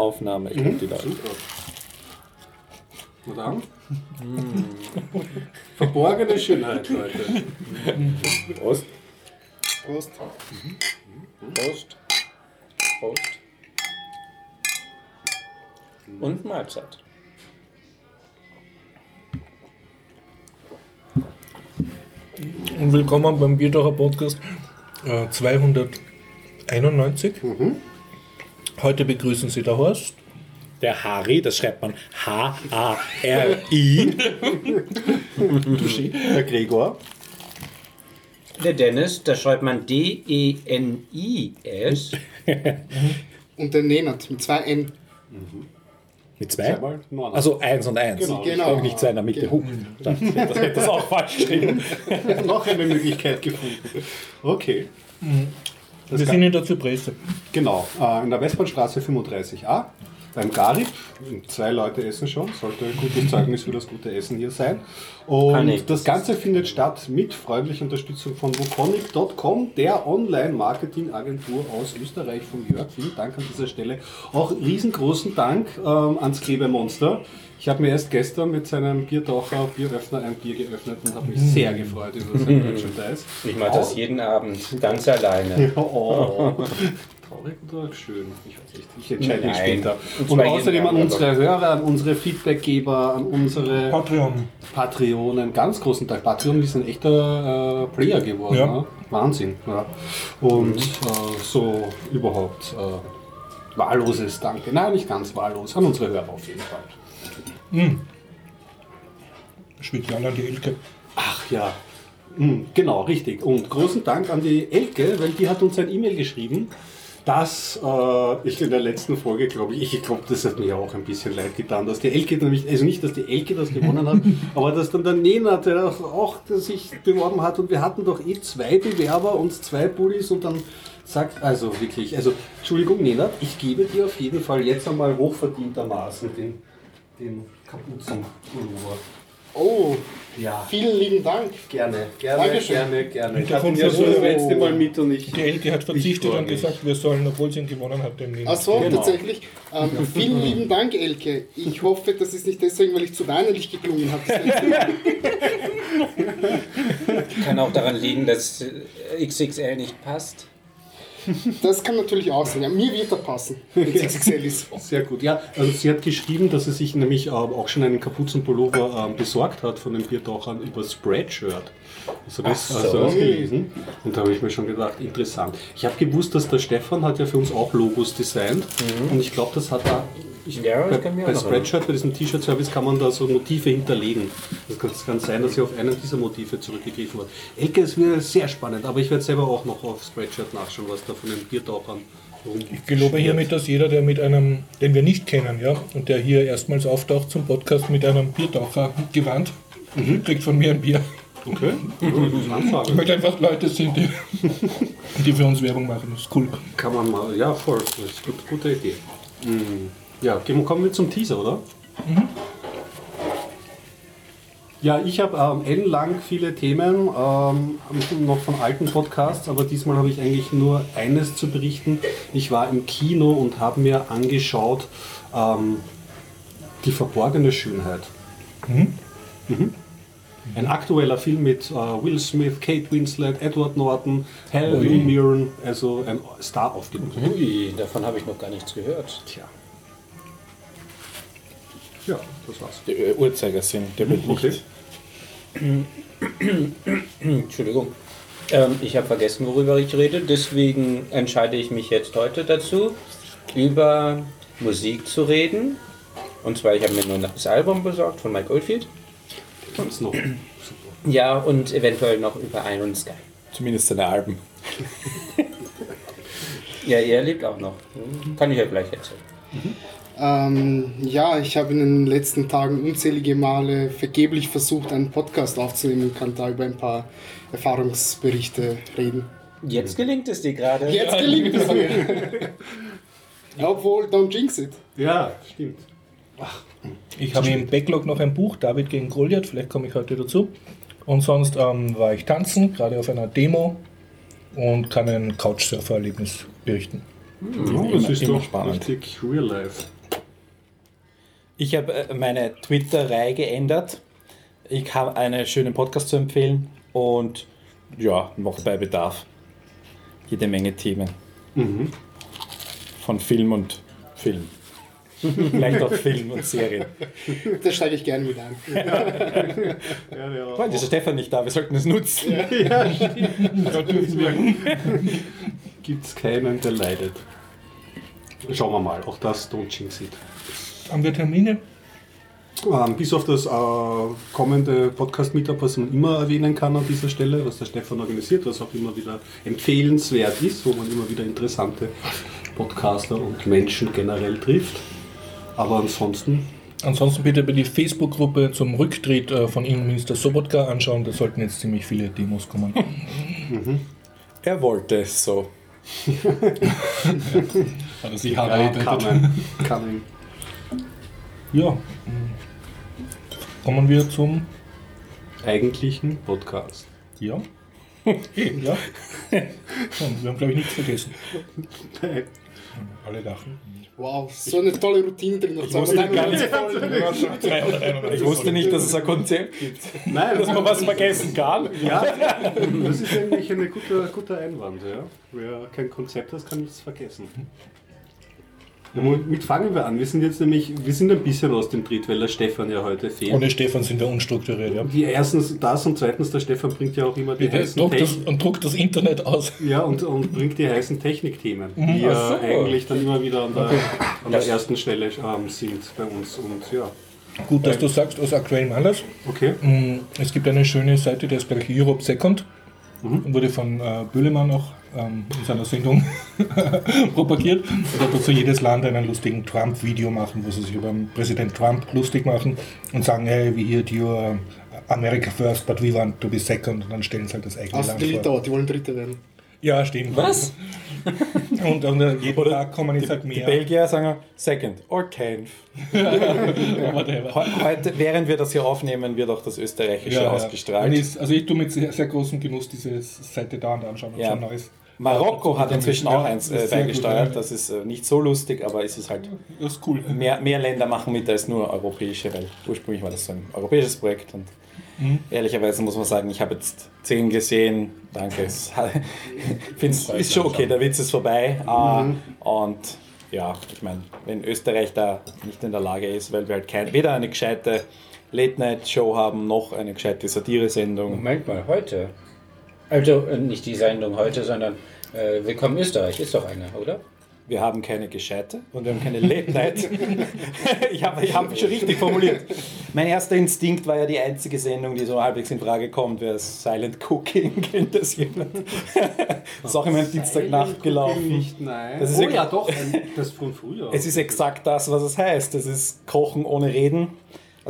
Aufnahme. Ich glaube, die läuft. Super. Na dann. Verborgene Schönheit, Leute. Prost. Prost. Prost. Prost. Und Mahlzeit. Und willkommen beim Bierdacher Podcast äh, 291. Heute begrüßen Sie der Horst. Der Harry, das schreibt man H-A-R-I. Der Gregor. Der Dennis, da schreibt man D-E-N-I-S. Und der Nenat mit zwei N. Mit zwei? Also eins und eins. Genau. Genau. Nicht zwei in der Mitte. Genau. Das, das hätte das auch falsch geschrieben. noch eine Möglichkeit gefunden. Okay. Wir sind in der Zypresse. Genau, äh, in der Westbahnstraße 35a, beim Garib. Zwei Leute essen schon, sollte ein gutes Zeugnis für das gute Essen hier sein. Kann ich. Und das Ganze findet statt mit freundlicher Unterstützung von wukonic.com, der Online-Marketing-Agentur aus Österreich von Jörg. Vielen Dank an dieser Stelle. Auch riesengroßen Dank ähm, ans Klebemonster. Ich habe mir erst gestern mit seinem Biertaucher, Bieröffner ein Bier geöffnet und habe mich sehr gefreut über sein Merchandise. Ich mache das jeden Abend ganz alleine. Oh. Traurig oder schön? Ich weiß nicht. Ich entscheide mich später. Und Und außerdem an unsere Hörer, an unsere Feedbackgeber, an unsere Patreon. Patreonen. Ganz großen Dank. Patreon ist ein echter äh, Player geworden. Ja. Ne? Wahnsinn. Ja. Und äh, so überhaupt äh, wahlloses Danke. Nein, nicht ganz wahllos. An unsere Hörer auf jeden Fall. Spezial an die Elke. Ach ja, Mm, genau, richtig. Und großen Dank an die Elke, weil die hat uns ein E-Mail geschrieben, dass äh, ich in der letzten Folge, glaube ich, ich glaube, das hat mir auch ein bisschen leid getan, dass die Elke nämlich, also nicht, dass die Elke das gewonnen hat, aber dass dann der Nenat der auch, auch sich beworben hat und wir hatten doch eh zwei Bewerber und zwei Bullies und dann sagt, also wirklich, also Entschuldigung, Nenat, ich gebe dir auf jeden Fall jetzt einmal hochverdientermaßen den, den Kapuzenpullover. Oh, Ja. vielen lieben Dank. Gerne, gerne, Dankeschön. gerne, gerne. Ich hatte Hintergrund ja für schon das so- letzte Mal mit und ich. Die Elke hat verzichtet und gesagt, wir sollen, obwohl sie ihn gewonnen hat, dem nehmen. Ach so, Genau. tatsächlich. Ähm, vielen lieben Dank, Elke. Ich hoffe, das ist nicht deswegen, weil ich zu weinerlich geklungen habe. Kann auch daran liegen, dass XXL nicht passt. Das kann natürlich auch sein. Ja, mir wird er passen, wenn es XXL ist. Sehr gut. Ja, also sie hat geschrieben, dass sie sich nämlich äh, auch schon einen Kapuzenpullover ähm, besorgt hat von den Biertauchern über Spreadshirt. Also das, so. also das gelesen. Und da habe ich mir schon gedacht, interessant. Ich habe gewusst, dass der Stefan hat ja für uns auch Logos designt. Und ich glaube, das hat er. Ich, Ja, bei, kann mir bei Spreadshirt, bei diesem T-Shirt-Service kann man da so Motive hinterlegen. Das kann, das kann sein, dass sie auf einen dieser Motive zurückgegriffen hat. Elke, es wird sehr spannend, aber ich werde selber auch noch auf Spreadshirt nachschauen, was da von den Biertauchern. Ich gelobe hiermit, dass jeder, der mit einem, den wir nicht kennen, ja, und der hier erstmals auftaucht zum Podcast mit einem Biertaucher gewandt, kriegt von mir ein Bier. Okay, Ansage. Weil einfach Leute sind, die, die für uns Werbung machen. Das ist cool. Kann man mal, ja, voll. Das ist eine gute Idee. Mm, Ja, kommen wir zum Teaser, oder? Ja, ich habe ähm, ellenlang viele Themen, ähm, noch von alten Podcasts, aber diesmal habe ich eigentlich nur eines zu berichten. Ich war im Kino und habe mir angeschaut ähm, Die verborgene Schönheit. Mhm. Ein aktueller Film mit äh, Will Smith, Kate Winslet, Edward Norton, Helen Mirren, also ein Star aufgenommen. Ui, davon habe ich noch gar nichts gehört. Tja. Ja, das war's. Der äh, Uhrzeigersinn, der wird Okay. nicht. Entschuldigung. Ähm, ich habe vergessen, worüber ich rede, deswegen entscheide ich mich jetzt heute dazu, über Musik zu reden. Und zwar, ich habe mir nur das Album besorgt von Mike Oldfield. Gibt's noch. Ja, und eventuell noch über und Sky. Zumindest seine Alben. Ja, er lebt auch noch. Kann ich ja gleich erzählen. Ähm, ja, ich habe in den letzten Tagen unzählige Male vergeblich versucht, einen Podcast aufzunehmen und kann da über ein paar Erfahrungsberichte reden. Jetzt gelingt es dir gerade. Jetzt gelingt es mir. Obwohl, don't jinx it. Ja, stimmt. Ich habe im Backlog noch ein Buch, David gegen Goliath, vielleicht komme ich heute dazu. Und sonst ähm, war ich tanzen, gerade auf einer Demo und kann ein Couchsurfer-Erlebnis berichten. Oh, das Immer- ist immer doch spannend. richtig real life. Ich habe äh, meine Twitter-Reihe geändert. Ich habe einen schönen Podcast zu empfehlen und ja, noch bei Bedarf. Jede Menge Themen. Von Film und Film. Vielleicht auch Film und Serien. Da steige ich gerne mit ein. Ja, ja. Weil dieser Stefan nicht da, wir sollten es nutzen. Gibt es keinen, der leidet. Schauen wir mal, auch das don't jinx it. Haben wir Termine? Ähm, bis auf das äh, kommende Podcast-Meetup, was man immer erwähnen kann an dieser Stelle, was der Stefan organisiert, was auch immer wieder empfehlenswert ist, wo man immer wieder interessante Podcaster und Menschen generell trifft. Aber ansonsten, Ansonsten bitte bei die Facebook-Gruppe zum Rücktritt äh, von Innenminister Sobotka anschauen. Da sollten jetzt ziemlich viele Demos kommen. Er wollte es so. Hat er sich ja, hart kann, erarbeitet. man, kann man. Ja. Kommen wir zum. eigentlichen Podcast. Ja. Okay, ja. Wir haben, glaube ich, nichts vergessen. Alle lachen. Wow, so eine tolle Routine drin. Noch wusste gar nicht- 391 Ich wusste nicht, dass es ein Konzept gibt, Nein, dass man was vergessen kann. Ja, das ist eigentlich ein guter, guter Einwand. Ja. Wer kein Konzept hat, kann nichts vergessen. Womit fangen wir an? Wir sind jetzt nämlich, wir sind ein bisschen aus dem Tritt, weil der Stefan ja heute fehlt. Ohne Stefan sind wir unstrukturiert, ja. Die erstens das und zweitens, der Stefan bringt ja auch immer die Er heißen das, und druckt das Internet aus. Ja, und, und bringt die heißen Technikthemen, die ja so. eigentlich dann immer wieder an der, an der ersten Stelle ähm, sind bei uns. Und ja, Gut, dass du sagst, aus aktuellem Anlass. okay. Mm, Es gibt eine schöne Seite, die ist gleich Europe Second. Wurde von äh, Böhlemann auch ähm, in seiner Sendung propagiert. Er dazu jedes Land einen lustigen Trump-Video machen, wo sie sich über den Präsident Trump lustig machen und sagen, hey, we heard you uh, America first, but we want to be second. Und dann stellen sie halt das eigene Außer Land die vor. Litauer, die wollen Dritte werden. Ja, stimmt. Was? Und, und äh, jeden Tag kommen jetzt halt Die mehr. Belgier sagen second or tenth. Heute, während wir das hier aufnehmen, wird auch das Österreichische Ja, ja. ausgestrahlt. Und ist, also ich tue mit sehr, sehr großem Genuss diese Seite dauernd anschauen und Ja. neues. Marokko hat inzwischen auch eins äh, beigesteuert. Das ist äh, nicht so lustig, aber es ist halt Das ist cool. mehr, mehr Länder machen mit als nur europäische, weil ursprünglich war das so ein europäisches Projekt und Mhm. ehrlicherweise muss man sagen, ich habe jetzt zehn gesehen. Danke. Es ist schon okay, der Witz ist vorbei. Ah, Und ja, ich meine, wenn Österreich da nicht in der Lage ist, weil wir halt kein, weder eine gescheite Late-Night-Show haben, noch eine gescheite Satiresendung. Moment mal, heute. Also äh, nicht die Sendung heute, sondern äh, Willkommen Österreich ist doch eine, oder? Wir haben keine gescheite und wir haben keine Late Night. ich habe ich hab mich schon richtig formuliert. Mein erster Instinkt war ja die einzige Sendung, die so halbwegs in Frage kommt, wäre Silent Cooking. Kennt das jemand? das ist auch immer am Dienstagnacht gelaufen. Nicht, nein. Das ist oh ja- doch, das von früher. Es ist exakt das, was es heißt. Es ist Kochen ohne Reden.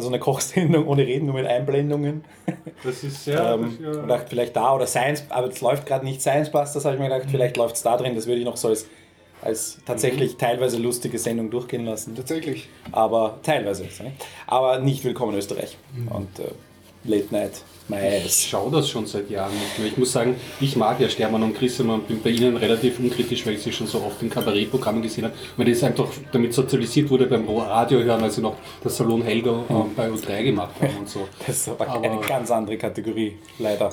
Also eine Kochsendung ohne Reden, nur mit Einblendungen. das ist sehr. ähm, das, ja. und dachte vielleicht da oder Science, aber es läuft gerade nicht Science Busters, habe ich mir gedacht, vielleicht läuft es da drin. Das würde ich noch so als, als tatsächlich teilweise lustige Sendung durchgehen lassen. Tatsächlich. aber teilweise. Aber nicht willkommen in Österreich. Und äh, Late Night, my Ich schaue das schon seit Jahren nicht mehr. Ich muss sagen, ich mag ja Stermann und Chris und bin bei ihnen relativ unkritisch, weil ich sie schon so oft in Kabarettprogrammen gesehen habe. Weil das einfach damit sozialisiert wurde beim Radio hören, als sie noch das Salon Helga äh, bei U3 gemacht haben und so. Das ist aber, Aber- eine ganz andere Kategorie, leider.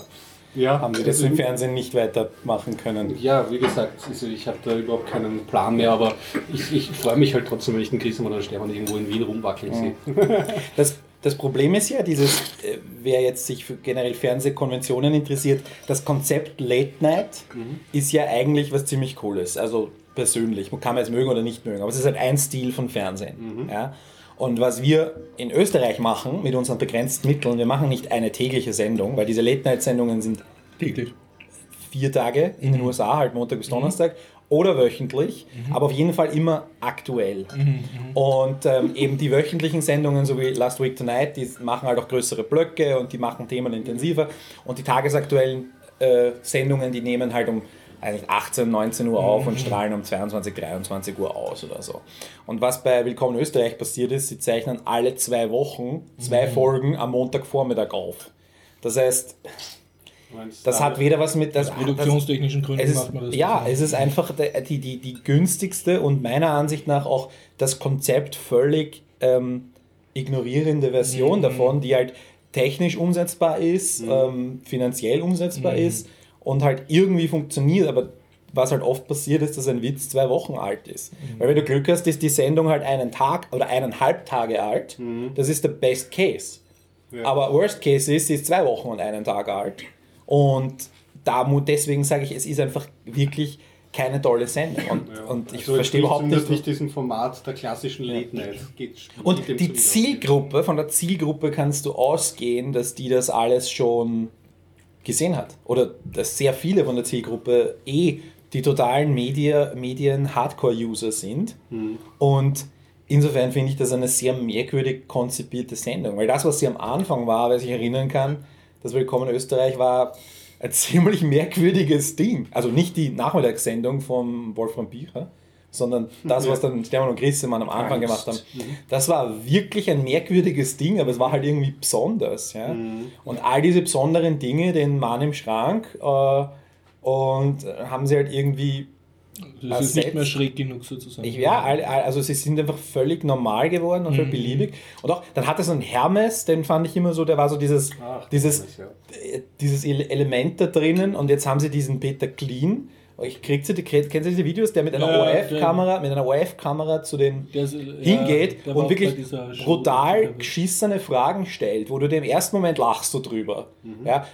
Ja, Haben sie das im Fernsehen nicht weitermachen können. Ja, wie gesagt, also ich habe da überhaupt keinen Plan mehr, aber ich, ich freue mich halt trotzdem, wenn ich den und den Stefan irgendwo in Wien rumwackeln sehe. Das, das Problem ist ja, dieses, äh, wer jetzt sich für generell Fernsehkonventionen interessiert, das Konzept Late Night ist ja eigentlich was ziemlich Cooles. Also persönlich, man kann man es mögen oder nicht mögen, aber es ist halt ein Stil von Fernsehen. Ja? Und was wir in Österreich machen mit unseren begrenzten Mitteln, wir machen nicht eine tägliche Sendung, weil diese Late Night Sendungen sind Täglich. vier Tage in den USA, halt Montag bis Donnerstag, oder wöchentlich, aber auf jeden Fall immer aktuell. Und ähm, eben die wöchentlichen Sendungen, so wie Last Week Tonight, die machen halt auch größere Blöcke und die machen Themen intensiver. Und die tagesaktuellen äh, Sendungen, die nehmen halt um eigentlich 18, 19 Uhr auf und strahlen um 22, 23 Uhr aus oder so. Und was bei Willkommen Österreich passiert ist, sie zeichnen alle zwei Wochen zwei Folgen am Montagvormittag auf. Das heißt, Das hat weder was mit... Das, Aus produktionstechnischen Gründen es ist, macht man das. ja, es ist einfach die, die, die günstigste und meiner Ansicht nach auch das Konzept völlig ähm, ignorierende Mhm. Version davon, die halt technisch umsetzbar ist, Mhm. ähm, finanziell umsetzbar ist und halt irgendwie funktioniert, aber was halt oft passiert ist, dass ein Witz zwei Wochen alt ist. Mhm. Weil wenn du Glück hast, ist die Sendung halt einen Tag oder eineinhalb Tage alt. Das ist der Best Case. Aber Worst Case ist, sie ist zwei Wochen und einen Tag alt. Und da, deswegen sage ich, es ist einfach wirklich keine tolle Sendung. Und, und ich Also verstehe überhaupt nicht. nicht diesen Format der klassischen Late Night. Geht, Und die. Zielgruppe, von der Zielgruppe kannst du ausgehen, dass die das alles schon gesehen hat. Oder dass sehr viele von der Zielgruppe eh die totalen Media, Medien-Hardcore-User sind. Und insofern finde ich das eine sehr merkwürdig konzipierte Sendung. Weil das, was sie am Anfang war, wer sich erinnern kann, das Willkommen Österreich war ein ziemlich merkwürdiges Ding. Also nicht die Nachmittagssendung von Wolfram Bücher, sondern das, was dann Stefan und Grissemann am Anfang gemacht haben. Das war wirklich ein merkwürdiges Ding, aber es war halt irgendwie besonders. Ja? Und all diese besonderen Dinge, den Mann im Schrank, äh, und haben sie halt irgendwie Das ist nicht mehr schräg genug sozusagen. ich, ja, also sie sind einfach völlig normal geworden und völlig beliebig. Und auch, dann hatte so einen Hermes, den fand ich immer so, der war so dieses, Ach, dieses, Hermes, ja. äh, dieses Ele- Element da drinnen und jetzt haben sie diesen Peter Clean. Ich krieg sie, die, kennt ihr diese Videos, der mit einer Ja, ORF-Kamera, mit einer ORF-Kamera zu den Der äh, hingeht war und wirklich brutal geschissene Fragen stellt, wo du dir im ersten Moment lachst du drüber. Ja?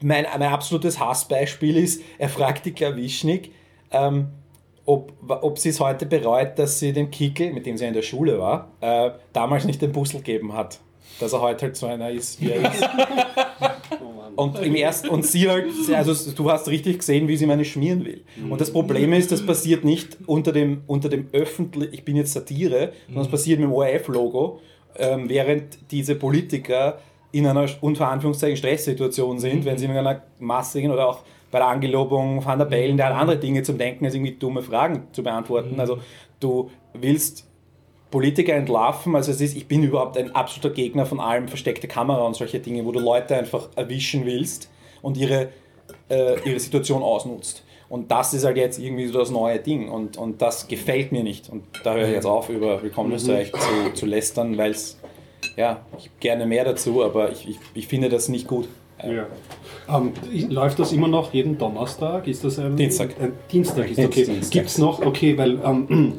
Mein, mein absolutes Hassbeispiel ist, er fragt die Klawischnik, ähm, ob, ob sie es heute bereut, dass sie dem Kickel, mit dem sie in der Schule war, äh, damals nicht den Bussel gegeben hat. Dass er heute halt so einer ist, wie er ist. Und im ersten, und sie halt, also du hast richtig gesehen, wie sie meine schmieren will. Und das Problem ist, das passiert nicht unter dem, unter dem öffentlich, ich bin jetzt Satire, sondern es passiert mit dem ORF-Logo, ähm, während diese Politiker in einer unter Anführungszeichen Stresssituation sind, wenn sie in einer massigen oder auch bei der Angelobung Van der Bellen, der hat andere Dinge zum Denken, als irgendwie dumme Fragen zu beantworten. Also du willst Politiker entlarven. Also es ist, ich bin überhaupt ein absoluter Gegner von allem versteckte Kamera und solche Dinge, wo du Leute einfach erwischen willst und ihre, äh, ihre Situation ausnutzt. Und das ist halt jetzt irgendwie so das neue Ding und, und das gefällt mir nicht. Und da höre ich jetzt auf, über Willkommen in Österreich zu, zu lästern, weil es, ja, ich gerne mehr dazu, aber ich, ich, ich finde das nicht gut. Ja. Ähm, läuft das immer noch jeden Donnerstag? Ist das ein Dienstag. Ein Dienstag ist okay. Gibt es noch, okay, weil ähm,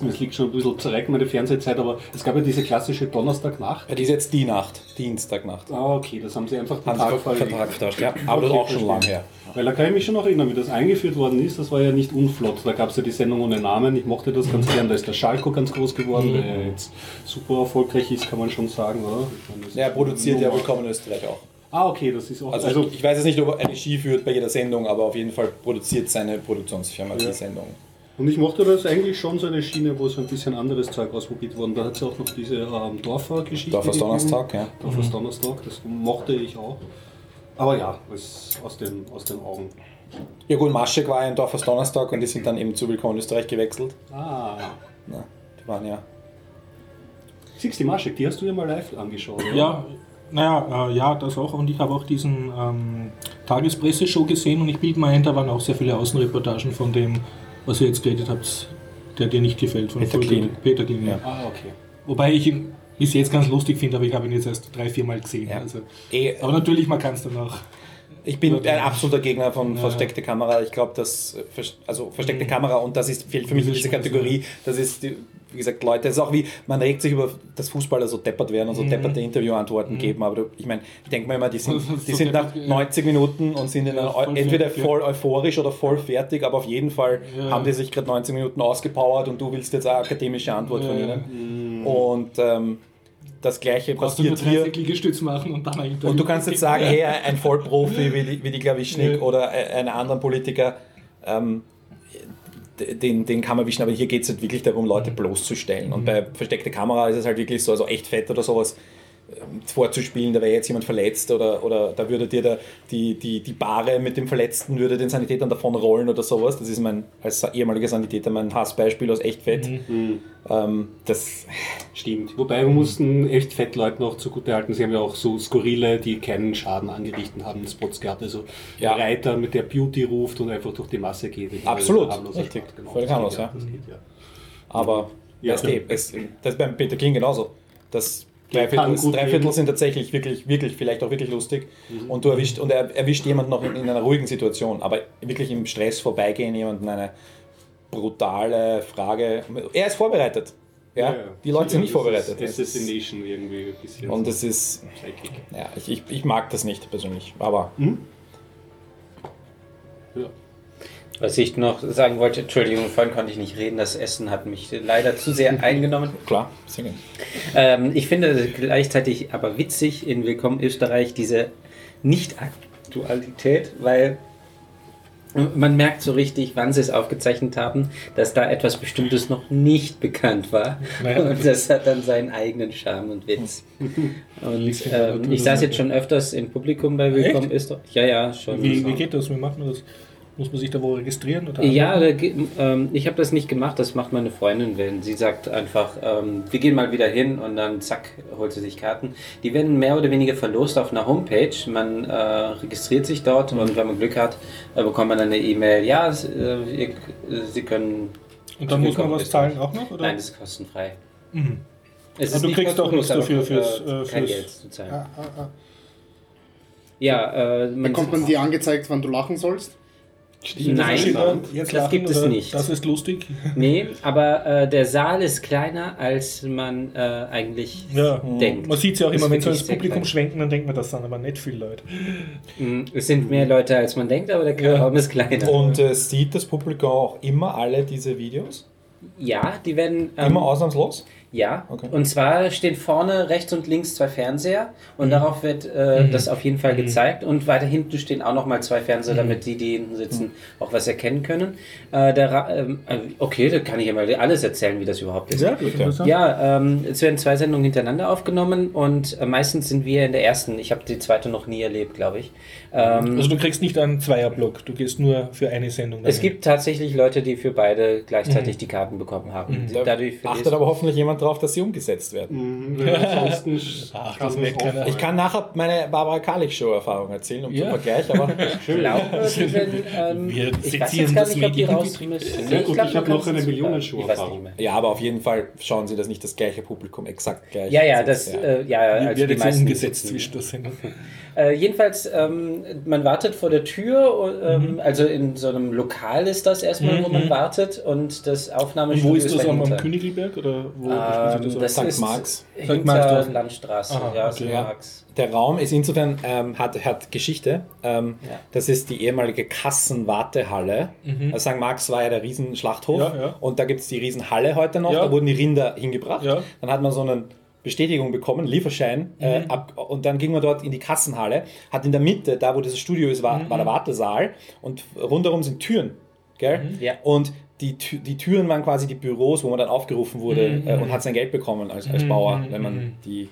es liegt schon ein bisschen zurück, meine Fernsehzeit, aber es gab ja diese klassische Donnerstagnacht. Ja, die ist jetzt die Nacht, Dienstagnacht. Ah, okay, das haben sie einfach den Haben Tag vertauscht, ja. Aber das ist auch schon verstehe. lang her. Weil da kann ich mich schon noch erinnern, wie das eingeführt worden ist. Das war ja nicht unflott. Da gab es ja die Sendung ohne Namen. Ich mochte das ganz gern. Da ist der Schalko ganz groß geworden, der ja jetzt super erfolgreich ist, kann man schon sagen, oder? Meine, Ja, er produziert ja Willkommen in Österreich auch. Ah, okay, das ist auch. Also, Also, ich, ich weiß jetzt nicht, ob er Regie führt bei jeder Sendung, aber auf jeden Fall produziert seine Produktionsfirma die Sendung. und ich mochte das eigentlich schon so eine Schiene, wo so ein bisschen anderes Zeug ausprobiert wurde. Da hat es ja auch noch diese ähm, Dorfer-Geschichte. Dorfers. Donnerstag, ja. Dorfers Donnerstag, das mochte ich auch. Aber ja, das ist aus den, aus den Augen. Ja gut, Maschek war ja in Dorfers Donnerstag und die sind dann eben zu Willkommen in Österreich gewechselt. Ah, Na, die waren ja. Sixty Maschek, die hast du ja mal live angeschaut. oder? Ja, naja, äh, ja, das auch. Und ich habe auch diesen ähm, Tagespresse-Show gesehen und ich bilde mir ein, da waren auch sehr viele Außenreportagen von dem, was ihr jetzt geredet habt, der dir nicht gefällt. Von Peter Kleen. Peter Kleen, ja. Ah, okay. Wobei ich ihn bis jetzt ganz lustig finde, aber ich habe ihn jetzt erst drei, vier Mal gesehen. Ja. Also, Eh, aber natürlich, man kann es dann auch. ich bin ein absoluter Gegner von Ja. versteckte Kamera. Ich glaube, dass äh, also versteckte Kamera und das ist fehlt für mich in Diese Kategorie. Das ist die, wie gesagt, Leute, es ist auch wie, man regt sich über, dass Fußballer so deppert werden und so depperte Interviewantworten geben, aber ich meine, ich denke mir immer, die sind, Das die so sind nach deppert, ja. 90 Minuten und sind in Ja, voll entweder fertig, voll euphorisch oder voll fertig, aber auf jeden Fall Ja. haben die sich gerade 90 Minuten ausgepowert und du willst jetzt eine akademische Antwort von Ja. ihnen. Und ähm, das gleiche passiert hier. 30 Liegestütz machen und dann ein. Und du kannst jetzt sagen, hey, ein Vollprofi wie die, wie die Klawischnik Ja. oder äh, einen anderen Politiker, ähm, den, den kann man wischen, aber hier geht es halt wirklich darum, Leute bloßzustellen. Und bei versteckte Kamera ist es halt wirklich so, also echt fett oder sowas, vorzuspielen, da wäre jetzt jemand verletzt oder, oder da würde dir der, die, die, die Bahre mit dem Verletzten würde den Sanitätern davon rollen oder sowas. Das ist mein, als ehemaliger Sanitäter mein Hassbeispiel aus echt fett. Mhm. Ähm, das, Stimmt. Wobei wir mussten echt Fettleuten auch zugutehalten. Sie haben ja auch so Skurrile, die keinen Schaden angerichtet haben, Spots gehabt. Also Ja. Reiter mit der Beauty ruft und einfach durch die Masse geht. Ich Absolut. das Richtig. Sport, Völlig das harmlos, ja. Das ja. aber Ja. es, das ist beim Peter King genauso. Das kann Dreiviertel, gut Dreiviertel leben. sind tatsächlich wirklich, wirklich, vielleicht auch wirklich lustig. Mhm. Und du erwischt, und er erwischt jemanden noch in, in einer ruhigen Situation, aber wirklich im Stress vorbeigehen, jemanden eine brutale Frage. Er ist vorbereitet. Ja, die Leute sind nicht vorbereitet. Das ist Assassination irgendwie ein bisschen. Und es ist, psychic. ja, ich, ich, ich mag das nicht persönlich. Aber Ja. Was ich noch sagen wollte, Entschuldigung, vorhin konnte ich nicht reden, das Essen hat mich leider zu sehr eingenommen. klar, singen. Ähm, ich finde gleichzeitig aber witzig in Willkommen Österreich diese Nicht-Aktualität, weil man merkt so richtig, wann sie es aufgezeichnet haben, dass da etwas Bestimmtes noch nicht bekannt war. Naja. Und das hat dann seinen eigenen Charme und Witz. Und ähm, ich saß jetzt schon öfters im Publikum bei Willkommen Österreich. Ja, ja, schon. Wie, wie geht das? Wie macht man das? Muss man sich da wo registrieren? Oder Ja, da, ähm, ich habe das nicht gemacht, das macht meine Freundin, wenn sie sagt einfach, ähm, wir gehen mal wieder hin und dann zack, holt sie sich Karten. Die werden mehr oder weniger verlost auf einer Homepage. Man äh, registriert sich dort und wenn man Glück hat, äh, bekommt man dann eine E-Mail, ja, s- äh, ihr, Sie können. Und dann muss man was zahlen auch noch? Oder? Nein, das ist kostenfrei. Mhm. Es Aber du nicht kriegst auch kostenlos, nichts dafür fürs, äh, äh, kein fürs- Geld zu zahlen. Ah, ah, ah. Ja, äh, man Bekommt man dir angezeigt, wann du lachen sollst? Nein, Jetzt das lachen, gibt es nicht. Das ist lustig. Nee, aber äh, der Saal ist kleiner, als man äh, eigentlich Ja. denkt. Man sieht es ja auch Ist immer, wenn sie wirklich ins Publikum klein. schwenken, dann denkt man, das sind aber nicht viele Leute. Mm, Es sind mehr Leute, als man denkt, aber der Raum ist kleiner. Und äh, sieht das Publikum auch immer alle diese Videos? ja, die werden. ähm, Immer ausnahmslos? Ja, Okay. und zwar stehen vorne rechts und links zwei Fernseher Mhm. und darauf wird äh, das auf jeden Fall gezeigt und weiter hinten stehen auch nochmal zwei Fernseher, damit die, die hinten sitzen, auch was erkennen können. Äh, der ähm, äh, okay, da kann ich ja mal alles erzählen, wie das überhaupt ist. gut, interessant. Ja, ähm, es werden zwei Sendungen hintereinander aufgenommen und äh, meistens sind wir in der ersten. Ich habe die zweite noch nie erlebt, glaube ich. Ähm, Also du kriegst nicht einen Zweierblock, du gehst nur für eine Sendung. es dahin. gibt tatsächlich Leute, die für beide gleichzeitig die Karten bekommen haben. Da Dadurch achtet aber hoffentlich jemand darauf, dass sie umgesetzt werden. Mhm, ansonsten Ach, kann das Ich kann nachher meine Barbara Karlich-Show-Erfahrung erzählen, um Ja. zum Vergleich, aber Ich die werden, ähm, Wir ich sezieren jetzt gar das nicht, ob die Medium. Ja, glaub, ich du hab noch eine es Millionenshow- Ich weiß nicht Erfahrung. mehr. ja, aber auf jeden Fall schauen Sie, dass nicht das gleiche Publikum exakt gleich Ja, ja, das, äh, ja, Wie also wird die jetzt meisten umgesetzt zwischen der Sendung? Äh, jedenfalls, ähm, man wartet vor der Tür, und, ähm, Mhm. also in so einem Lokal ist das erstmal, wo man wartet und das Und Aufnahmestudio wo ist das am. Königliberg? Oder wo Ähm, das St. ist Marx. St. hinter Marx. Landstraße, Aha, ja, okay. Marx. Der Raum ist insofern, ähm, hat, hat Geschichte. Ähm, Ja. Das ist die ehemalige Kassenwartehalle. Also St. Marx war ja der Riesenschlachthof. Ja, ja. Und da gibt es die Riesenhalle heute noch. Ja. Da wurden die Rinder hingebracht. Ja. Dann hat man so eine Bestätigung bekommen, Lieferschein. Äh, Mhm. ab, und dann ging man dort in die Kassenhalle. Hat in der Mitte, da wo dieses Studio ist, Mhm. war, war der Wartesaal. Und rundherum sind Türen. Gell? Ja. Und die, die Türen waren quasi die Büros, wo man dann aufgerufen wurde Mhm. äh, und hat sein Geld bekommen als, als Bauer, wenn man die,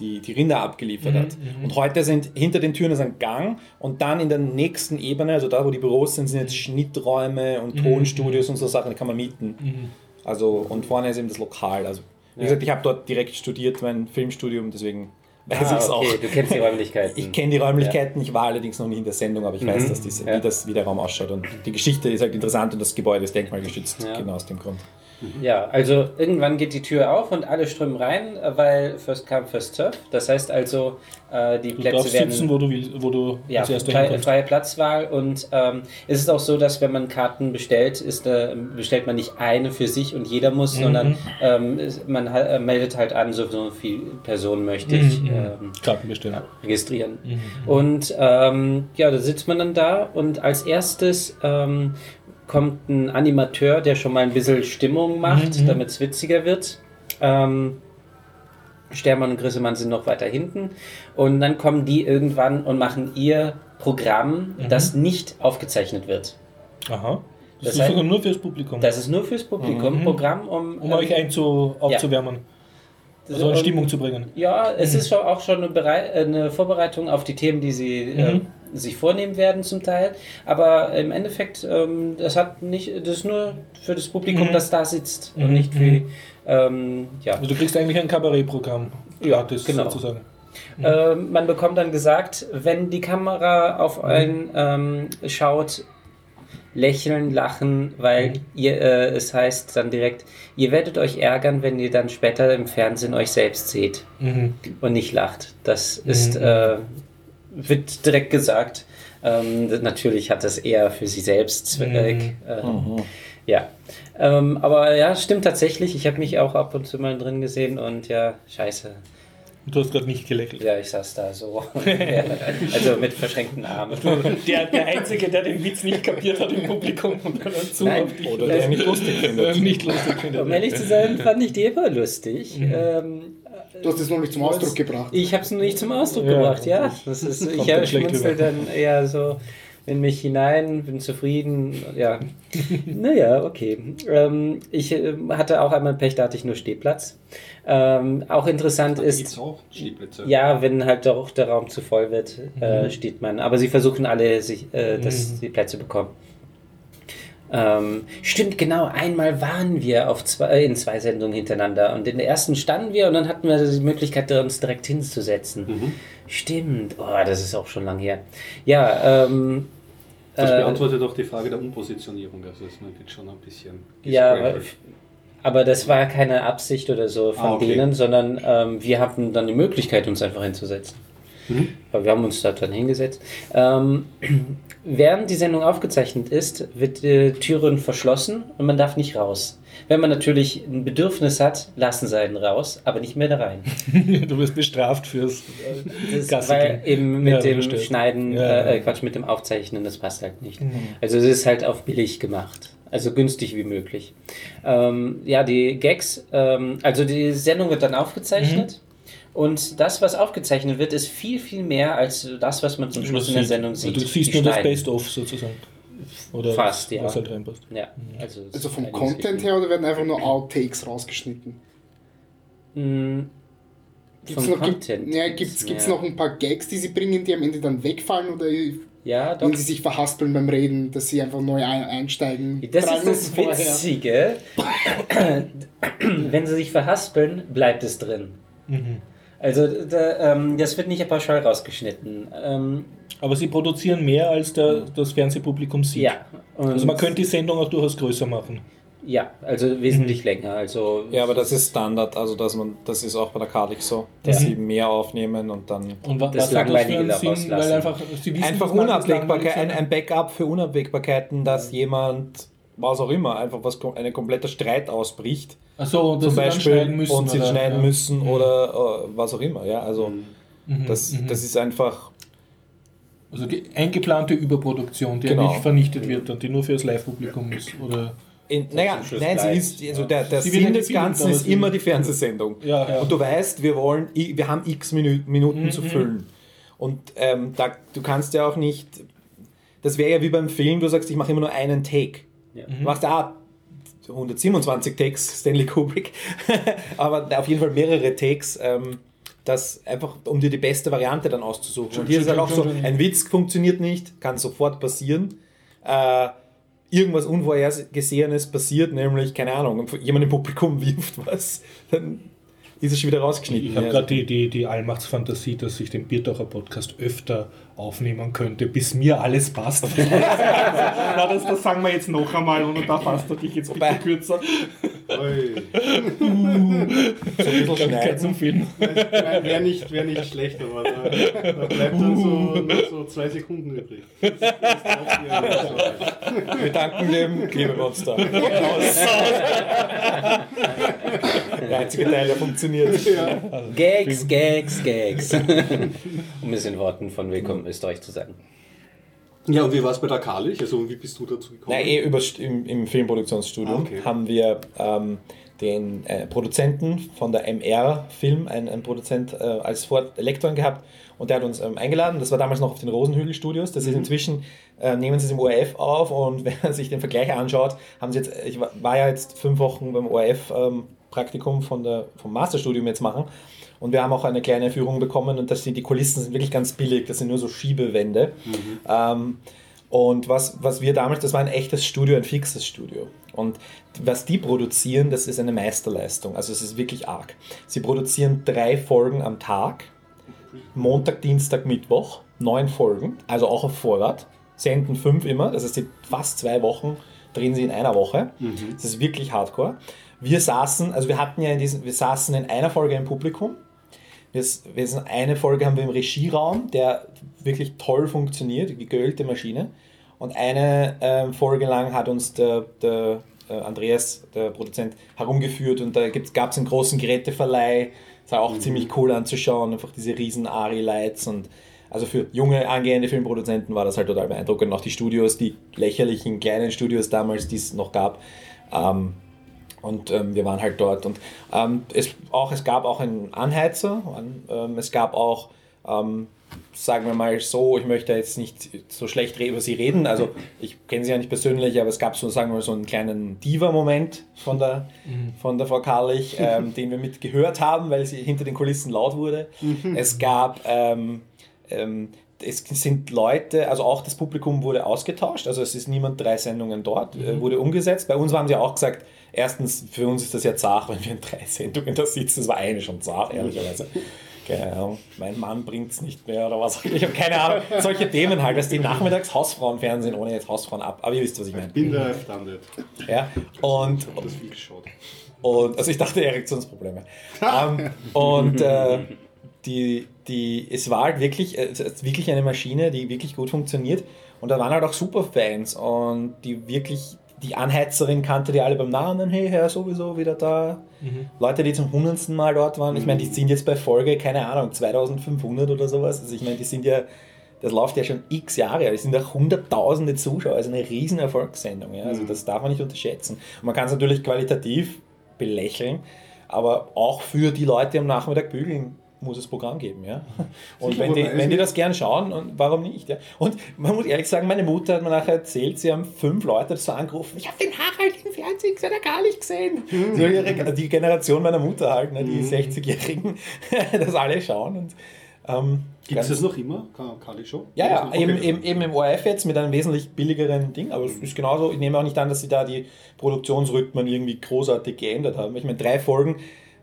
die, die Rinder abgeliefert hat. Und heute sind hinter den Türen ist ein Gang und dann in der nächsten Ebene, also da wo die Büros sind, sind jetzt Schnitträume und Tonstudios und so Sachen, die kann man mieten. Also und vorne ist eben das Lokal. Also wie gesagt, ich habe dort direkt studiert, mein Filmstudium, deswegen weiß Ah, ich es okay, auch. du kennst die Räumlichkeiten. Ich kenne die Räumlichkeiten, ich war allerdings noch nie in der Sendung, aber ich weiß, dass diese, ja. wie, das, wie der Raum ausschaut. Und die Geschichte ist halt interessant und das Gebäude ist denkmalgeschützt, Ja. genau aus dem Grund. Ja, also irgendwann geht die Tür auf und alle strömen rein, äh, weil First Come, First Serve. Das heißt also, äh, die Du Plätze werden... sitzen, wo du, wo du Ja, erster freie, Platzwahl und ähm, es ist auch so, dass wenn man Karten bestellt, ist, äh, bestellt man nicht eine für sich und jeder muss, Mhm. sondern ähm, man äh, meldet halt an, so so viele Personen möchte ich Mhm, mhm. ähm, Karten bestellen. registrieren. Mhm. Und ähm, ja, da sitzt man dann da und als erstes ähm, kommt ein Animateur, der schon mal ein bisschen Stimmung macht, Mhm. damit es witziger wird. Ähm, Stermann und Grissemann sind noch weiter hinten. Und dann kommen die irgendwann und machen ihr Programm, Mhm. das nicht aufgezeichnet wird. Aha. Das, Das ist heißt- sogar nur fürs Publikum. Das ist nur fürs Publikum. Mhm. Programm, um, um euch einzu, aufzuwärmen. Also in Stimmung zu bringen. Ja, es ist schon auch schon eine, Berei eine Vorbereitung auf die Themen, die sie äh, sich vornehmen werden zum Teil. Aber im Endeffekt, ähm, das hat nicht, das ist nur für das Publikum, das da sitzt und nicht für ähm, ja. Also du kriegst eigentlich ein Kabarettprogramm. Ja, gratis genau. sozusagen. Ähm, man bekommt dann gesagt, wenn die Kamera auf einen ähm, schaut, lächeln, lachen, weil ihr, äh, es heißt dann direkt, ihr werdet euch ärgern, wenn ihr dann später im Fernsehen euch selbst seht Mhm. und nicht lacht. Das ist, äh, wird direkt gesagt. Ähm, natürlich hat das eher für sie selbst Zweck. Ähm, Ja. Ähm, aber ja, stimmt tatsächlich. Ich habe mich auch ab und zu mal drin gesehen und ja, scheiße. Du hast gerade nicht gelächelt. Ja, ich saß da so. also mit verschränkten Armen. Der, der Einzige, der den Witz nicht kapiert hat im Publikum und dann zu Nein. auf dich Oder der nicht lustig findet. äh, nicht lustig findet. Um ehrlich zu sein, fand ich die immer lustig. Ähm, Du hast es noch nicht zum Ausdruck gebracht. ich habe es nur nicht zum Ausdruck Ja. gebracht, ja. Das ist, ich schlecht schmunzel dann eher so in mich hinein, bin zufrieden. Ja, naja, okay. Ähm, ich äh, hatte auch einmal Pech, da hatte ich nur Stehplatz. Ähm, auch interessant Gibt's ist, auch Stehplätze? ja, wenn halt doch der Raum zu voll wird, äh, steht man. Aber sie versuchen alle, sich, äh, dass sie Plätze bekommen. Ähm, stimmt, genau. Einmal waren wir auf zwei, äh, in zwei Sendungen hintereinander und in der ersten standen wir und dann hatten wir die Möglichkeit, uns direkt hinzusetzen. Stimmt. Oh, das ist auch schon lang her. Ja, ähm, Das äh, beantwortet auch die Frage der Umpositionierung. Also es wird schon ein bisschen Ja, aber, das war keine Absicht oder so von Ah, okay. denen, sondern ähm, wir hatten dann die Möglichkeit, uns einfach hinzusetzen. Mhm. Aber wir haben uns da dann hingesetzt. Ähm, während die Sendung aufgezeichnet ist, wird die Türen verschlossen und man darf nicht raus. Wenn man natürlich ein Bedürfnis hat, lassen sie einen raus, aber nicht mehr da rein. Du wirst bestraft fürs äh, Das, weil eben mit Ja, dem verstehe. Schneiden, Ja, ja. Äh, Quatsch, mit dem Aufzeichnen, das passt halt nicht. Also es ist halt auf billig gemacht. Also günstig wie möglich. Ähm, ja, die Gags, ähm, also die Sendung wird dann aufgezeichnet. Und das, was aufgezeichnet wird, ist viel, viel mehr als das, was man zum Schluss in der Sendung sieht. Also du siehst Die nur das schneiden. Best-of sozusagen. Oder Fast, ja. was halt reinpasst. Ja, also, es Also ist vom einiges Content her oder werden einfach nur Outtakes rausgeschnitten? Mm, Gibt's vom noch, gibt, Content ja, gibt's, gibt's ja. noch ein paar Gags, die sie bringen, die am Ende dann wegfallen oder Ja, doch. wenn sie sich verhaspeln beim Reden, dass sie einfach neu ein einsteigen? Das drei ist das Minuten vorher? Witzige. Wenn sie sich verhaspeln, bleibt es drin. Also da, ähm, das wird nicht pauschal rausgeschnitten. Ähm, Aber sie produzieren mehr, als der, das Fernsehpublikum sieht. ja. Und, Also man könnte die Sendung auch durchaus größer machen. ja, also wesentlich länger. Also Ja, aber das ist Standard, also dass man, das ist auch bei der Cardiff so, dass Ja. sie mehr aufnehmen und dann Und wa- Das was Langweilige für einen da Sinn? rauslassen. Weil einfach, sie wissen, einfach das das Unabwägbarkeit, ein, ein Backup für Unabwägbarkeiten, dass jemand, was auch immer, einfach was ein kompletter Streit ausbricht. Ach so, dass zum Beispiel, schneiden müssen. und sie oder? schneiden ja. müssen oder äh, was auch immer, ja, also Mhm, das, mhm. das ist einfach, Also die eingeplante Überproduktion, die Genau. nicht vernichtet wird und die nur für das Live-Publikum ist. Oder in, naja, nein, sie ist, also der, der Sinn des Ganzen ist immer die Fernsehsendung. Ja, ja. Und du weißt, wir wollen, wir haben x Minuten, Minuten Mhm, zu füllen. Und ähm, da, du kannst ja auch nicht, das wäre ja wie beim Film, du sagst, ich mache immer nur einen Take. Ja. Du machst ah, 127 Takes, Stanley Kubrick, aber auf jeden Fall mehrere Takes, ähm, das einfach, um dir die beste Variante dann auszusuchen. Und hier ist halt auch so, ein Witz funktioniert nicht, kann sofort passieren. Äh, irgendwas Unvorhergesehenes passiert, nämlich, keine Ahnung, jemand im Publikum wirft was, dann ist es schon wieder rausgeschnitten. ich habe gerade die, die, die Allmachtsfantasie, dass ich den Biertaucher Podcast öfter aufnehmen könnte, bis mir alles passt. Na, das, das sagen wir jetzt noch einmal und da fasst du dich jetzt bitte kürzer. Ui. so ein bisschen schneiden. zum Film. Wäre nicht, wär nicht schlecht, aber da, da bleibt dann so, nur so zwei Sekunden übrig. Das hier- Wir danken dem Klebemonster. Der einzige Teil, der funktioniert. Gags, Gags, Gags. um es in Worten von Willkommen Österreich zu sagen. Ja, und wie war es bei der Karlich? Also wie bist du dazu gekommen? Nein, eh über, im, im Filmproduktionsstudio Ah, okay. haben wir ähm, den äh, Produzenten von der MR Film, ein, ein Produzent äh, als Vorlektoren gehabt und der hat uns ähm, eingeladen. Das war damals noch auf den Rosenhügel Studios. Das ist inzwischen, äh, nehmen sie es im ORF auf und wenn man sich den Vergleich anschaut, haben sie jetzt, ich war, war ja jetzt fünf Wochen beim ORF ähm, Praktikum von der, vom Masterstudium jetzt machen. Und wir haben auch eine kleine Führung bekommen und das sind, die Kulissen sind wirklich ganz billig, das sind nur so Schiebewände. Ähm, und was, was wir damals, das war ein echtes Studio, ein fixes Studio. Und was die produzieren, das ist eine Meisterleistung. Also es ist wirklich arg. Sie produzieren drei Folgen am Tag. Montag, Dienstag, Mittwoch. Neun Folgen. Also auch auf Vorrat. Senden fünf immer. Das heißt, fast zwei Wochen drehen sie in einer Woche. Das ist wirklich hardcore. Wir saßen, also wir hatten ja in diesen, wir saßen in einer Folge im Publikum. Wir, wir sind, eine Folge haben wir im Regieraum, der wirklich toll funktioniert, die geölte Maschine. Und eine ähm, Folge lang hat uns der, der äh, Andreas, der Produzent, herumgeführt und da gab es einen großen Geräteverleih. Das war auch ziemlich cool anzuschauen, einfach diese riesen Ari-Lights und also für junge angehende Filmproduzenten war das halt total beeindruckend. Auch die Studios, die lächerlichen kleinen Studios damals, die es noch gab. Ähm, und ähm, wir waren halt dort. Und ähm, es, auch, es gab auch einen Anheizer, an, ähm, es gab auch, ähm, sagen wir mal so, ich möchte jetzt nicht so schlecht über sie reden, also ich kenne sie ja nicht persönlich, aber es gab so, sagen wir mal, so einen kleinen Diva-Moment von der, von der Frau Karlich, ähm, den wir mitgehört haben, weil sie hinter den Kulissen laut wurde. Es gab ähm, ähm, es sind Leute, also auch das Publikum wurde ausgetauscht, also es ist niemand drei Sendungen dort, äh, wurde umgesetzt. Bei uns haben sie auch gesagt, erstens, für uns ist das ja zart, wenn wir in drei Sendungen da sitzen, das war eine schon zart, ehrlicherweise. Keine Ahnung, mein Mann bringt es nicht mehr oder was. Ich habe keine Ahnung. Solche Themen halt, dass die nachmittags Hausfrauenfernsehen ohne jetzt Hausfrauen ab. Aber ihr wisst, was ich meine. Bin da erstanden. Ja? Und, Das viel geschaut. und also ich dachte Erektionsprobleme. ähm, und äh, die, die, es war halt wirklich, äh, wirklich eine Maschine, die wirklich gut funktioniert. Und da waren halt auch Superfans und die wirklich, die Anheizerin kannte die alle beim Namen, hey, Herr, sowieso wieder da. Leute, die zum hundertsten Mal dort waren, ich meine, die sind jetzt bei Folge, keine Ahnung, 2500 oder sowas. Also ich meine, die sind ja, das läuft ja schon x Jahre, es sind ja hunderttausende Zuschauer, also eine riesen Erfolgssendung. Ja? Also das darf man nicht unterschätzen. Und man kann es natürlich qualitativ belächeln, aber auch für die Leute am Nachmittag bügeln muss es Programm geben, ja. Und Sicher, wenn, die, wenn die das gern schauen, und warum nicht? Ja? Und man muss ehrlich sagen, meine Mutter hat mir nachher erzählt, sie haben fünf Leute so angerufen, ich habe den Harald im Fernsehen gesehen, gar nicht gesehen. Mhm. So ihre, die Generation meiner Mutter halt, ne, die 60-Jährigen, das alle schauen. Und, ähm, Gibt es das noch immer? Ka- Kali Show? ja, ja, Okay. eben, eben, eben im ORF jetzt mit einem wesentlich billigeren Ding, aber es ist genauso, ich nehme auch nicht an, dass sie da die Produktionsrhythmen irgendwie großartig geändert haben. Ich meine, drei Folgen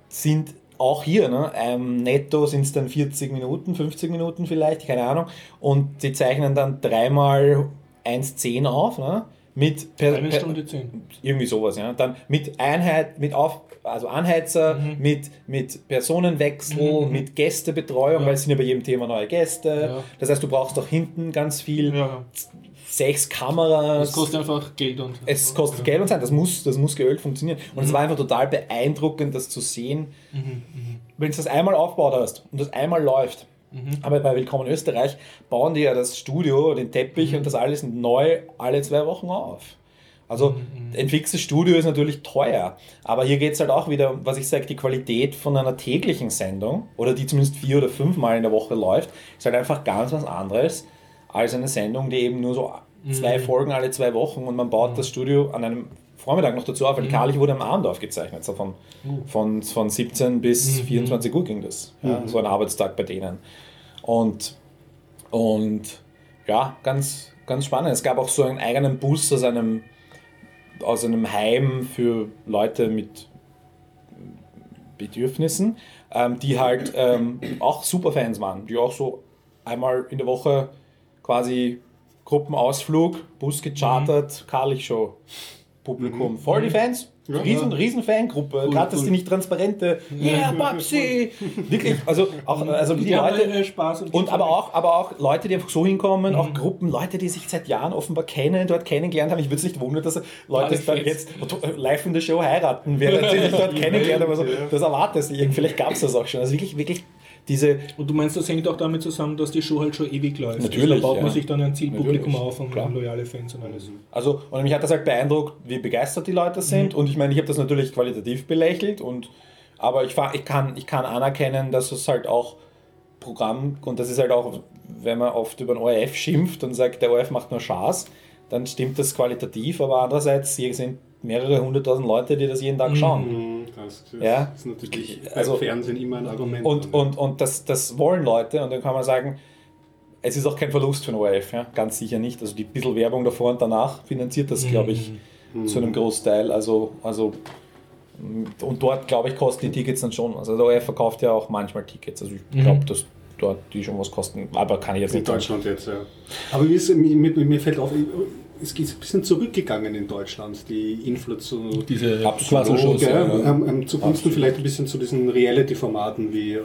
sind auch hier, ne? ähm, netto sind es dann 40 Minuten, 50 Minuten vielleicht, keine Ahnung, und sie zeichnen dann dreimal 1,10 auf, ne? mit per, Eine per- Stunde zehn. irgendwie sowas, ja. Dann mit Einheit, mit auf, also Anheizer, mit, mit Personenwechsel, Mhm. mit Gästebetreuung, Ja. weil es sind ja bei jedem Thema neue Gäste. Ja. Das heißt, du brauchst auch hinten ganz viel, Ja, sechs Kameras. das kostet einfach Geld und. es kostet Geld und Zeit, das muss, das muss geölt funktionieren. Und Mhm. es war einfach total beeindruckend, das zu sehen, wenn du das einmal aufgebaut hast und das einmal läuft. Mhm. Aber bei Willkommen Österreich bauen die ja das Studio, den Mhm. Teppich und das alles neu alle zwei Wochen auf. Also Mhm, ein fixes Studio ist natürlich teuer, aber hier geht es halt auch wieder was ich sage, die Qualität von einer täglichen Sendung oder die zumindest vier oder fünf Mal in der Woche läuft, ist halt einfach ganz was anderes als eine Sendung, die eben nur so zwei Mhm. Folgen alle zwei Wochen und man baut das Studio an einem Vormittag noch dazu auf, weil die Karlich wurde am Abend aufgezeichnet, so von, von, von 17 bis 24 Uhr ging das, ja, so ein Arbeitstag bei denen. Und, und ja, ganz, ganz spannend. Es gab auch so einen eigenen Bus aus einem, aus einem Heim für Leute mit Bedürfnissen, ähm, die halt ähm, auch Superfans waren, die auch so einmal in der Woche quasi Gruppenausflug, Bus gechartert, Karlich-Show. Publikum. Voll die Fans. Ja, riesen, ja. riesen Fangruppe. Cool, Gerade, cool. die nicht transparente, yeah, Babsi! Wirklich, also auch also die, Die Leute. Spaß und, Und aber auch, aber auch Leute, die einfach so hinkommen, auch Gruppen, Leute, die sich seit Jahren offenbar kennen, dort kennengelernt haben. Ich würde es nicht wundern, dass Leute Alle dann jetzt live in der Show heiraten, während sie sich dort kennengelernt haben. Also, das erwartest du. Vielleicht gab es das auch schon. Also wirklich, wirklich diese Und du meinst, das hängt auch damit zusammen, dass die Show halt schon ewig läuft. Natürlich, Also da baut man ja. sich dann ein Zielpublikum Natürlich, auf und klar. loyale Fans und alles. Also, und mich hat das halt beeindruckt, wie begeistert die Leute sind. Und ich meine, ich habe das natürlich qualitativ belächelt. Und, aber ich, ich, kann, ich kann anerkennen, dass es halt auch Programm, und das ist halt auch, wenn man oft über den ORF schimpft und sagt, der ORF macht nur Spaß, dann stimmt das qualitativ. Aber andererseits, hier sind mehrere hunderttausend Leute, die das jeden Tag schauen. Mhm, Das, das Ja. ist natürlich Also- beim Fernsehen immer ein Argument. Und, und, und das, das wollen Leute und dann kann man sagen, es ist auch kein Verlust für den ORF, ja? ganz sicher nicht. Also die bisschen Werbung davor und danach finanziert das, glaube ich, zu einem Großteil. Also, also und dort, glaube ich, kosten die Tickets dann schon. Also der ORF verkauft ja auch manchmal Tickets. Also ich glaube, dass dort die schon was kosten. Aber kann ich jetzt in nicht sagen. Deutschland jetzt, ja. Aber mir, ist, mir mir fällt auf, es ist ein bisschen zurückgegangen in Deutschland, die Inflation. Diese Absolut, Quaselshows. Gell? Ja. Ähm, ähm, zugunsten vielleicht ein bisschen zu diesen Reality-Formaten wie äh,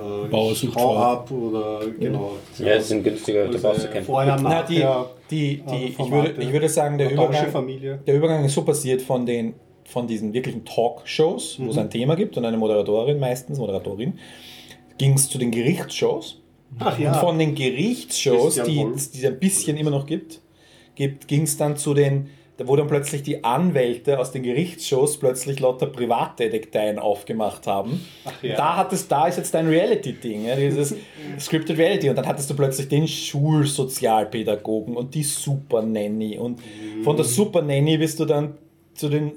hau ab oder genau. Ja, die sind günstiger, da brauchst du keinen. Vorher, Na, die, nachher, die, äh, die, ich, würde, ich würde sagen, der Übergang, Familie. der Übergang ist so passiert von, den, von diesen wirklichen Talkshows, wo es ein Thema gibt und eine Moderatorin meistens, Moderatorin, ging es zu den Gerichtsshows. Ach Und von den Gerichtsshows, die die es ein bisschen immer noch gibt, gibt ging es dann zu den, da wo dann plötzlich die Anwälte aus den Gerichtsshows plötzlich lauter Privatdetekteien aufgemacht haben. ja. Da hat es, da ist jetzt dein Reality-Ding, ja, dieses Scripted Reality. Und dann hattest du plötzlich den Schulsozialpädagogen und die Super Nanny. Und von der Super Nanny bist du dann zu den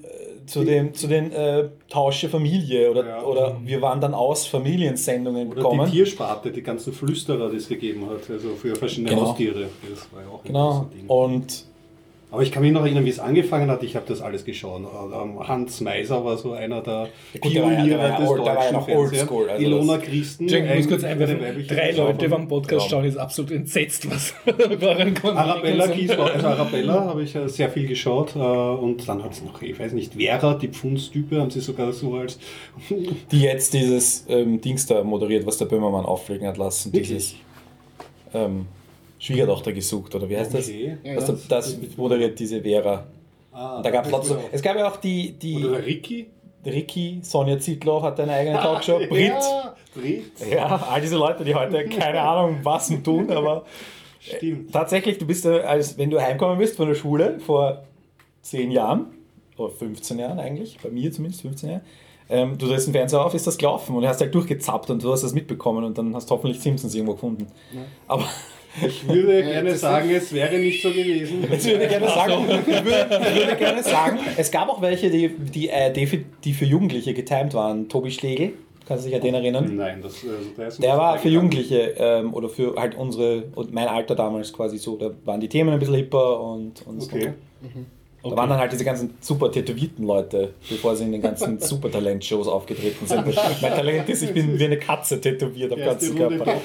zu dem zu den äh, Tausche Familie oder, Ja. oder wir waren dann aus Familiensendungen Oder gekommen. die Tiersparte, die ganzen Flüsterer, die es gegeben hat, also für verschiedene Genau. Haustiere. Das war ja auch ein Genau. Und Aber ich kann mich noch erinnern, wie es angefangen hat. Ich habe das alles geschaut. Ähm, Hans Meiser war so einer der gut, ja- Pioniere der ja des old- ja deutschen Fernsehens. oldschool, also Ilona Christen. Ich muss kurz einwerfen, drei. Leute beim Podcast Ja. schauen, ist absolut entsetzt, was. Arabella Kiesbauer, also Arabella habe ich äh, sehr viel geschaut äh, und dann hat es noch, ich weiß nicht, Vera, die Pfundstype, haben sie sogar so als die jetzt dieses ähm, Dings da moderiert, was der Böhmermann auffliegen hat lassen. Wirklich? Dieses ähm, Schwiegertochter gesucht, oder wie heißt Okay. das? Ja, ja. der, das moderiert diese Vera. Ah, da gab es genau. Es gab ja auch die, die Oder Ricky. Ricky, Sonja Zietlow hat eine eigene Talkshow, Brit. Ja, Brit. Ja, all diese Leute, die heute keine Ahnung was und tun, aber Stimmt. tatsächlich, du bist ja, als wenn du heimkommen bist von der Schule vor 10 Jahren, oder 15 Jahren eigentlich, bei mir zumindest 15 Jahre, ähm, du drehst den Fernseher auf, ist das gelaufen und du hast halt durchgezappt und du hast das mitbekommen und dann hast du hoffentlich Simpsons irgendwo gefunden. Aber Ich würde Ja, gerne das- sagen, es wäre nicht so gewesen. ich würde gerne sagen, ich würde, ich würde gerne sagen, es gab auch welche, die, die, äh, die, für, die für Jugendliche getimed waren. Tobi Schlegel, kannst du dich an den erinnern? Nein, das, also der ist Der war für. Jugendliche ähm, oder für halt unsere und mein Alter damals quasi so. Da waren die Themen ein bisschen hipper und, und Okay. Da waren dann halt diese ganzen super tätowierten Leute, bevor sie in den ganzen super Talent-Shows aufgetreten sind. mein Talent ist, ich bin wie eine Katze tätowiert am ganzen Körper.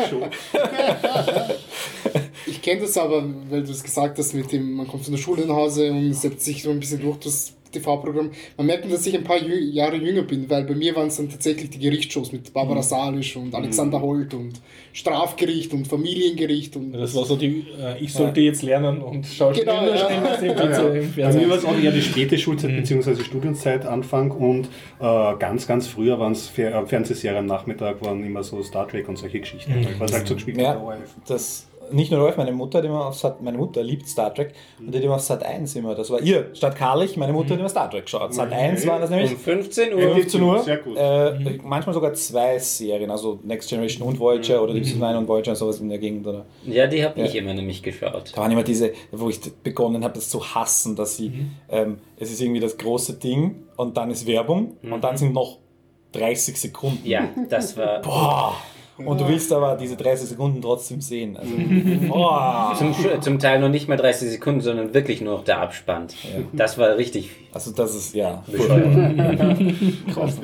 Ich kenne das aber, weil du es gesagt hast, mit dem, man kommt von der Schule nach Hause und setzt sich so ein bisschen durch das TV-Programm. Man merkt, dass ich ein paar Jü Jahre jünger bin, weil bei mir waren es dann tatsächlich die Gerichtsshows mit Barbara Salisch und Alexander Holt und Strafgericht und Familiengericht und Das war so die, äh, ich sollte jetzt lernen und Schauspieler Genau, ja. bitte Ja, Bei mir war es auch eher die späte Schulzeit bzw. Studienzeit Anfang und äh, ganz, ganz früher waren es Fer äh, Fernsehserien am Nachmittag, waren immer so Star Trek und solche Geschichten. Was halt so gespielt. Ja, das nicht nur läuft, meine Mutter hat immer auf Sat, meine Mutter liebt Star Trek und die hat immer auf Sat 1 immer, das war ihr, statt Karlich, meine Mutter hat immer Star Trek geschaut. Sat 1 war das nämlich Um 15 Ja, Uhr. 15 Uhr. Sehr gut. Äh, Manchmal sogar zwei Serien, also Next Generation und Voyager oder Deep Space Nine und Voyager, sowas in der Gegend. Oder. Ja, die habe ich Ja. immer nämlich geschaut. Da waren immer diese, wo ich begonnen habe, das zu hassen, dass sie, ähm, es ist irgendwie das große Ding und dann ist Werbung und dann sind noch 30 Sekunden. Ja, das war. Boah! Und du willst aber diese 30 Sekunden trotzdem sehen. Also, boah! Zum, zum Teil noch nicht mal 30 Sekunden, sondern wirklich nur noch der Abspann. Das war richtig Also das ist, ja. Krass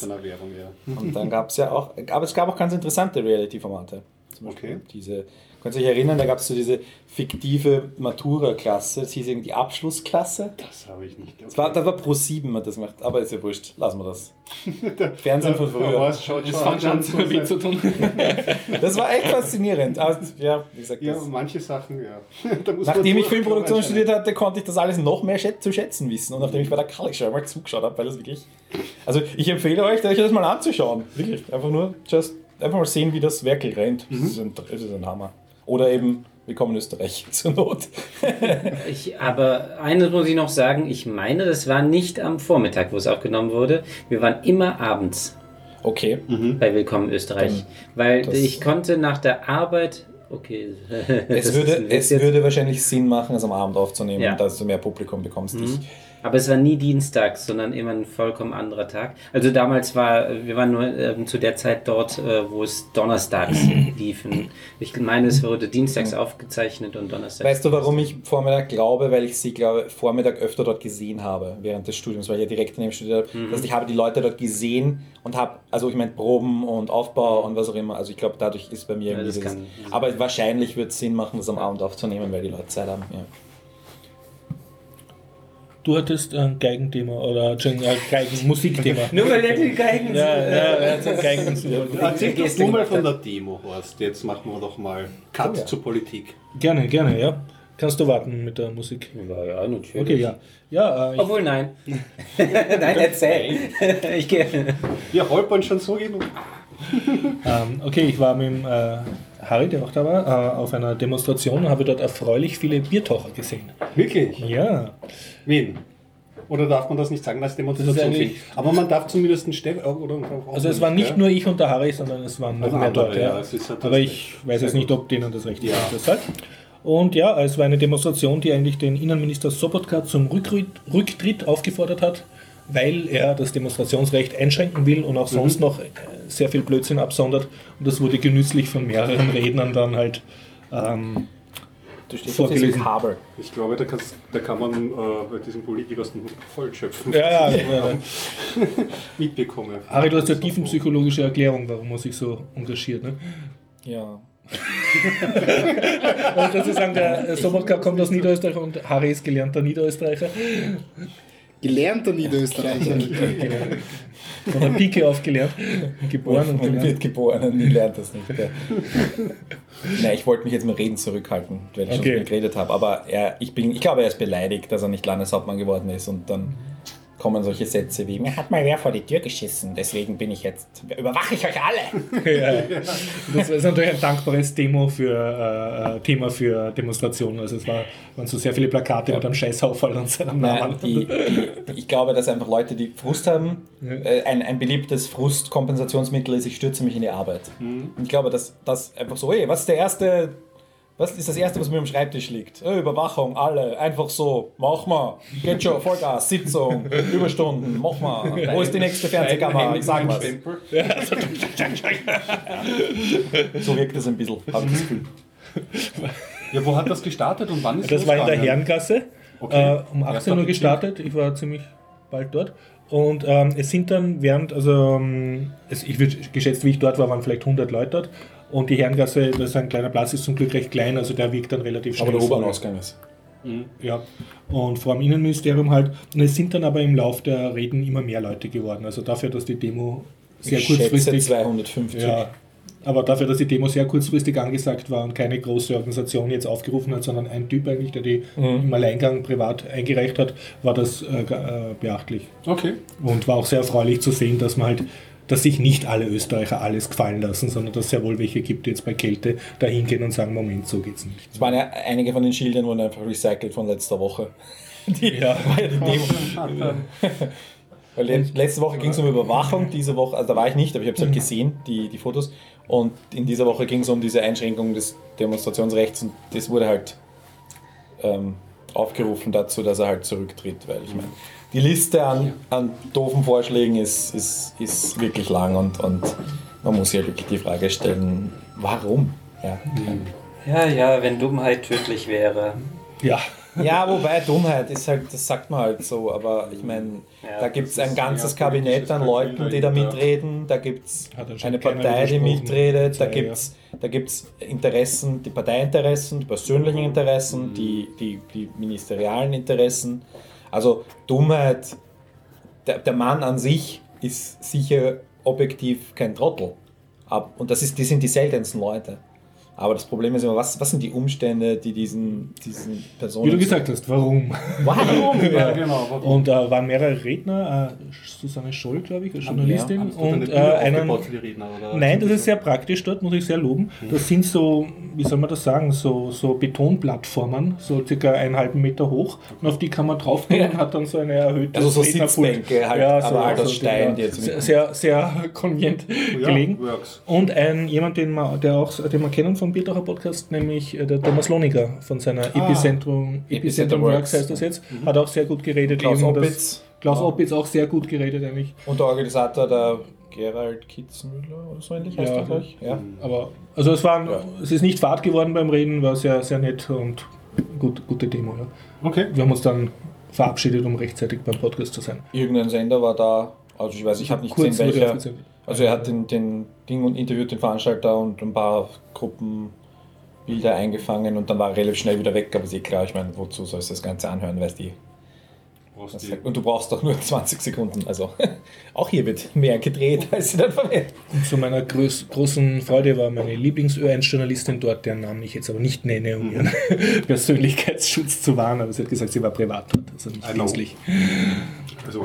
seiner Währung, ja. Und dann gab es ja auch, aber es gab auch ganz interessante Reality-Formate. Zum Beispiel Okay. diese, könnt ihr euch erinnern, da gab es so diese fiktive Matura-Klasse, das hieß irgendwie die Abschlussklasse. Das habe ich nicht. Das war, das war Pro 7 hat das gemacht, aber ist ja wurscht, lassen wir das. Fernsehen von Ja, früher. was, schaut Das schon fand schon zu weh zu tun. Das war echt faszinierend. Aber ja, wie gesagt, Ja, manche Sachen, ja. Da muss nachdem man ich Filmproduktion studiert hatte, konnte ich das alles noch mehr schät zu schätzen wissen. Und nachdem ich bei der Kalkschau mal zugeschaut habe, weil das wirklich. Also ich empfehle euch, euch das mal anzuschauen. Wirklich. Einfach nur, just, einfach mal sehen, wie das Werkel rennt. Das, ist ein, das ist ein Hammer. Oder eben, willkommen in Österreich zur Not. Ich, aber eines muss ich noch sagen, ich meine, das war nicht am Vormittag, wo es aufgenommen wurde. Wir waren immer abends Okay. bei Willkommen Österreich. weil das- ich konnte nach der Arbeit. Okay. Es würde, es würde wahrscheinlich Sinn machen, es am Abend aufzunehmen, Ja. dass du mehr Publikum bekommst. Ich Aber es war nie dienstags, sondern immer ein vollkommen anderer Tag. Also damals war, wir waren nur ähm, zu der Zeit dort, äh, wo es donnerstags lief. Und Ich meine, es wurde dienstags aufgezeichnet und donnerstags. Weißt du, warum ich Vormittag glaube? Weil ich sie, glaube Vormittag öfter dort gesehen habe während des Studiums, weil ich ja direkt daneben studiert habe. Das heißt, ich habe die Leute dort gesehen und habe, also ich meine Proben und Aufbau und was auch immer. Also ich glaube, dadurch ist bei mir Ja, irgendwie das dieses, kann- Aber wahrscheinlich wird es Sinn machen, das am Abend aufzunehmen, weil die Leute Zeit haben. Ja. Du hattest ein Geigenthema oder ein Geigenmusikthema. Nur weil er die Geigen ja, ja, er hat ein Geigen. Erzähl doch Geste du mal von der Demo, Horst. Jetzt machen wir doch mal Cut Oh ja. zur Politik. Gerne, gerne, ja. Kannst du warten mit der Musik? Ja, ja, natürlich. Okay, ja. Ja, äh, Obwohl, nein. nein, erzähl. ich gehe. Wir holpern schon so genug. ähm, okay, ich war mit dem äh, Harry, der auch da war, äh, auf einer Demonstration habe dort erfreulich viele Biertaucher gesehen. Wirklich? Ja, Wen? Oder darf man das nicht sagen als Das Demonstration? ist eigentlich- Aber man darf zumindest einen Steff oder einen also es waren nicht nur ich und der Harry, sondern es waren noch mehr andere, dort. ja, Ja. halt Aber das ich weiß jetzt nicht, ob denen das recht Ja. ist. Und ja, es war eine Demonstration, die eigentlich den Innenminister Sobotka zum Rücktritt, Rücktritt aufgefordert hat, weil er das Demonstrationsrecht einschränken will und auch sonst noch äh, sehr viel Blödsinn absondert. Und das wurde genüsslich von mehreren Rednern dann halt ähm, Du stehst Vorgelesen. Kabel. Ich glaube, da, da kann man äh, bei diesem Politiker aus dem Hut voll schöpfen. ja, ja, ja. Mitbekommen. Harry, du hast ja tiefenpsychologische Erklärung, warum man sich so engagiert. Ne? Ja. Und dazu sagen, der Sobotka kommt aus Niederösterreich und Harry ist gelernter Niederösterreicher. Gelernter Niederösterreicher. Von der Pike auf gelernt. Geboren und Man gelernt. wird geboren und lernt das nicht. Ja. Nein, ich wollte mich jetzt mit Reden zurückhalten, weil ich Okay. schon viel geredet habe. Aber er, ich, bin, ich glaube, er ist beleidigt, dass er nicht Landeshauptmann geworden ist. Und dann kommen solche Sätze wie, mir hat mal wer vor die Tür geschissen, deswegen bin ich jetzt, überwache ich euch alle. Ja, ja. Das ist natürlich ein dankbares Demo für, äh, äh, Thema für Demonstrationen. Also es war, waren so sehr viele Plakate mit einem Scheißhauffall und seinem Nein, Namen. die, die, ich glaube, dass einfach Leute, die Frust haben, äh, ein, ein beliebtes Frustkompensationsmittel ist, ich stürze mich in die Arbeit. Und ich glaube, dass das einfach so, hey, was ist der erste, was ist das erste, was mir am Schreibtisch liegt? Äh, Überwachung, alle, einfach so, mach mal, geht schon, Vollgas, Sitzung, Überstunden, mach mal. Wo ist die nächste Fernsehkamera? Ich sag was. So wirkt das ein bisschen, habe ich das Gefühl. Ja, wo hat das gestartet und wann ist Das war in der? Herrengasse, Okay. äh, um 18 Erster Uhr gestartet. Ich war ziemlich bald dort. Und ähm, es sind dann während, also ähm, es, ich würde geschätzt, wie ich dort war, waren vielleicht 100 Leute dort. Und die Herrengasse, das ist ein kleiner Platz, ist zum Glück recht klein, also der wirkt dann relativ schnell. Aber der voll. U-Bahn-Ausgang ist. Ja, und vor dem Innenministerium halt. Und es sind dann aber im Lauf der Reden immer mehr Leute geworden. Also dafür, dass die Demo sehr ich schätze kurzfristig. 250. Ja, aber dafür, dass die Demo sehr kurzfristig angesagt war und keine große Organisation jetzt aufgerufen hat, sondern ein Typ eigentlich, der die im Alleingang privat eingereicht hat, war das äh, äh, beachtlich. Okay. Und war auch sehr erfreulich zu sehen, dass man halt dass sich nicht alle Österreicher alles gefallen lassen, sondern dass es sehr wohl welche gibt, die jetzt bei Kälte da hingehen und sagen, Moment, so geht's nicht. Es waren ja einige von den Schildern wurden einfach recycelt von letzter Woche. Die, Ja. war ja die Demo. Letzte Woche ging es um Überwachung, diese Woche, also da war ich nicht, aber ich habe es halt gesehen, die, die Fotos. Und in dieser Woche ging es um diese Einschränkung des Demonstrationsrechts und das wurde halt ähm, aufgerufen dazu, dass er halt zurücktritt, weil ich meine, die Liste an, an doofen Vorschlägen ist, ist, ist wirklich lang und, und man muss sich halt wirklich die Frage stellen, warum? Ja. Ja, ja, wenn Dummheit tödlich wäre. Ja, Ja, wobei Dummheit ist halt, das sagt man halt so, aber ich meine, Ja, da gibt es ein ganzes ja Kabinett an Leuten, die da mitreden, da gibt es eine Partei, die mitredet, da gibt es da gibt's Interessen, die Parteiinteressen, die persönlichen Interessen, die, die, die ministerialen Interessen. Also Dummheit, der, der Mann an sich ist sicher objektiv kein Trottel. Und das ist, die sind die seltensten Leute. Aber das Problem ist immer, was, was sind die Umstände, die diesen, diesen Personen... wie du gesagt hast, warum? Warum? Ja, genau. Warum? Und äh, waren mehrere Redner, äh, Susanne Scholl, glaube ich, als Journalistin, du und äh, einen, aufgebaut für die Redner, oder? Nein, das ist sehr praktisch dort, muss ich sehr loben. Das sind so, wie soll man das sagen, so, so Betonplattformen, so circa einen halben Meter hoch. Und auf die kann man draufgehen und hat dann so eine erhöhte Also so. Sitzbänke halt, aber halt aus Stein, die jetzt sehr, sehr, sehr konvenient Ja, gelegen. works. Und ein, jemand, den, man, der auch, den wir kennen von vom Bierdacher Podcast, nämlich äh, der Thomas Lohniger von seiner Epizentrum, Epicenter Epicentrum Works Works. heißt das jetzt, hat auch sehr gut geredet. Klaus eben, Opitz. Klaus Ja. Opitz auch sehr gut geredet eigentlich. Und der Organisator, der Gerald Kitzmüller oder so ähnlich heißt Ja. er. Ja. Aber also es, waren, Ja. es ist nicht fad geworden beim Reden, war sehr, sehr nett und gut, gute Demo. Ja. Okay. Wir haben uns dann verabschiedet, um rechtzeitig beim Podcast zu sein. Irgendein Sender war da, also ich weiß, ich habe nicht Kurz gesehen, welcher. Also er hat den, den Ding und interviewt den Veranstalter und ein paar Gruppenbilder eingefangen und dann war er relativ schnell wieder weg, aber ist eh klar, ich meine, wozu soll es das Ganze anhören, weißt du. Und du brauchst doch nur 20 Sekunden. Also auch hier wird mehr gedreht, als sie dann verwendet. Und zu meiner groß, großen Freude war meine Lieblings-Ö1-Journalistin dort, deren Namen ich jetzt aber nicht nenne, um ihren Persönlichkeitsschutz zu wahren, aber sie hat gesagt, sie war privat dort, also nicht know. dienstlich. Also,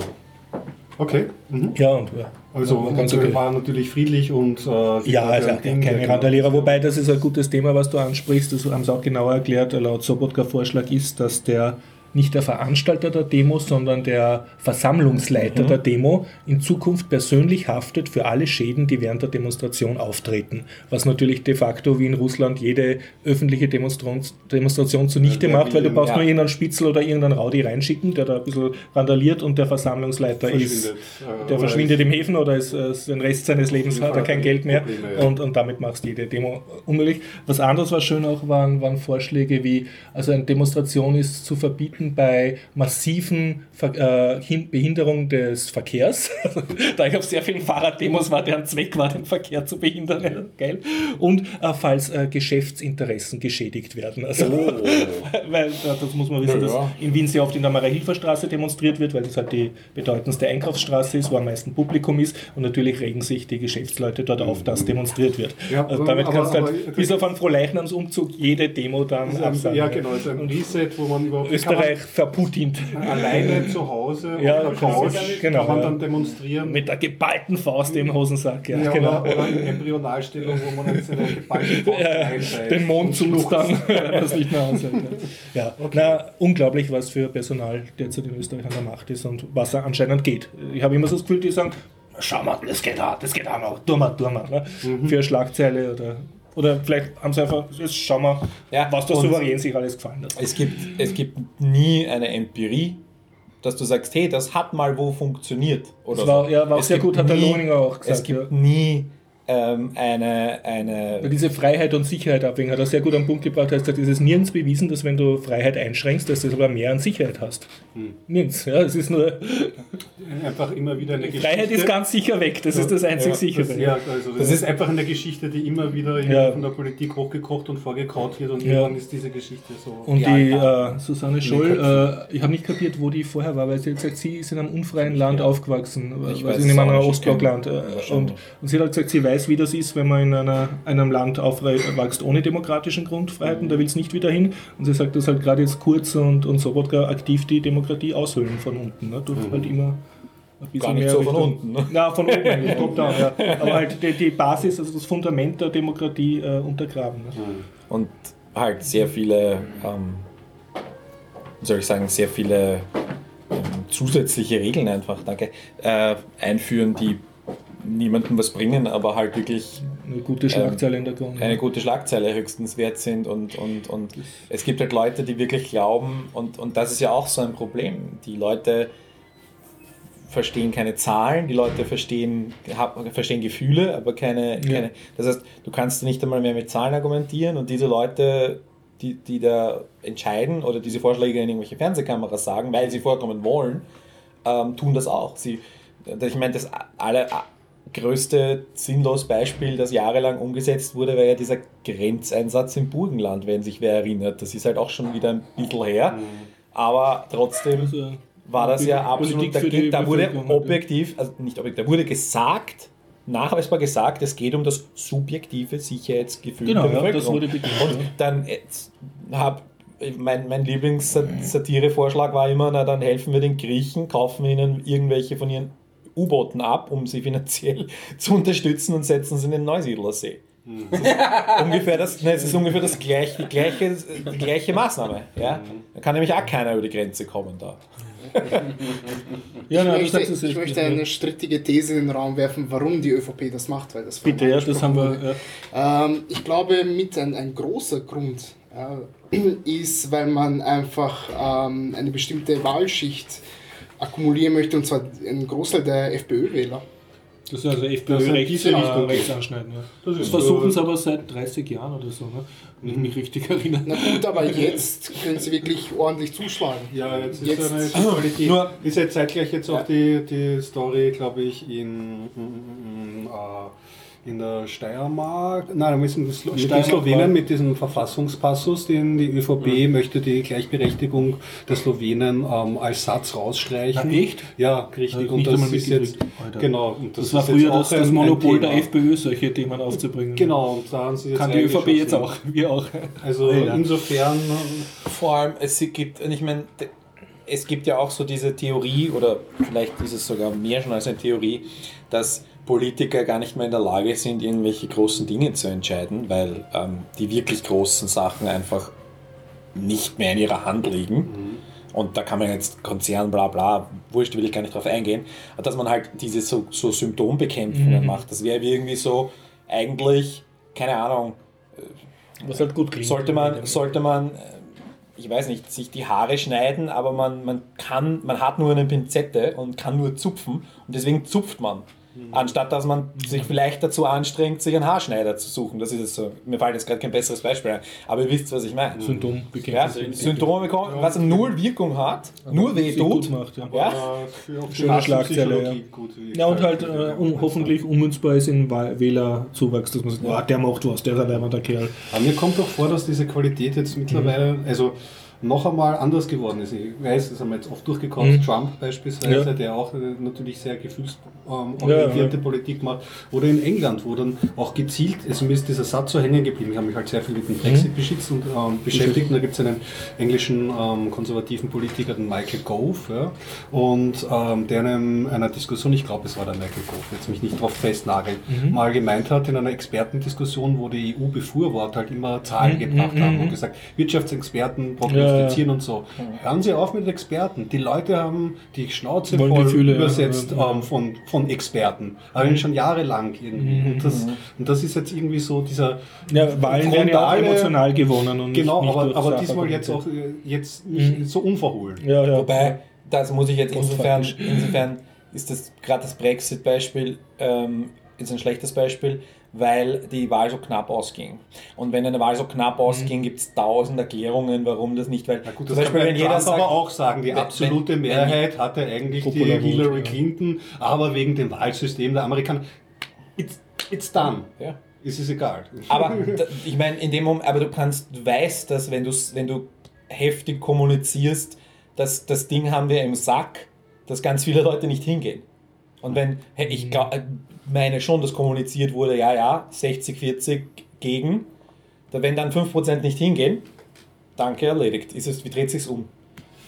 okay. Mhm. Ja, und ja. Also, war ganz okay. war natürlich friedlich und. Äh, Ja, also Ding, keine. Randalierer, wobei das ist ein gutes Thema, was du ansprichst. Das haben sie auch genauer erklärt. Laut Sobotka-Vorschlag ist, dass der nicht der Veranstalter der Demo, sondern der Versammlungsleiter Mhm. der Demo in Zukunft persönlich haftet für alle Schäden, die während der Demonstration auftreten. Was natürlich de facto wie in Russland jede öffentliche Demonstration, Demonstration zunichte Ja, macht, weil du brauchst ja. nur irgendeinen Spitzel oder irgendeinen Rowdy reinschicken, der da ein bisschen randaliert und der Versammlungsleiter ist Verschwindet. Äh, der verschwindet im Häfen oder ist äh, den Rest seines Lebens hat er kein Geld mehr Probleme, ja. und, und damit machst du jede Demo unmöglich. Was anderes war schön auch waren, waren Vorschläge wie, also eine Demonstration ist zu verbieten bei massiven Ver äh, Hin- Behinderung des Verkehrs. da ich auf sehr vielen Fahrraddemos war, deren Zweck war, den Verkehr zu behindern. Geil. Und äh, falls äh, Geschäftsinteressen geschädigt werden. Also, weil äh, das muss man wissen, Ja, dass ja. in Wien sehr oft in der Maria-Hilfer-Straße demonstriert wird, weil das halt die bedeutendste Einkaufsstraße ist, wo am meisten Publikum ist. Und natürlich regen sich die Geschäftsleute dort auf, dass demonstriert wird. Ja, also aber- damit aber- kannst du aber- halt bis auf einen Frohleichnamsumzug jede Demo dann Ähm, absagen. Ja, genau. Also ein Reset, wo man überhaupt. Österreich verputint. Kann man alleine zu Hause Ja, auf der Couch genau, kann man dann demonstrieren. Mit der geballten Faust im Hosensack. Ja, ja, genau. oder, oder in Embryonalstellung, wo man jetzt eine geballte Faust Ja, den Mond schluchzt. dann, nicht mehr aushält. Ja. Na, unglaublich, was für Personal derzeit in Österreich an der Macht ist und was er anscheinend geht. Ich habe immer so das Gefühl, die sagen, schau mal, das geht auch, das geht auch noch, tu mal. Ne? Mhm. Für eine Schlagzeile oder, oder vielleicht haben sie einfach, jetzt schau mal, Ja, was der Souverän sich alles gefallen lässt. Es gibt, es gibt nie eine Empirie, dass du sagst, hey, das hat mal wo funktioniert. Oder Das war, so. ja, war Es sehr gut, hat der Lohninger auch Es gesagt. gibt Ja. nie ähm, eine, eine diese Freiheit und Sicherheit abwägen, hat er sehr gut am Punkt gebracht. Er hat gesagt, es ist nirgends bewiesen, dass wenn du Freiheit einschränkst, dass du sogar mehr an Sicherheit hast. Hm. Nirgends. Ja, es ist nur, Einfach immer wieder eine Geschichte. Freiheit ist ganz sicher weg. Das ist das einzig ja, Sichere. Das, ja, also das, Das ist einfach eine Geschichte, die immer wieder Ja. von der Politik hochgekocht und vorgekaut wird und Ja. irgendwann ist diese Geschichte so. Und Ja, die ja. äh, Susanne Scholl, äh, ich habe nicht kapiert, wo die vorher war, weil sie hat gesagt, sie ist in einem unfreien Land aufgewachsen, Ich sie in einem ich Ostblockland. Äh, und, und sie hat gesagt, sie weiß, wie das ist, wenn man in einer, einem Land aufwächst ohne demokratischen Grundfreiheiten, da will es nicht wieder hin. Und sie sagt, dass halt gerade jetzt Kurz und, und Sobotka aktiv die Demokratie aushöhlen von unten. Ne? Durch halt immer ein bisschen Gar nicht mehr so von unten, ne? Ja, von oben, eigentlich, top down, ja. Aber halt die, die Basis, also das Fundament der Demokratie äh, untergraben. Ne? und halt sehr viele, ähm, soll ich sagen, sehr viele ähm, zusätzliche Regeln einfach, danke, äh, einführen, die niemandem was bringen, aber halt wirklich Eine gute Schlagzeile in der Grund. eine gute Schlagzeile höchstens wert sind und, und, und es gibt halt Leute, die wirklich glauben und, und das ist ja auch so ein Problem. Die Leute verstehen keine Zahlen, die Leute verstehen, verstehen Gefühle, aber keine, keine. Das heißt, du kannst nicht einmal mehr mit Zahlen argumentieren und diese Leute, die, die da entscheiden oder diese Vorschläge in irgendwelche Fernsehkameras sagen, weil sie vorkommen wollen, ähm, tun das auch. Sie, ich meine, das alle größte sinnlos Beispiel, das jahrelang umgesetzt wurde, war ja dieser Grenzeinsatz im Burgenland, wenn sich wer erinnert. Das ist halt auch schon wieder ein bisschen her, aber trotzdem Also, war das ja absolut, da, geht, da wurde ja. objektiv, also nicht objektiv, da wurde gesagt, nachweisbar gesagt, es geht um das subjektive Sicherheitsgefühl Genau, der ja, Bevölkerung. das wurde betont, Und ja. dann jetzt hab, mein, mein Lieblingssatirevorschlag war immer, na dann helfen wir den Griechen, kaufen ihnen irgendwelche von ihren U-Booten ab, um sie finanziell zu unterstützen und setzen sie in den Neusiedlersee. Das ist ungefähr das, nein, es ist ungefähr das gleiche, die, gleiche, die gleiche Maßnahme. Ja? Da kann nämlich auch keiner über die Grenze kommen da. Ja, ich nein, möchte, ich echt möchte eine strittige These in den Raum werfen, warum die ÖVP das macht, weil das Bitte, ja, das haben wir. Ja. Ähm, ich glaube, mit ein, ein großer Grund äh, ist, weil man einfach ähm, eine bestimmte Wahlschicht akkumulieren möchte, und zwar einen Großteil der FPÖ-Wähler. Das ist also FPÖ Das in rechts, diese äh. Ja. Das versuchen sie aber seit 30 Jahren oder so, ne? wenn ich mich richtig erinnere. Na gut, aber jetzt können sie wirklich ordentlich zuschlagen. Ja, jetzt ist Jetzt- eine Qualität. Nur- ist jetzt zeitgleich jetzt auch die, die Story, glaube ich, in, in, äh, in der Steiermark, nein, da müssen Slo mit den Slowenen mit diesem Verfassungspassus, den die ÖVP möchte die Gleichberechtigung der Slowenen ähm, als Satz rausstreichen. Na, echt? Ja, richtig. ich Und das ist jetzt. Alter. genau. Und Das, das, war früher auch das, ein- das Monopol der. FPÖ, solche Themen aufzubringen. Genau, und da haben sie jetzt Kann die ÖVP jetzt auch, wir auch. Also Ja. insofern, Vor allem, es gibt, und ich meine, es gibt ja auch so diese Theorie, oder vielleicht ist es sogar mehr schon als eine Theorie, dass Politiker gar nicht mehr in der Lage sind, irgendwelche großen Dinge zu entscheiden, weil ähm, die wirklich großen Sachen einfach nicht mehr in ihrer Hand liegen. Und da kann man jetzt Konzern, bla bla, wurscht, will ich gar nicht drauf eingehen. Aber dass man halt diese so, so Symptombekämpfungen macht, das wäre irgendwie so eigentlich, keine Ahnung, Was halt gut klingt. sollte man, sollte man, äh, ich weiß nicht, sich die Haare schneiden, aber man, man kann, man hat nur eine Pinzette und kann nur zupfen und deswegen zupft man. Anstatt dass man sich vielleicht dazu anstrengt, sich einen Haarschneider zu suchen. Das ist jetzt so. Mir fällt jetzt gerade kein besseres Beispiel ein. Aber ihr wisst, was ich meine. Symptombekämpfung. Ja, Symptome bekommen, was null Wirkung hat, nur weh tut. macht, ja. Ja? Schöne Schlagzeile, ja. Ja, und halt äh, un hoffentlich unmünzbar ist in Wählerzuwachs, dass man sagt, ah, der macht was, der ist ein leibender Kerl. Aber mir kommt doch vor, dass diese Qualität jetzt mittlerweile, Mhm. also noch einmal anders geworden ist. Ich weiß, das haben wir jetzt oft durchgekommen, Mhm. Trump beispielsweise, Ja. der auch äh, natürlich sehr gefühlsorientierte Ja, ja. Politik macht. Oder in England, wo dann auch gezielt, also mir ist dieser Satz so hängen geblieben, ich habe mich halt sehr viel mit dem Brexit beschützt und ähm, beschäftigt. Und da gibt es einen englischen ähm, konservativen Politiker, den Michael Gove, und ähm, der in einem, einer Diskussion, ich glaube es war der Michael Gove, jetzt mich nicht drauf festnageln, mal gemeint hat in einer Expertendiskussion, wo die EU-Befürworter halt immer Zahlen gebracht haben und gesagt, Wirtschaftsexperten prognostizieren und so. Hören Sie auf mit Experten. Die Leute haben die Schnauze Wollen voll Gefühle, übersetzt ja, ja. ähm, von, von Experten. Aber schon jahrelang irgendwie. Und, das, und das ist jetzt irgendwie so dieser Ja, Wahlen werden ja auch emotional gewonnen. Und Genau, nicht, nicht aber, aber diesmal jetzt auch äh, jetzt nicht so unverhohlen. Ja, ja. Wobei, das muss ich jetzt insofern, insofern ist das gerade das Brexit-Beispiel ähm, ist ein schlechtes Beispiel, weil die Wahl so knapp ausging. Und wenn eine Wahl so knapp ausging, gibt es tausend Erklärungen, warum das nicht, weil Na gut, zum Beispiel, man wenn jeder sagt, aber auch sagen, die absolute wenn- Mehrheit hatte eigentlich die Popular Hillary ja. Clinton, aber wegen dem Wahlsystem der Amerikaner. It's, it's done. ja. Es ist egal. Aber ich meine, in dem Moment, aber du kannst, du weißt, dass wenn du wenn du heftig kommunizierst, dass das Ding haben wir im Sack, dass ganz viele Leute nicht hingehen. Und wenn, hey, ich glaub, äh, meine schon, dass kommuniziert wurde, ja, ja, 60, 40 gegen, da wenn dann 5% nicht hingehen, danke, erledigt. Ist es, wie dreht sich's um?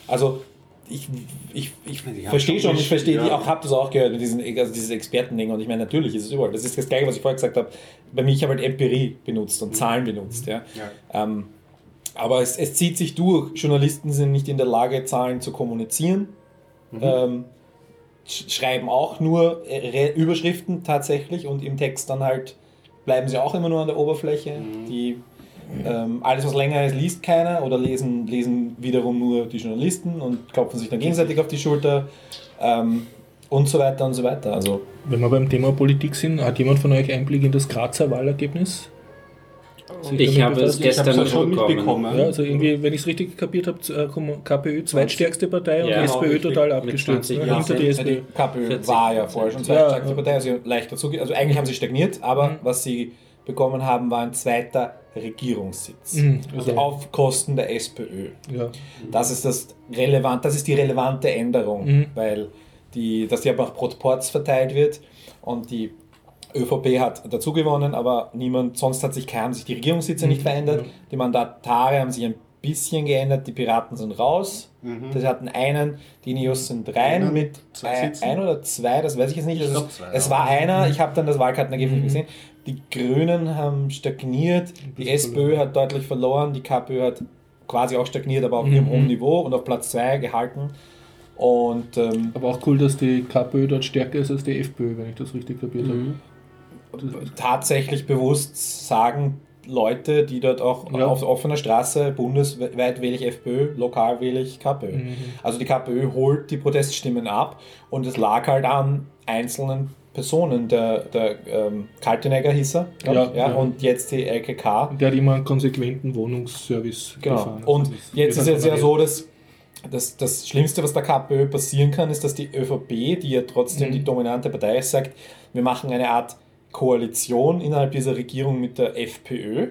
Also, ich, ich, ich haben verstehe schon ich verstehe ja. auch, habe das auch gehört mit diesen, also dieses Expertending und ich meine, natürlich ist es überall. Das ist das Gleiche, was ich vorher gesagt habe. Bei mir, ich habe halt Empirie benutzt und Zahlen benutzt. Ja. Ja. Ähm, aber es, es zieht sich durch. Journalisten sind nicht in der Lage, Zahlen zu kommunizieren. Ähm, sch- schreiben auch nur äh, Re- Überschriften tatsächlich und im Text dann halt bleiben sie auch immer nur an der Oberfläche. Die, ähm, alles, was länger ist, liest keiner oder lesen, lesen wiederum nur die Journalisten und klopfen sich dann gegenseitig auf die Schulter ähm, und so weiter und so weiter. Also Wenn wir beim Thema Politik sind, hat jemand von euch Einblick in das Grazer Wahlergebnis? Sich Ich habe es gestern es schon mitbekommen. Ja, also irgendwie, wenn ich es richtig kapiert habe, äh, KPÖ zweitstärkste Partei und Ja, SPÖ richtig. total abgestürzt. 20 Ne? Ja, Hinter die SPÖ. die KPÖ 40 war ja vorher schon zweitstärkste ja. Partei, also leicht dazu. Also eigentlich haben sie stagniert, aber Mhm. was sie bekommen haben, war ein zweiter Regierungssitz. Mhm, Also also- auf Kosten der SPÖ. Ja. Das ist das relevant, das ist die relevante Änderung, Mhm. weil die, dass die aber nach Proports verteilt wird und die ÖVP hat dazu gewonnen, aber niemand, sonst hat sich, haben sich die Regierungssitze nicht verändert. Die Mandatare haben sich ein bisschen geändert, die Piraten sind raus. Das hatten einen, die Neos sind rein Einen, mit zwei ein, ein oder zwei, das weiß ich jetzt nicht. Ich Also glaub es, zwei, es ja. war einer, ich habe dann das Wahlkartenergebnis gesehen. Die Grünen haben stagniert, die SPÖ verloren. hat deutlich verloren, die KPÖ hat quasi auch stagniert, aber auf ihrem hohen Niveau und auf Platz 2 gehalten. Und ähm, Aber auch cool, dass die KPÖ dort stärker ist als die FPÖ, wenn ich das richtig kapiert Mhm. habe. Tatsächlich bewusst sagen Leute, die dort auch Ja. auf offener Straße bundesweit wähle ich FPÖ, lokal wähle ich KPÖ. Mhm. Also die KPÖ holt die Proteststimmen ab und es lag halt an einzelnen Personen. Der, der ähm, Kaltenegger hieß er, glaub Ja, ja, ja. und jetzt die LKK. Der hat immer einen konsequenten Wohnungsservice Genau. gefahren. Und Also jetzt ist wird es ja halt so, dass das, das Schlimmste, was der KPÖ passieren kann, ist, dass die ÖVP, die ja trotzdem Mhm. die dominante Partei ist, sagt, wir machen eine Art Koalition innerhalb dieser Regierung mit der FPÖ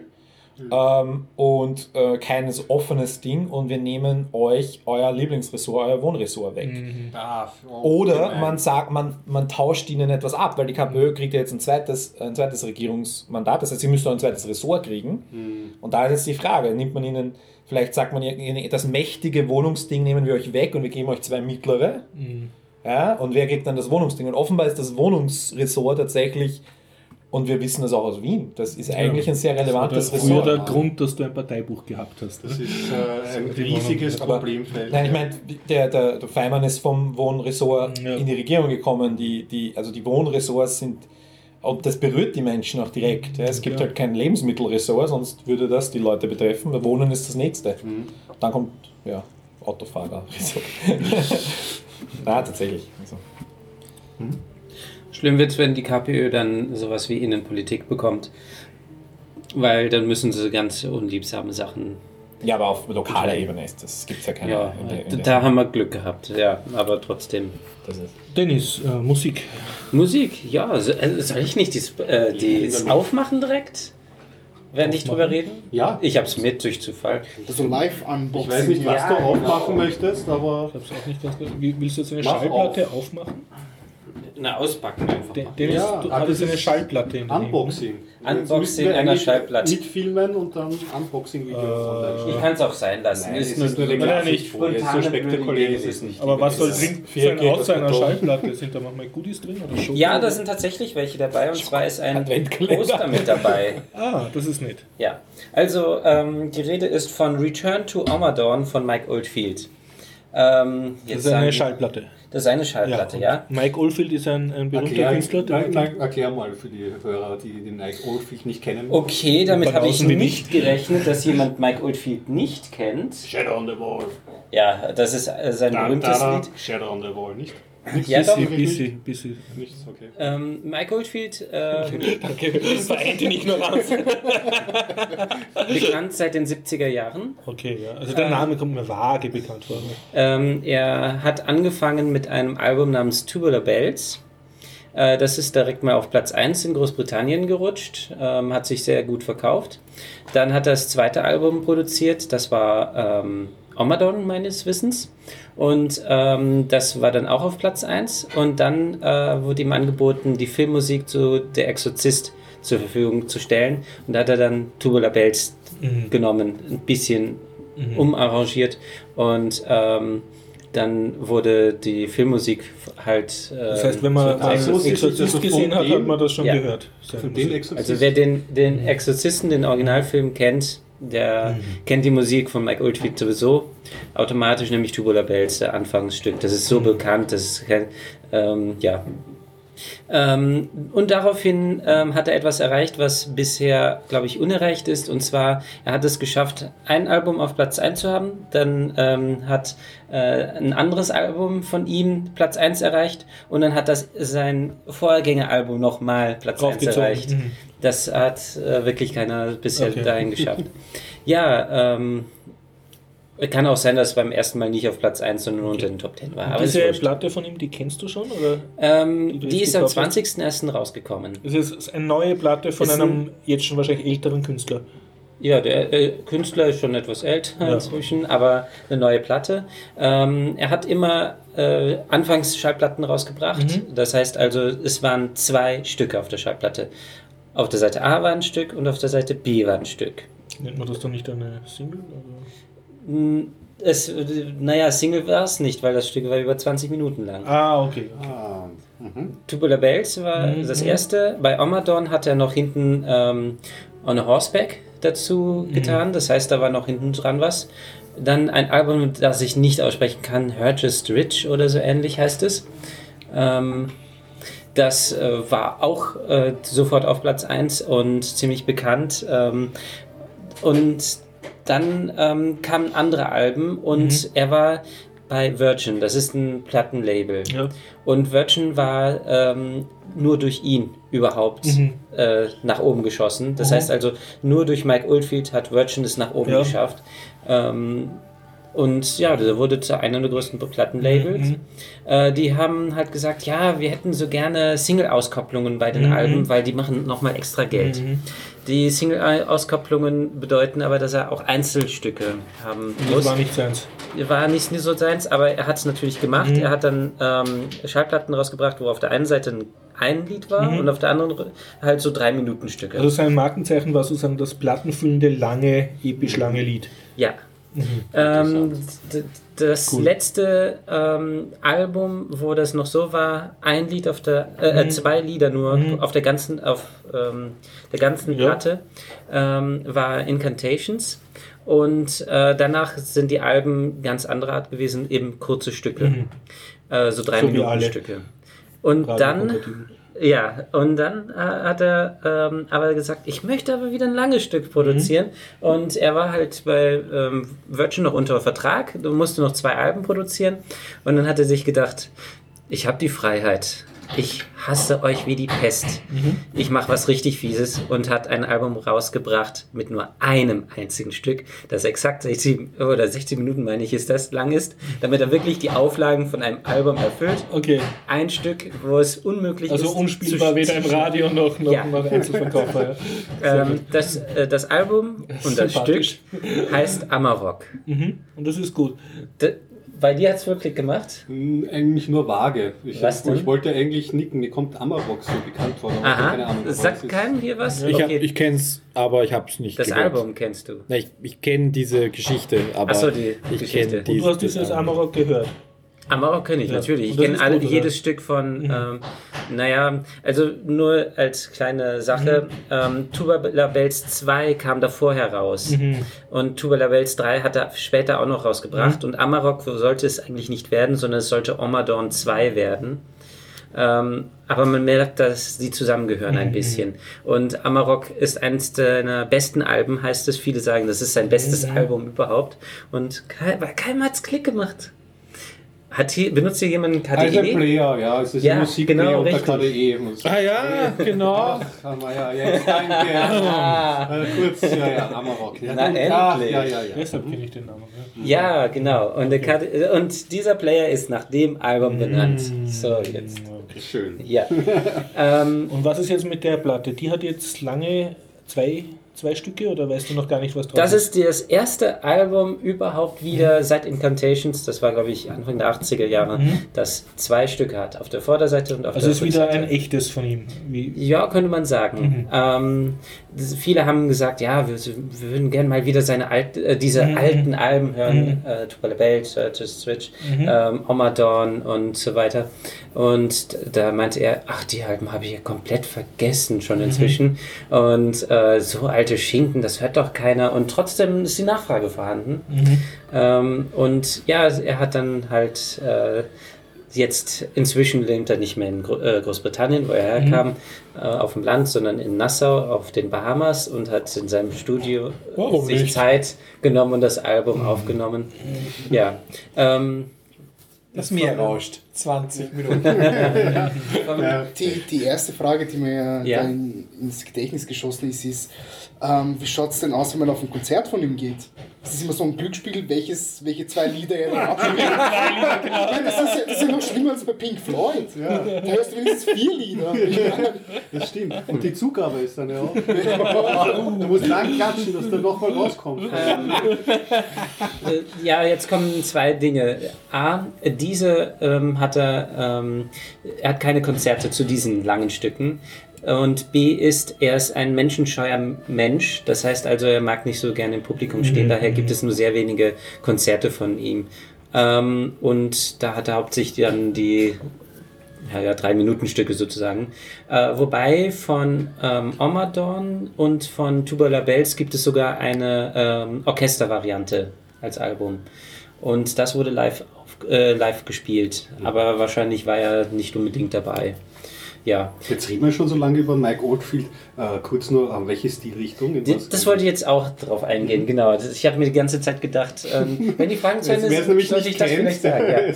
ähm, und äh, kein so offenes Ding und wir nehmen euch euer Lieblingsressort, euer Wohnressort weg. Mhm. Ah, Oder gemein. man sagt, man, man tauscht ihnen etwas ab, weil die KPÖ kriegt ja jetzt ein zweites, ein zweites Regierungsmandat, das heißt, sie müssen auch ein zweites Ressort kriegen. Hm. Und da ist jetzt die Frage, nimmt man ihnen, vielleicht sagt man, ihnen, das mächtige Wohnungsding nehmen wir euch weg und wir geben euch zwei mittlere. Mhm. Ja, und wer kriegt dann das Wohnungsding? Und offenbar ist das Wohnungsressort tatsächlich, und wir wissen das auch aus Wien, das ist eigentlich ein sehr Das war relevantes der, Ressort. der Grund, dass du ein Parteibuch gehabt hast. Das ist äh, ein Die riesiges Problemfeld. Nein, ich meine, der, der, der Feimann ist vom Wohnressort Ja. in die Regierung gekommen. Die, die, also die Wohnressorts sind, und das berührt die Menschen auch direkt. Ja, es gibt Ja. halt kein Lebensmittelressort, sonst würde das die Leute betreffen. Weil Wohnen ist das nächste. Dann kommt, ja, Autofahrer. Na, tatsächlich. Also. Schlimm wird es, wenn die KPÖ dann sowas wie Innenpolitik bekommt. Weil dann müssen sie ganz unliebsame Sachen. Ja, aber auf lokaler Ebene ist das. Gibt es ja keine. Ja, in der- in der- da haben wir Glück gehabt. Ja, aber trotzdem. das ist. Dennis, äh, Musik. Musik, ja. so- äh, Soll ich nicht dies, äh, dies aufmachen direkt? Während ich drüber reden? Ja. Ich hab's mit durch Zufall. Also Live-Unboxing. Ich weiß nicht, was Ja, du genau. aufmachen möchtest, aber Ich hab's auch nicht ganz willst du jetzt eine Mach Schallplatte aufmachen? Na, auspacken einfach. De mal. Dennis, Ja, du aber hattest das eine ist Schallplatte in den Unboxing. Unboxing einer Schallplatte. Mitfilmen und dann Unboxing-Video online Ich kann es auch sein lassen. Nein, ist es nur, ist der Nein, nicht. Jetzt so spektakulär ist es nicht. Aber was soll Das drin vier sein das einer. Schallplatte? Sind da manchmal Goodies drin oder ja, da sind tatsächlich welche dabei und zwar ist ein. Poster mit dabei. Ah, das ist nett. Ja, also ähm, die Rede ist von Return to Amadorn von Mike Oldfield. Ähm, Das jetzt ist eine sagen- Schallplatte. Das ist eine Schallplatte, ja. und Mike Oldfield ist ein, ein berühmter Erklär, Künstler. der- nein, nein, erklär mal für die Hörer, die den Nike Oldfield nicht kennen. Okay, damit habe ich nicht gerechnet, dass jemand Mike Oldfield nicht kennt. Shadow on the Wall. Ja, das ist äh, sein Da, berühmtes da, da. Lied. Shadow on the Wall, nicht? Ja, doch. Busy, busy, busy. Nichts, okay. Ähm, Mike Oldfield, ähm, Vereint in Ignoranz. bekannt seit den 70er Jahren. Okay, ja. Also der Name kommt mir vage bekannt vor. Ähm, er hat angefangen mit einem Album namens Tubular Bells. Äh, das ist direkt mal auf Platz 1 in Großbritannien gerutscht, ähm, hat sich sehr gut verkauft. Dann hat er das zweite Album produziert, das war ähm, Omadon meines Wissens. Und ähm, das war dann auch auf Platz 1. Und dann äh, wurde ihm angeboten, die Filmmusik zu Der Exorzist zur Verfügung zu stellen. Und da hat er dann Tubular Bells genommen, ein bisschen umarrangiert. Und ähm, dann wurde die Filmmusik halt. Äh, Das heißt, wenn man so- Exorzist also gesehen hat, hat man das schon Ja. gehört. Also wer den, den Exorzisten, den Originalfilm kennt, der kennt die Musik von Mike Oldfield sowieso automatisch, nämlich Tubular Bells, der Anfangsstück. Das ist so bekannt, das ist kein, ähm, ja. Ähm, und daraufhin ähm, hat er etwas erreicht, was bisher, glaube ich, unerreicht ist. Und zwar, er hat es geschafft, ein Album auf Platz 1 zu haben. Dann ähm, hat äh, ein anderes Album von ihm Platz 1 erreicht. Und dann hat das sein Vorgängeralbum nochmal Platz 1 Draufgezogen. erreicht. Mhm. Das hat äh, wirklich keiner bisher Okay. dahin geschafft. ja, ähm, kann auch sein, dass es beim ersten Mal nicht auf Platz 1, sondern unter den Top 10 war. Aber Diese. Platte von ihm, die kennst du schon? Oder ähm, die die ist am gekauft hast? 20.01. rausgekommen. es ist eine neue Platte von Ist ein- einem jetzt schon wahrscheinlich älteren Künstler. Ja, der äh, Künstler ist schon etwas älter Ja. inzwischen, aber eine neue Platte. Ähm, er hat immer äh, anfangs Schallplatten rausgebracht. Mhm. Das heißt also, es waren zwei Stücke auf der Schallplatte. Auf der Seite A war ein Stück und auf der Seite B war ein Stück. Nennt man das dann nicht eine Single? Oder? Hm, Es, naja, Single war es nicht, weil das Stück war über 20 Minuten lang. Ah, okay. Ah, mhm. Tubular Bells war Mhm. das erste. Bei Omadon hat er noch hinten ähm, On a Horseback dazu getan. Das heißt, da war noch hinten dran was. dann ein Album, das ich nicht aussprechen kann, Just Rich oder so ähnlich heißt es. Ähm, das äh, war auch äh, sofort auf Platz 1 und ziemlich bekannt. Ähm, und dann ähm, kamen andere Alben und mhm. er war bei Virgin, das ist ein Plattenlabel. Ja. Und Virgin war ähm, nur durch ihn überhaupt mhm. äh, nach oben geschossen. Das mhm. heißt also, nur durch Mike Oldfield hat Virgin es nach oben ja. geschafft. Ähm, und ja, der wurde zu einer der größten Plattenlabels. Mhm. Äh, die haben halt gesagt, ja, wir hätten so gerne Single-Auskopplungen bei den mhm. Alben, weil die machen nochmal extra Geld. Mhm. Die Single-Auskopplungen bedeuten aber, dass er auch Einzelstücke haben muss. Das war nicht seins. War nicht so seins, aber er hat es natürlich gemacht. Mhm. Er hat dann ähm, Schallplatten rausgebracht, wo auf der einen Seite ein ein Lied war mhm. und auf der anderen halt so drei Minuten Stücke. Also sein Markenzeichen war sozusagen das plattenfüllende, lange, episch lange Lied. Ja, Mhm. Ähm, das cool. letzte ähm, Album, wo das noch so war, ein Lied auf der, äh, äh mhm. zwei Lieder nur mhm. auf der ganzen, auf ähm, der ganzen ja. Platte, ähm, war Incantations. Und äh, danach sind die Alben ganz anderer Art gewesen, eben kurze Stücke. Mhm. Äh, so drei so Minuten Stücke. Und dann ja, und dann äh, hat er ähm, aber gesagt, ich möchte aber wieder ein langes Stück produzieren. Mhm. Und er war halt bei ähm, Virgin noch unter Vertrag, musste noch zwei Alben produzieren. Und dann hat er sich gedacht, ich habe die Freiheit ich hasse euch wie die Pest. Mhm. Ich mache was richtig Fieses und hat ein Album rausgebracht mit nur einem einzigen Stück, das exakt 60 oder 60 Minuten, meine ich, ist das, lang ist, damit er wirklich die Auflagen von einem Album erfüllt. Okay. Ein Stück, wo es unmöglich also ist. Also unspielbar weder im Radio noch, noch, ja. noch Einzelverkäufer. Ja. Ähm, das, äh, das Album und das Stück heißt Amarok. Mhm. Und das ist gut. D bei dir hat es wirklich gemacht? Hm, eigentlich nur vage. Ich, Was denn? ich wollte eigentlich nicken. Mir kommt Amarok so bekannt vor. Aha. Keine Ahnung, Sagt keinem hier was? Ich, okay. ich kenne es, aber ich habe es nicht Das gehört. Album kennst du? Nein, ich, ich kenne diese Geschichte, aber Ach so, die ich Geschichte. Und du hast dieses Amarok gehört? Amarok kenne ich ja. natürlich. Ich kenne jedes Stück von, mhm. ähm, naja, also nur als kleine Sache, mhm. ähm, Tuba Labels 2 kam da vorher raus mhm. und Tuba Labels 3 hat er später auch noch rausgebracht mhm. und Amarok sollte es eigentlich nicht werden, sondern es sollte Omadorn 2 werden. Ähm, aber man merkt, dass sie zusammengehören ein mhm. bisschen. Und Amarok ist eines seiner besten Alben, heißt es. Viele sagen, das ist sein bestes. Album überhaupt. Und keinem hat es Klick gemacht. Hat hier, benutzt hier jemand KDE? Also Player, ja, es ist ja, ein Musikplayer genau, unter KDE. Ah ja, genau. Kann man ja, jetzt danke. ah. kurz, ja, ja, Amarok. Ja, Na, endlich. Ja, ja, ja. Deshalb kenne ich den Namen. Ja, ja genau. Und, der und dieser Player ist nach dem Album benannt. Mm. So, jetzt. Okay. Schön. Ja. ähm, und was ist jetzt mit der Platte? Die hat jetzt lange zwei zwei Stücke oder weißt du noch gar nicht, was drauf das ist? Das ist das erste Album überhaupt wieder mhm. seit Incantations, das war glaube ich Anfang der 80er Jahre, mhm. das zwei Stücke hat, auf der Vorderseite und auf also der Rückseite. Also ist wieder ein echtes von ihm? Wie? Ja, könnte man sagen. Mhm. Ähm, viele haben gesagt, ja, wir, wir würden gerne mal wieder seine alt, äh, diese mhm. alten Alben hören, mhm. äh, Tupala Belt, Searches Switch, mhm. ähm, Omadon und so weiter. Und da meinte er, ach, die Alben habe ich ja komplett vergessen schon inzwischen. Mhm. Und äh, so alte Schinken, das hört doch keiner. Und trotzdem ist die Nachfrage vorhanden. Mhm. Ähm, und ja, er hat dann halt äh, jetzt inzwischen lebt er nicht mehr in äh, Großbritannien, wo er mhm. herkam, mhm. auf dem Land, sondern in Nassau auf den Bahamas und hat in seinem Studio oh, sich nicht. Zeit genommen und das Album mhm. aufgenommen. Ja. Ähm, das Meer rauscht. 20 Minuten. die, die erste Frage, die mir ja. in, ins Gedächtnis geschossen ist, ist, ähm, wie schaut es denn aus, wenn man auf ein Konzert von ihm geht? Das ist immer so ein Glücksspiel, welches, welche zwei Lieder er dann abspielt. genau. ja, das, ist ja, das ist ja noch schlimmer als bei Pink Floyd. Ja. Da hörst du wenigstens vier Lieder. Das stimmt. Und die Zugabe ist dann ja auch. du musst lang klatschen, dass du nochmal rauskommst. Ähm, äh, ja, jetzt kommen zwei Dinge. A, diese ähm, hat er, ähm, er hat keine Konzerte zu diesen langen Stücken. Und B ist, er ist ein menschenscheuer Mensch. Das heißt also, er mag nicht so gerne im Publikum stehen. Mhm. Daher gibt es nur sehr wenige Konzerte von ihm. Ähm, und da hat er hauptsächlich dann die ja, ja, drei Minuten Stücke sozusagen. Äh, wobei von ähm, Omadorn und von Tubular Bells gibt es sogar eine ähm, Orchestervariante als Album. Und das wurde live, auf, äh, live gespielt, aber wahrscheinlich war er nicht unbedingt dabei. Ja, Jetzt reden wir schon so lange über Mike Oldfield. Äh, kurz nur, an welche Stilrichtung? In D- was- Das wollte ich jetzt auch drauf eingehen, genau. Das- Ich habe mir die ganze Zeit gedacht, ähm, wenn die Fragen zu Ende sind, sollte nicht ich das vielleicht sagen. Ja.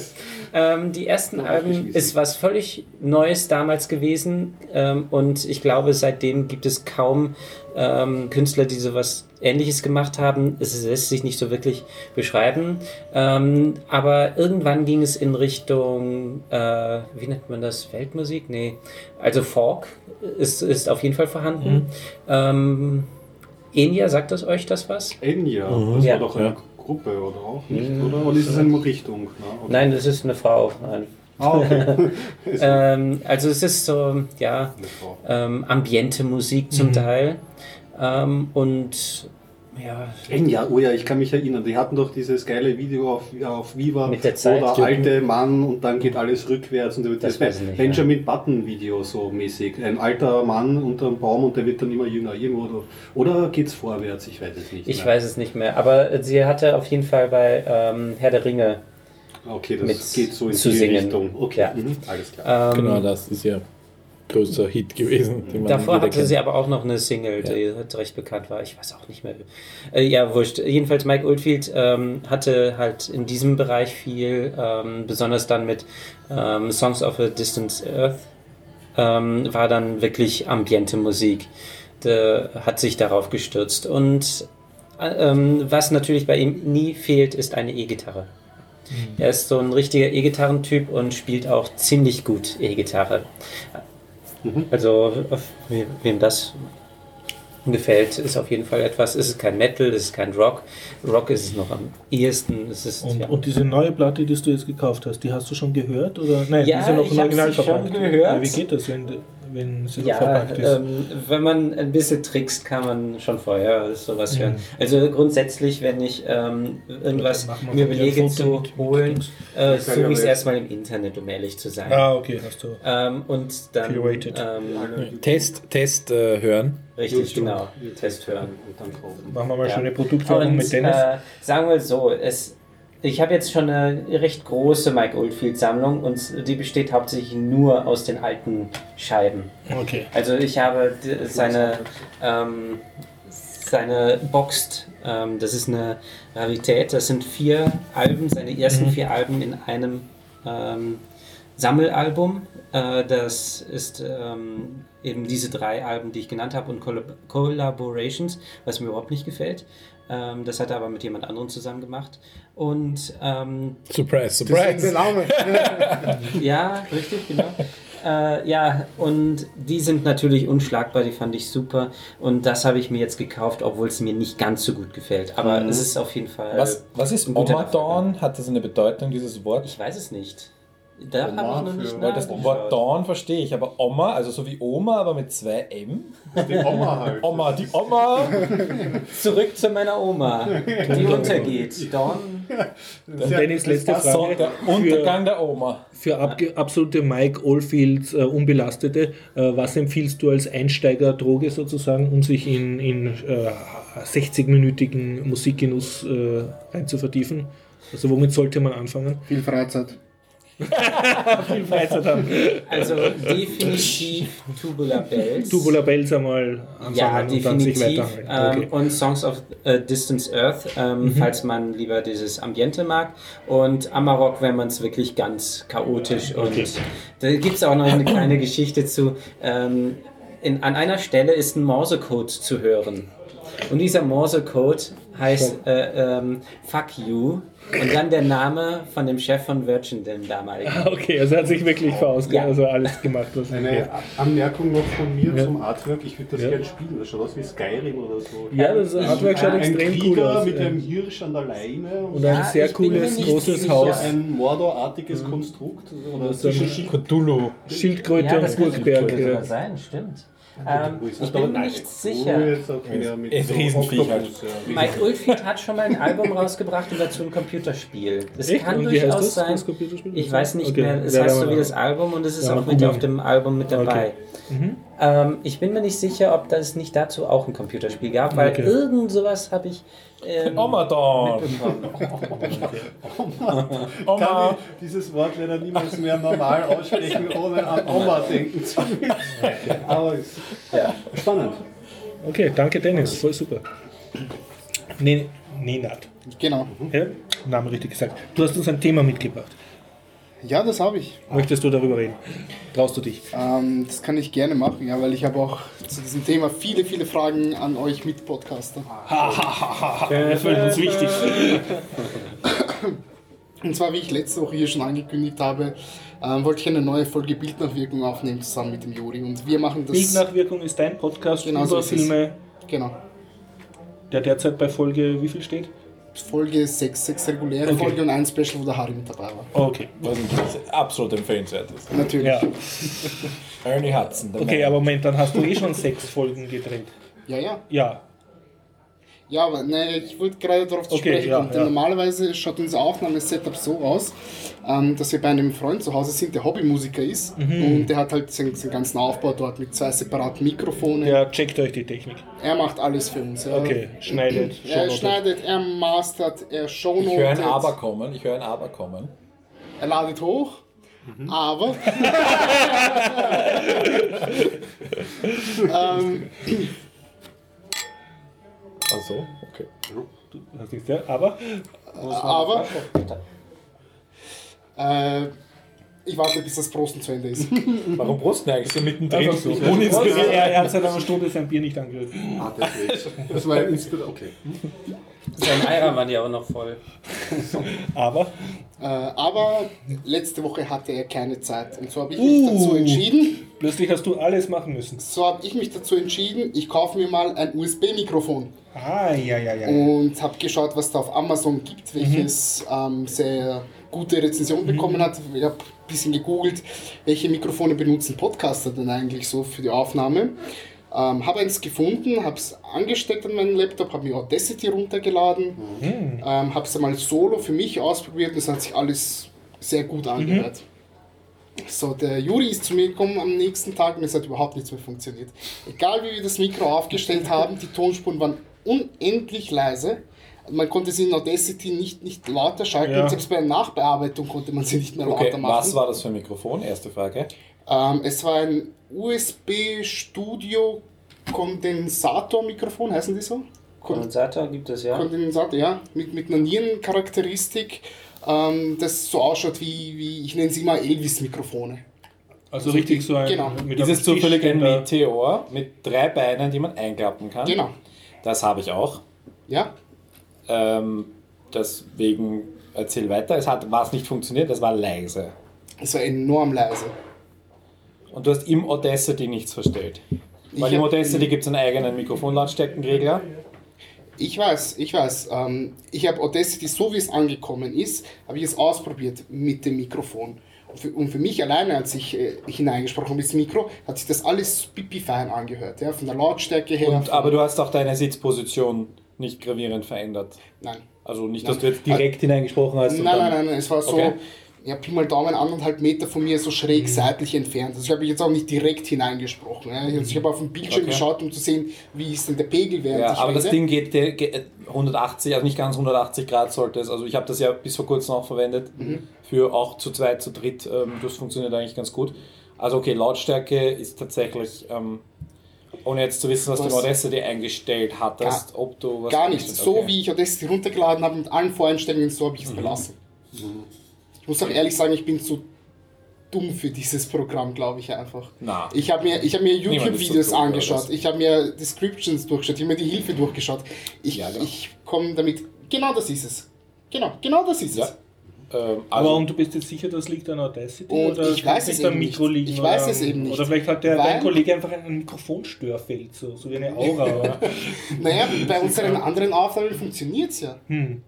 Ähm, die ersten Alben ist was völlig Neues damals gewesen ähm, und ich glaube, seitdem gibt es kaum ähm, Künstler, die sowas Ähnliches gemacht haben. Es lässt sich nicht so wirklich beschreiben, ähm, aber irgendwann ging es in Richtung, äh, wie nennt man das, Weltmusik? Nee, also Folk ist, ist auf jeden Fall vorhanden. Ähm, Enya, sagt das euch das was? Enya, das Ja. war doch eine Gruppe, oder auch nicht? Oder, oder ist es eine Richtung? Oder? Nein, das ist eine Frau. Nein. Ah, okay. Ähm, also es ist so, ja, ähm, ambiente Musik zum Teil. Ähm, und ja, Enya, oh ja, ich kann mich erinnern, die hatten doch dieses geile Video auf, auf Viva, Mit der Zeit. wo der alte Mann und dann geht alles rückwärts und das, Das weiß ich nicht Benjamin Button Video so mäßig. Ein alter Mann unter einem Baum und der wird dann immer jünger. Irgendwo, oder, oder geht's vorwärts? Ich weiß es nicht. ich Nein. weiß es nicht mehr. Aber sie hatte auf jeden Fall bei ähm, Herr der Ringe. Okay, das mit geht so in zu die singen. Richtung. Okay, Ja. mhm, alles klar. Ähm, Genau, das ist ja größer Hit gewesen. Davor hatte sie aber auch noch eine Single, die halt recht bekannt war. Ich weiß auch nicht mehr. Äh, ja, wurscht. Jedenfalls Mike Oldfield ähm, hatte halt in diesem Bereich viel, ähm, besonders dann mit ähm, Songs of a Distant Earth, ähm, war dann wirklich ambiente Musik. Der hat sich darauf gestürzt. Und äh, ähm, was natürlich bei ihm nie fehlt, ist eine E-Gitarre. Er ist so ein richtiger E-Gitarrentyp und spielt auch ziemlich gut E-Gitarre. Also, auf we- wem das gefällt, ist auf jeden Fall etwas. Es ist kein Metal, es ist kein Rock. Rock ist es noch am ehesten. Es ist, Und, ja. und diese neue Platte, die du jetzt gekauft hast, die hast du schon gehört? Oder? Nein, Ja, die ist ja noch im Original schon gehört. Ja, wie geht das, wenn, wenn sie noch Ja, verpackt ist? ähm, wenn man ein bisschen trickst, kann man schon vorher sowas Mhm. hören. Also grundsätzlich, wenn ich ähm, irgendwas mir überlege zu holen, äh, suche ich es erstmal im Internet, um ehrlich zu sein. ah, okay, hast du. Ähm, und dann ähm, Test, Test äh, hören. richtig, YouTube. genau, Test hören. Und dann kaufen. Machen wir mal Ja. schöne Und mit Dennis. äh, sagen wir so, es, ich habe jetzt schon eine recht große Mike Oldfield-Sammlung und die besteht hauptsächlich nur aus den alten Scheiben. okay. Also ich habe seine, ähm, seine Boxed, ähm, das ist eine Rarität, das sind vier Alben, seine ersten vier Alben in einem ähm, Sammelalbum. Äh, das ist ähm, eben diese drei Alben, die ich genannt habe und Collab Collaborations, was mir überhaupt nicht gefällt. Ähm, das hat er aber mit jemand anderem zusammen gemacht. Und ähm, Surprise, surprise. Name. ja, richtig, genau. Äh, ja, und die sind natürlich unschlagbar, die fand ich super. Und das habe ich mir jetzt gekauft, obwohl es mir nicht ganz so gut gefällt. Aber es ist auf jeden Fall. Was, was ist Omadorn? Hat das eine Bedeutung, dieses Wort? Ich weiß es nicht. Da habe ich noch nicht Weil das. Wort Dorn verstehe ich, aber Oma, also so wie Oma, aber mit zwei M. Die Oma halt. Oma, die Oma. Zurück zu meiner Oma, die untergeht. Dawn. Und Dennis, letzte Das so Frage. der Untergang der Oma. Für abge- absolute Mike Oldfields äh, Unbelastete, äh, was empfiehlst du als Einsteigerdroge sozusagen, um sich in, in äh, 60-minütigen Musikgenuss äh, reinzuvertiefen? Also womit sollte man anfangen? Viel Freizeit. Viel Freizeit haben. Also definitiv Tubular Bells. Tubular Bells einmal anfangen Ja, und dann sich definitiv. weiterhalten. Ähm, Okay. Mhm. Und Songs of äh, Distance Earth, ähm, falls man lieber dieses Ambiente mag. Und Amarok, wenn man es wirklich ganz chaotisch. Okay. Und da gibt es auch noch eine kleine Geschichte zu. Ähm, in, an einer Stelle ist ein Morsecode zu hören. Und dieser Morsecode heißt äh, ähm, Fuck You. Und dann der Name von dem Chef von Virgin, dem damaligen. Ah, Okay, also er hat sich wirklich verausgabt, Ja. also alles gemacht, was Eine Anmerkung noch von mir Ja. zum Artwork. Ich würde das Ja. gerne spielen. Das schaut aus wie Skyrim oder so. Ja, das Artwork schaut ein extrem Krieger cool aus. mit einem Hirsch an der Leine Und ein Ja, sehr cooles, großes. Haus. ein Mordor-artiges Konstrukt. Oder so ein Cthulhu. Schildkröte und könnte Burgberg. könnte Ja. sogar sein, stimmt. Ähm, ich bin nicht sicher. Riesenviech halt. Ja. Mike Oldfield hat schon mal ein Album rausgebracht und dazu ein Computerspiel. Das Echt? kann durchaus das, sein. Ich weiß nicht Okay, mehr, es werden heißt so wie das Album und es ist Ja, auch mit auf dem Album mit dabei. Mhm. Ähm, ich bin mir nicht sicher, ob das nicht dazu auch ein Computerspiel gab, weil Okay. irgend sowas habe ich. Ähm, Omadon! Oma! Kann ich dieses Wort leider niemals mehr normal aussprechen, ohne an Oma denken zu müssen. Aber ja. spannend. Okay, danke Dennis, voll super. Nee, Nenad. Genau. Ja? Name richtig gesagt. Du hast uns ein Thema mitgebracht. Ja, das habe ich. Möchtest du darüber reden? Traust du dich? Ähm, das kann ich gerne machen, ja, weil ich habe auch zu diesem Thema viele, viele Fragen an euch Mitpodcaster. Das war uns wichtig. Und zwar, wie ich letzte Woche hier schon angekündigt habe, ähm, wollte ich eine neue Folge Bildnachwirkung aufnehmen zusammen mit dem Juri. Und wir machen das. Bildnachwirkung ist dein Podcast Genau so über es. Filme, Genau. der derzeit bei Folge wie viel steht? Folge 6, 6 reguläre Okay. Folge und ein Special, wo der Harry mit dabei war. Okay. Was absolut empfehlenswert ist. Natürlich. Ja. Ernie Hudson. Okay, Mann. aber Moment, dann hast du eh schon sechs Folgen gedreht. Ja, ja. Ja. Ja, aber ne, ich wollte gerade darauf zu Okay, sprechen ja, kommen. Denn ja. normalerweise schaut unser Aufnahmesetup so aus, ähm, dass wir bei einem Freund zu Hause sind, der Hobbymusiker ist. Mhm. Und der hat halt seinen, seinen ganzen Aufbau dort mit zwei separaten Mikrofonen. Der checkt euch die Technik. Er macht alles für uns. Ja. Okay, schneidet, Er shownotet. schneidet, er mastert, er Ich höre ein shownotet, Aber kommen. Ich höre ein Aber kommen. er ladet hoch. Mhm. Aber. ähm, Ach so, okay. Das ist ja, aber aber. Äh, ich warte, bis das Prosten zu Ende ist. Warum Brusten eigentlich so mittendrin? einfach so. Uninspiriert. Er, er hat seit einer Stunde sein Bier nicht angerührt. Ah, deswegen. Das war ein Inspir Okay. Sein Eier waren ja auch noch voll. Aber Äh, aber letzte Woche hatte er keine Zeit. Und so habe ich mich dazu entschieden. plötzlich hast du alles machen müssen. So habe ich mich dazu entschieden, ich kaufe mir mal ein USB-Mikrofon. Ah, ja, ja, ja. Und habe geschaut, was da auf Amazon gibt, welches ähm, sehr gute Rezension bekommen hat. Ich habe bisschen gegoogelt, welche Mikrofone benutzen Podcaster denn eigentlich so für die Aufnahme. Ähm, habe eins gefunden, habe es angesteckt an meinen Laptop, habe mir Audacity runtergeladen, ähm, habe es einmal solo für mich ausprobiert und es hat sich alles sehr gut angehört. So, der Juri ist zu mir gekommen am nächsten Tag und es hat überhaupt nichts mehr funktioniert. Egal wie wir das Mikro aufgestellt haben, die Tonspuren waren unendlich leise. Man konnte sie in Audacity nicht, nicht lauter schalten, Ja. und selbst bei der Nachbearbeitung konnte man sie nicht mehr Okay, lauter machen. was war das für ein Mikrofon? Erste Frage. Ähm, es war ein USB-Studio Kondensator-Mikrofon, heißen die so? Kon Kondensator gibt es ja. Kondensator, ja, mit, mit einer Nierencharakteristik, ähm, das so ausschaut wie, wie ich nenne sie mal Elvis-Mikrofone. Also richtig so ein. Genau. mit Ist einem es zufällig ein. Meteor mit drei Beinen, die man einklappen kann? Genau. Das habe ich auch. Ja, Ähm, deswegen erzähl weiter. Es hat was nicht funktioniert, es war leise. es war enorm leise. Und du hast im Audacity nichts verstellt. Weil Ich im Audacity gibt es einen eigenen Mikrofonlautstärkenregler. Ich weiß, ich weiß. Ähm, ich habe Audacity, so wie es angekommen ist, habe ich es ausprobiert mit dem Mikrofon. Und für, und für mich alleine, als ich äh, hineingesprochen habe ins Mikro, hat sich das alles pipi fein angehört. Ja? Von der Lautstärke her. Und, aber du hast auch deine Sitzposition nicht gravierend verändert. Nein. Also nicht, Nein. dass du jetzt direkt hineingesprochen hast. Nein, nein, nein, nein, es war so, Okay. ja, Pi mal Daumen, anderthalb Meter von mir so schräg seitlich entfernt. Also ich habe jetzt auch nicht direkt hineingesprochen. Ja. Also ich habe auf den Bildschirm Okay. geschaut, um zu sehen, wie ist denn der Pegel während Ja, aber das rede. Ding geht, geht 180, also nicht ganz 180 Grad sollte es. Also ich habe das ja bis vor kurzem auch verwendet. Mhm. Für auch zu zweit, zu dritt. Ähm, das funktioniert eigentlich ganz gut. Also okay, Lautstärke ist tatsächlich, ähm, ohne jetzt zu wissen, was, du Was? im Audacity eingestellt hattest, ob du was Gar nicht. So okay. wie ich Audacity runtergeladen habe mit allen Voreinstellungen, so habe ich es belassen. Ich muss auch ehrlich sagen, ich bin zu dumm für dieses Programm, glaube ich einfach. Na. Ich habe mir, ich hab mir YouTube-Videos so angeschaut, ich habe mir Descriptions durchgeschaut, ich habe mir die Hilfe durchgeschaut. Ich, Ja, genau. ich komme damit, genau das ist es. Genau, genau das ist Ja. es. Ähm, Aber also, und du bist jetzt sicher, das liegt an Audacity? Oder ich weiß es am Mikro nicht. liegen? Ich oder, weiß es eben nicht. Oder vielleicht hat der, dein Kollege einfach ein Mikrofonstörfeld, so, so wie eine Aura. Naja, bei unseren anderen Aufnahmen funktioniert es ja. hm.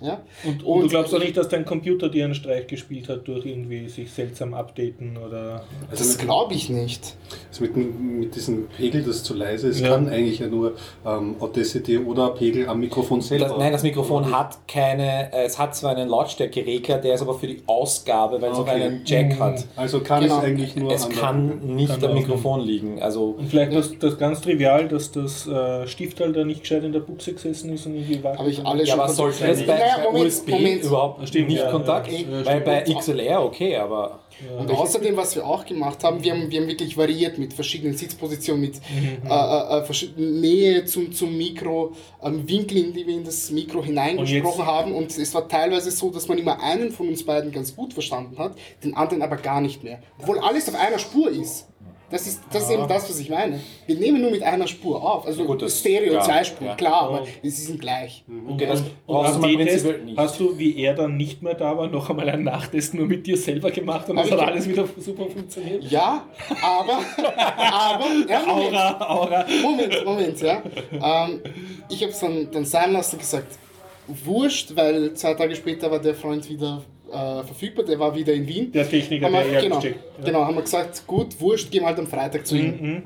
Ja? Und, und, du glaubst auch nicht, dass dein Computer dir einen Streich gespielt hat durch irgendwie sich seltsam updaten oder. Also das mit, glaube ich nicht. also mit, mit diesem Pegel, das zu leise ist, Ja. kann eigentlich ja nur ähm, Audacity oder Pegel am Mikrofon selber. Das, nein, das Mikrofon hat keine, äh, es hat zwar einen Lautstärkeregler, der ist aber für die Ausgabe, weil es auch einen Jack hat. Also kann Genau. es eigentlich nur Es kann nicht Kann am Mikrofon liegen. Also Und vielleicht das, das ganz trivial, dass das äh, Stiftteil da nicht gescheit in der Buchse gesessen ist und irgendwie war. Habe ich alle ja, schon aber sollte bei, Naja, Moment, USB Moment. überhaupt Stimmt, nicht ja, Kontakt? ja, ja, weil bei. XLR okay, aber Und außerdem, was wir auch gemacht haben, wir haben, wir haben wirklich variiert mit verschiedenen Sitzpositionen, mit Mhm. äh, äh, äh, verschiedenen Nähe zum, zum Mikro, ähm, Winkel, in die wir in das Mikro hineingesprochen Und haben. Und es war teilweise so, dass man immer einen von uns beiden ganz gut verstanden hat, den anderen aber gar nicht mehr. Obwohl alles auf einer Spur ist. Das ist, das ist eben das, was ich meine. Wir nehmen nur mit einer Spur auf. Also Gut, das- Stereo, ja, zwei Spuren, ja. klar, aber sie sind gleich. das brauchst du nicht. hast du, wie er dann nicht mehr da war, noch einmal einen Nachtest nur mit dir selber gemacht und das hat alles wieder super funktioniert. Ja, aber, aber, ja, Moment. Aura, Aura. Moment, Moment, ja. Ähm, ich habe es dann, dann sein lassen und gesagt, wurscht, weil zwei Tage später war der Freund wieder äh, verfügbar, der war wieder in Wien. Der Techniker, haben der wir, eher genau. Ja. genau, haben wir gesagt, gut, wurscht, gehen wir halt am Freitag zu ihm. Mhm.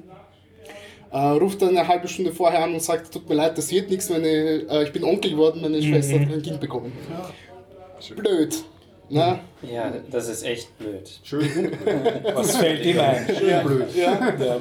Äh, ruft dann eine halbe Stunde vorher an und sagt, tut mir leid, das wird nichts, meine, äh, ich bin Onkel geworden, meine Mhm. Schwester hat ein Kind bekommen. Blöd. Ne? Ja, das ist echt blöd. Schön, Was fällt ihm ein? schön blöd. Ja. Ja.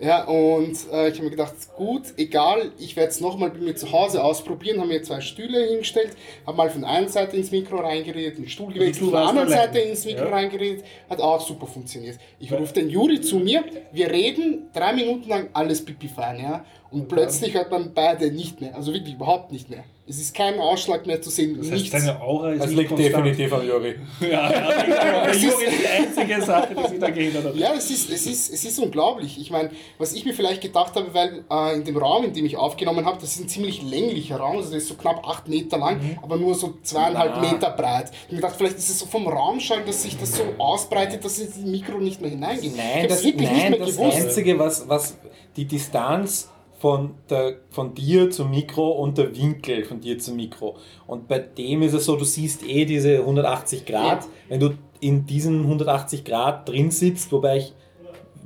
Ja, und äh, ich habe mir gedacht, gut, egal, ich werde es nochmal bei mir zu Hause ausprobieren. Haben mir zwei Stühle hingestellt, habe mal von einer Seite ins Mikro reingeredet, den Stuhl gewechselt, von der anderen. Seite ins Mikro Ja. reingeredet, hat auch super funktioniert. Ich rufe den Juri zu mir, wir reden drei Minuten lang alles pipi fein, ja. Und plötzlich hört man beide nicht mehr, also wirklich überhaupt nicht mehr. Es ist kein Ausschlag mehr zu sehen, Das heißt, nichts. deine Aura ist Das nicht liegt konstant. definitiv am Juri. Ja, ja, Juri ist die einzige Sache, die sich da gehindert hat. Ja, es ist, es ist, es ist unglaublich. Ich meine, was ich mir vielleicht gedacht habe, weil äh, in dem Raum, in dem ich aufgenommen habe, das ist ein ziemlich länglicher Raum, also der ist so knapp 8 Meter lang, aber nur so zweieinhalb Na. Meter breit. Ich habe mir gedacht, vielleicht ist es so vom Raumschall, dass sich das so ausbreitet, dass es ins Mikro nicht mehr hineingeht. Nein, das, nein, nicht mehr das gewusst. Einzige, was, was die Distanz von, der, von dir zum Mikro und der Winkel von dir zum Mikro. Und bei dem ist es so, du siehst eh diese 180 Grad. Ja. Wenn du in diesen 180 Grad drin sitzt, wobei ich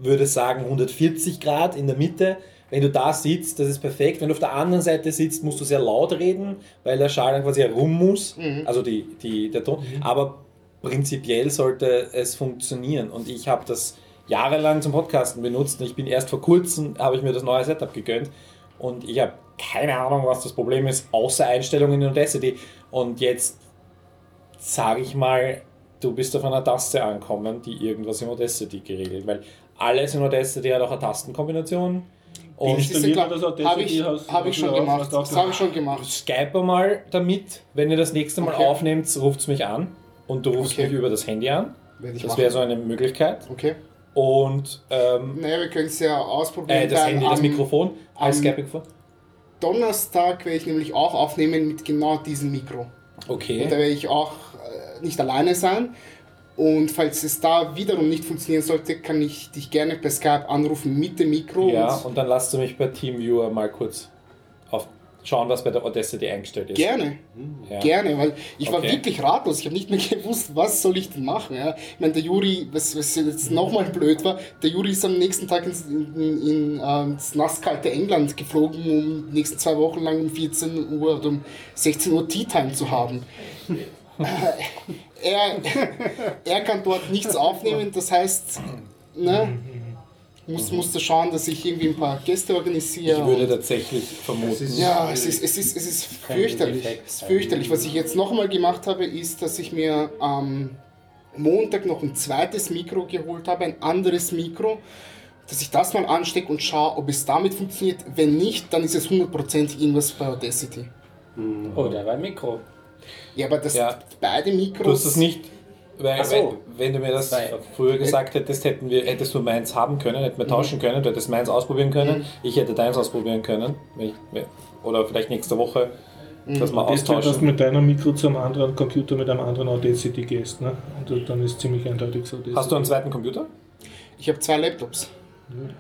würde sagen 140 Grad in der Mitte, wenn du da sitzt, das ist perfekt. Wenn du auf der anderen Seite sitzt, musst du sehr laut reden, weil der Schall dann quasi herum muss, Mhm. also die, die, der Ton. Aber prinzipiell sollte es funktionieren. Und ich habe das jahrelang zum Podcasten benutzt und ich bin erst vor kurzem, habe ich mir das neue Setup gegönnt und ich habe keine Ahnung, was das Problem ist, außer Einstellungen in Audacity. Und jetzt sage ich mal, du bist auf einer Taste ankommen, die irgendwas in Audacity geregelt, weil alles in Audacity hat auch eine Tastenkombination. Und Das ist klar, habe ich, Hast- hab ich schon gemacht. Das habe ich schon gemacht. Skype mal damit, wenn ihr das nächste Mal Okay. aufnehmt, ruft es mich an und du rufst Okay. mich über das Handy an. Das wäre so eine Möglichkeit. Okay. Und ähm, Naja, wir können es ja ausprobieren. äh, das Handy, das am Mikrofon als Skype-Mikrofon. Donnerstag werde ich nämlich auch aufnehmen mit genau diesem Mikro. Und da Okay. werde ich auch äh, nicht alleine sein. Und falls es da wiederum nicht funktionieren sollte, kann ich dich gerne per Skype anrufen mit dem Mikro. Ja, und und dann lasst du mich bei TeamViewer mal kurz schauen, was bei der Audacity eingestellt ist. gerne, Ja. gerne, weil ich war Okay. wirklich ratlos. Ich habe nicht mehr gewusst, was soll ich denn machen. Ja? Ich meine, der Juri, was, was jetzt nochmal blöd war, der Juri ist am nächsten Tag ins, in, in, ähm, ins nasskalte England geflogen, um die nächsten zwei Wochen lang um 14 Uhr oder um 16 Uhr Tea Time zu haben. Äh, er, er kann dort nichts aufnehmen, das heißt, ne, muss, musste schauen, dass ich irgendwie ein paar Gäste organisiere. Ich würde tatsächlich vermuten. ja, es ist, es ist, es ist fürchterlich. Es ist fürchterlich. Was ich jetzt nochmal gemacht habe, ist, dass ich mir am Montag noch ein zweites Mikro geholt habe, ein anderes Mikro, dass ich das mal anstecke und schaue, ob es damit funktioniert. Wenn nicht, dann ist es 100% irgendwas bei Audacity. Oh, da war ein Mikro. Ja, aber das Ja. beide Mikros. Du hast das nicht, weil so. wenn, wenn du mir das Zwei, früher gesagt hättest, hätten wir, hättest du meins haben können, hätten wir tauschen können, du hättest meins ausprobieren können, ich hätte deins ausprobieren können. wenn ich, oder vielleicht nächste Woche, dass wir Das wird, dass du austauschen. mit deinem Mikro zum anderen Computer mit einem anderen Audacity gehst. Ne? Und dann ist ziemlich eindeutig so. das- Hast du einen zweiten Computer? Ich habe zwei Laptops.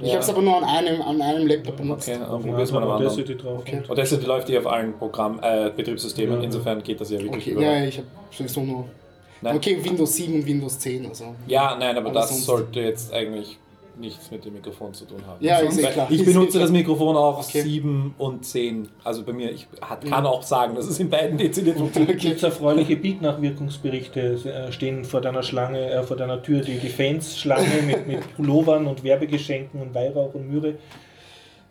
Ich habe es aber nur an einem, an einem Laptop benutzt. Okay, dann probier's mal am anderen. Audacity drauf. Okay. Audacity läuft eh auf allen Programm, äh, Betriebssystemen, Ja. insofern geht das ja wirklich Okay, überall. ja, ich habe sowieso nur. Nein. Okay, Windows 7 und Windows 10. Also. Ja, nein, aber Aber das sonst- sollte jetzt eigentlich nichts mit dem Mikrofon zu tun haben. Ja, ist eh Weil klar. Ich Ist benutze das Mikrofon auch Okay. 7 und 10. Also bei mir, ich hat, kann auch sagen, dass es in beiden dezidiert funktioniert. Gibt es erfreuliche Beat-Nachwirkungsberichte? Äh, Stehen vor deiner Schlange, äh, vor deiner Tür die, die Fans-Schlange mit, mit Pullovern und Werbegeschenken und Weihrauch und Myrrhe.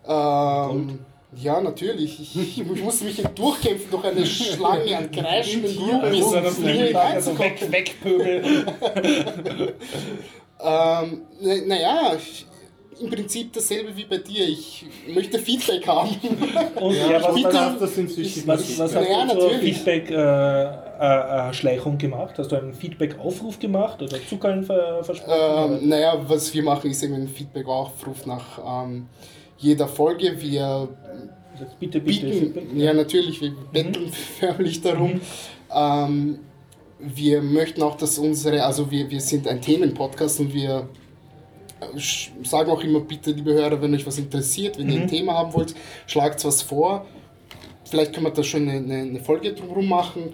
Ähm, ja, natürlich. Ich, ich musste mich durchkämpfen durch eine Schlange an kreischenden Groupies, um hier hineinzukommen. weg, wegpöbel. Ähm, naja, im Prinzip dasselbe wie bei dir. Ich möchte Feedback haben. Und ja, was, bitte- was, das inzwischen was, was hast Naja, du zur. Feedback-Schleichung gemacht? Hast du einen Feedback-Aufruf gemacht oder Zuckerl ver versprochen? ähm, naja, was wir machen, ist eben ein Feedback-Aufruf nach ähm, jeder Folge. Wir Jetzt bitte, bitte. bieten, Feedback. ja natürlich, wir betteln förmlich darum. Ähm, wir möchten auch, dass unsere, also wir, wir sind ein Themenpodcast und wir äh, sagen auch immer, bitte, liebe Hörer, wenn euch was interessiert, wenn ihr ein Thema haben wollt, schlagt was vor. Vielleicht können wir da schon eine, eine, Folge drumherum machen.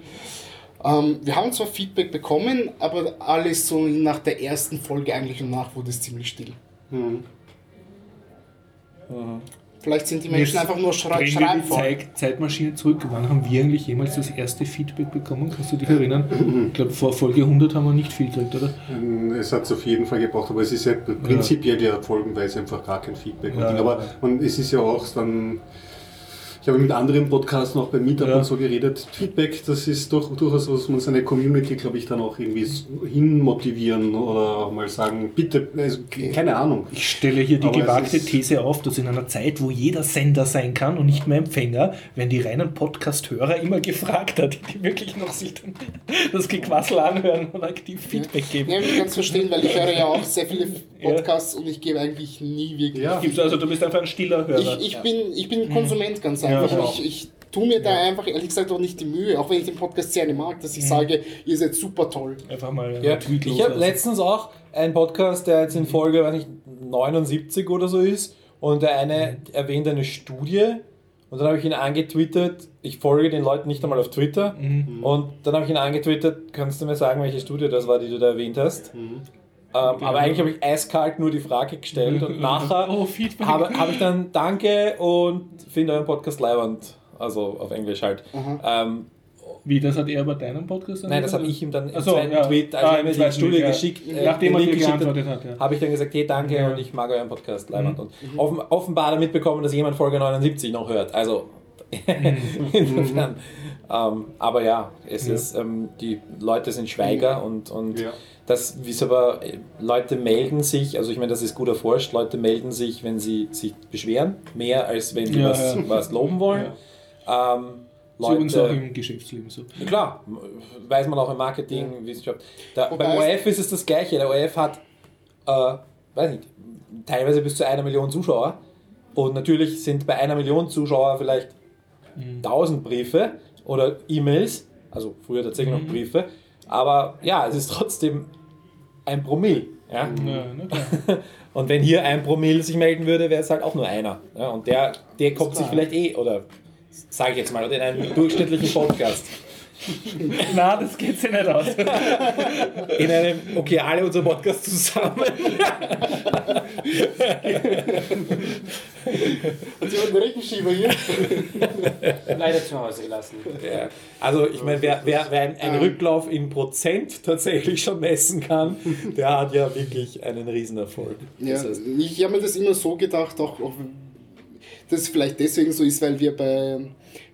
Ähm, wir haben zwar Feedback bekommen, aber alles so nach der ersten Folge eigentlich und nach wurde es ziemlich still. Vielleicht sind die Menschen Jetzt einfach nur die schreibvoll. Zeit, Zeitmaschine zurück. Wann haben wir eigentlich jemals das erste Feedback bekommen? Kannst du dich erinnern? Ich glaube, vor Folge 100 haben wir nicht viel gekriegt, oder? Es hat es auf jeden Fall gebraucht, aber es ist ja prinzipiell ja folgenweise einfach gar kein Feedback. Ja, aber ja. man, es ist ja auch dann, ich habe mit anderen Podcasts noch bei Meetup Ja. und so geredet, Feedback, das ist doch durchaus was, man seine Community, glaube ich, dann auch irgendwie s- hinmotivieren oder auch mal sagen, bitte, also, keine Ahnung. Ich stelle hier die Aber gewagte These auf, dass in einer Zeit, wo jeder Sender sein kann und nicht mehr Empfänger, werden die reinen Podcast-Hörer immer gefragter, die, die wirklich noch sich dann das Gequassel anhören und aktiv Feedback geben. Ja, ich kann es verstehen, weil ich höre ja auch sehr viele Podcasts und ich gebe eigentlich nie wirklich. Ja. Also, du bist einfach ein stiller Hörer. Ich, ich, bin, ich bin Konsument ganz einfach. Ja. ich, ich tue mir da einfach ehrlich gesagt auch nicht die Mühe, auch wenn ich den Podcast sehr mag, dass ich sage, ihr seid super toll. einfach mal Ja, Tweet ich habe letztens auch einen Podcast, der jetzt in Folge weiß nicht, 79 oder so ist und der eine erwähnt eine Studie und dann habe ich ihn angetwittert, ich folge den Leuten nicht einmal auf Twitter und dann habe ich ihn angetwittert, kannst du mir sagen, welche Studie das war, die du da erwähnt hast? Ähm, aber eigentlich habe ich eiskalt nur die Frage gestellt und nachher Oh, habe, habe ich dann Danke und finde euren Podcast leibend, also auf Englisch halt. Ähm, Wie, das hat er bei deinem Podcast Nein, das habe ich ihm dann im so, zweiten ja. Tweet, als Ah, er im mir die Studie ja. geschickt, äh, Nachdem er dir geschickt geantwortet hat, ja. habe ich dann gesagt, hey, danke Ja. Mhm. und ich mag euren Podcast leibend. Und offen, offenbar damit bekommen, dass jemand Folge 79 noch hört. Also insofern. Ähm, aber ja, es Ja. ist, ähm, die Leute sind Schweiger und, und Ja. das ist aber, äh, Leute melden sich, also ich meine, das ist gut erforscht, Leute melden sich, wenn sie sich beschweren, mehr als wenn sie Ja, was, was loben wollen. Ähm, ist übrigens auch Leute, im Geschäftsleben so. Klar, weiß man auch im Marketing, Wissenschaft. Da, beim es- ORF ist es das Gleiche. Der ORF hat, äh, weiß nicht, teilweise bis zu einer Million Zuschauer. Und natürlich sind bei einer Million Zuschauer vielleicht tausend Briefe oder E-Mails, also früher tatsächlich noch Briefe. Aber ja, es ist trotzdem ein Promille. Ja? Und wenn hier ein Promille sich melden würde, wäre es halt auch nur einer. Ja? Und der, der kommt sich vielleicht eh, oder sage ich jetzt mal, in einem durchschnittlichen Podcast. Na, das geht sich nicht aus. In einem, okay, alle unser Podcast zusammen. Sie haben einen Regenschieber hier. Leider zu Hause gelassen. Ja. Also ich meine, wer, wer, wer einen, einen Rücklauf in Prozent tatsächlich schon messen kann, der hat ja wirklich einen Riesenerfolg. Ja, Das heißt, ich habe mir das immer so gedacht, auch, auch dass es vielleicht deswegen so ist, weil wir bei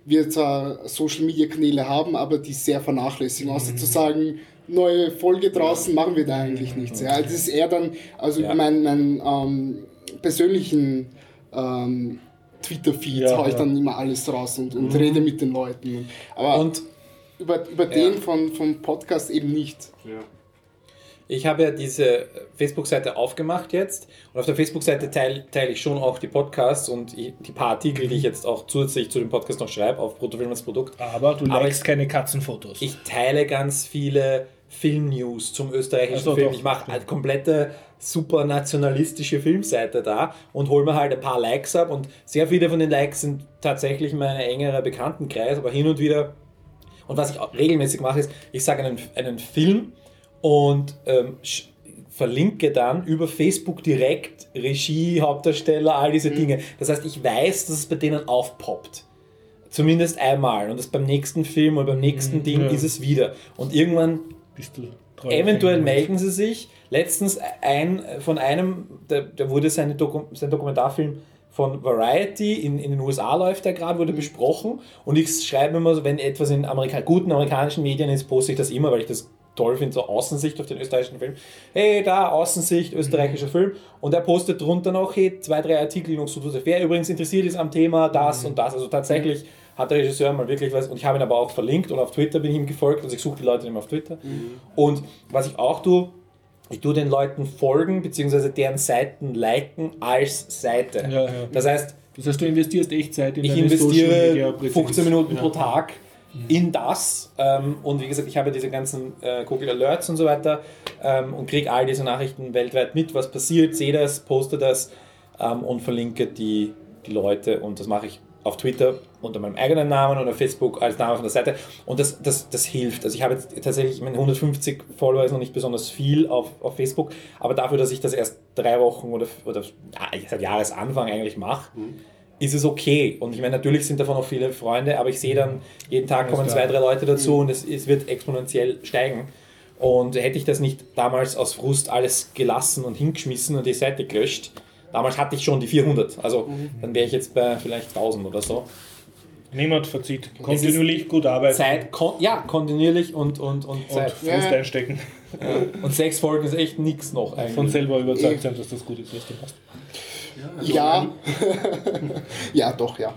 wir zwar Social Media Kanäle haben, aber die sehr vernachlässigen. Außer zu sagen, neue Folge draußen machen wir da eigentlich nichts. Ja, das ist eher dann, also Ja. mein, mein ähm, persönlichen ähm, Twitter-Feed Ja, haue ich ja. dann immer alles raus und, und rede mit den Leuten. Aber und über, über den von, vom Podcast eben nicht. Ich habe ja diese Facebook-Seite aufgemacht jetzt und auf der Facebook-Seite teile teile ich schon auch die Podcasts und die paar Artikel, die ich jetzt auch zusätzlich zu dem Podcast noch schreibe, auf Bruttofilm als Produkt. Aber du Aber likest keine Katzenfotos. Ich teile ganz viele Film-News zum österreichischen Also Film. doch, ich mache eine komplette super nationalistische Filmseite da und hole mir halt ein paar Likes ab und sehr viele von den Likes sind tatsächlich mein engerer Bekanntenkreis, aber hin und wieder und was ich auch regelmäßig mache, ist, ich sage einen, einen Film und ähm, verlinke dann über Facebook direkt Regie, Hauptdarsteller, all diese Dinge. Das heißt, ich weiß, dass es bei denen aufpoppt. Zumindest einmal. Und das beim nächsten Film oder beim nächsten Ding ja. ist es wieder. Und irgendwann Bist du treu Eventuell melden sie sich. Letztens ein von einem, der, der wurde seine Doku, sein Dokumentarfilm von Variety, in, in den USA läuft der gerade, wurde besprochen. Und ich schreibe immer wenn etwas in Amerika guten amerikanischen Medien ist, poste ich das immer, weil ich das toll finde, so Außensicht auf den österreichischen Film. Hey, da, Außensicht, österreichischer Film. Und er postet drunter noch, hey, zwei, drei Artikel noch so, wer übrigens interessiert ist am Thema das und das. Also tatsächlich hat der Regisseur mal wirklich was, und ich habe ihn aber auch verlinkt und auf Twitter bin ich ihm gefolgt, also ich suche die Leute immer auf Twitter. Und was ich auch tue, ich tue den Leuten folgen, beziehungsweise deren Seiten liken als Seite. Ja, ja. Das heißt, Das heißt, du investierst echt Zeit in ich deine Social Media investiere Präsenz. 15 Minuten ja. pro Tag in das. Ähm, und wie gesagt, ich habe diese ganzen äh, Google Alerts und so weiter ähm, und kriege all diese Nachrichten weltweit mit, was passiert, sehe das, poste das ähm, und verlinke die, die Leute. Und das mache ich auf Twitter unter meinem eigenen Namen oder Facebook als Name von der Seite. Und das, das, das hilft. Also ich habe jetzt tatsächlich, ich meine, 150 Follower ist noch nicht besonders viel auf, auf Facebook, aber dafür, dass ich das erst drei Wochen oder, oder seit Jahresanfang eigentlich mache, ist es okay. Und ich meine, natürlich sind davon auch viele Freunde, aber ich sehe dann, jeden Tag Alles kommen klar. zwei, drei Leute dazu und es, es wird exponentiell steigen. Und hätte ich das nicht damals aus Frust alles gelassen und hingeschmissen und die Seite gelöscht, damals hatte ich schon die 400. Also dann wäre ich jetzt bei vielleicht 1000 oder so. Niemand verzieht. Kontinuierlich gut arbeiten Zeit, kon ja, kontinuierlich und, und, und und Zeit. Frust Ja. einstecken. Und sechs Folgen ist echt nichts noch eigentlich. Von selber überzeugt sein, dass das gut ist, was du machst. Ja. ja, doch, ja.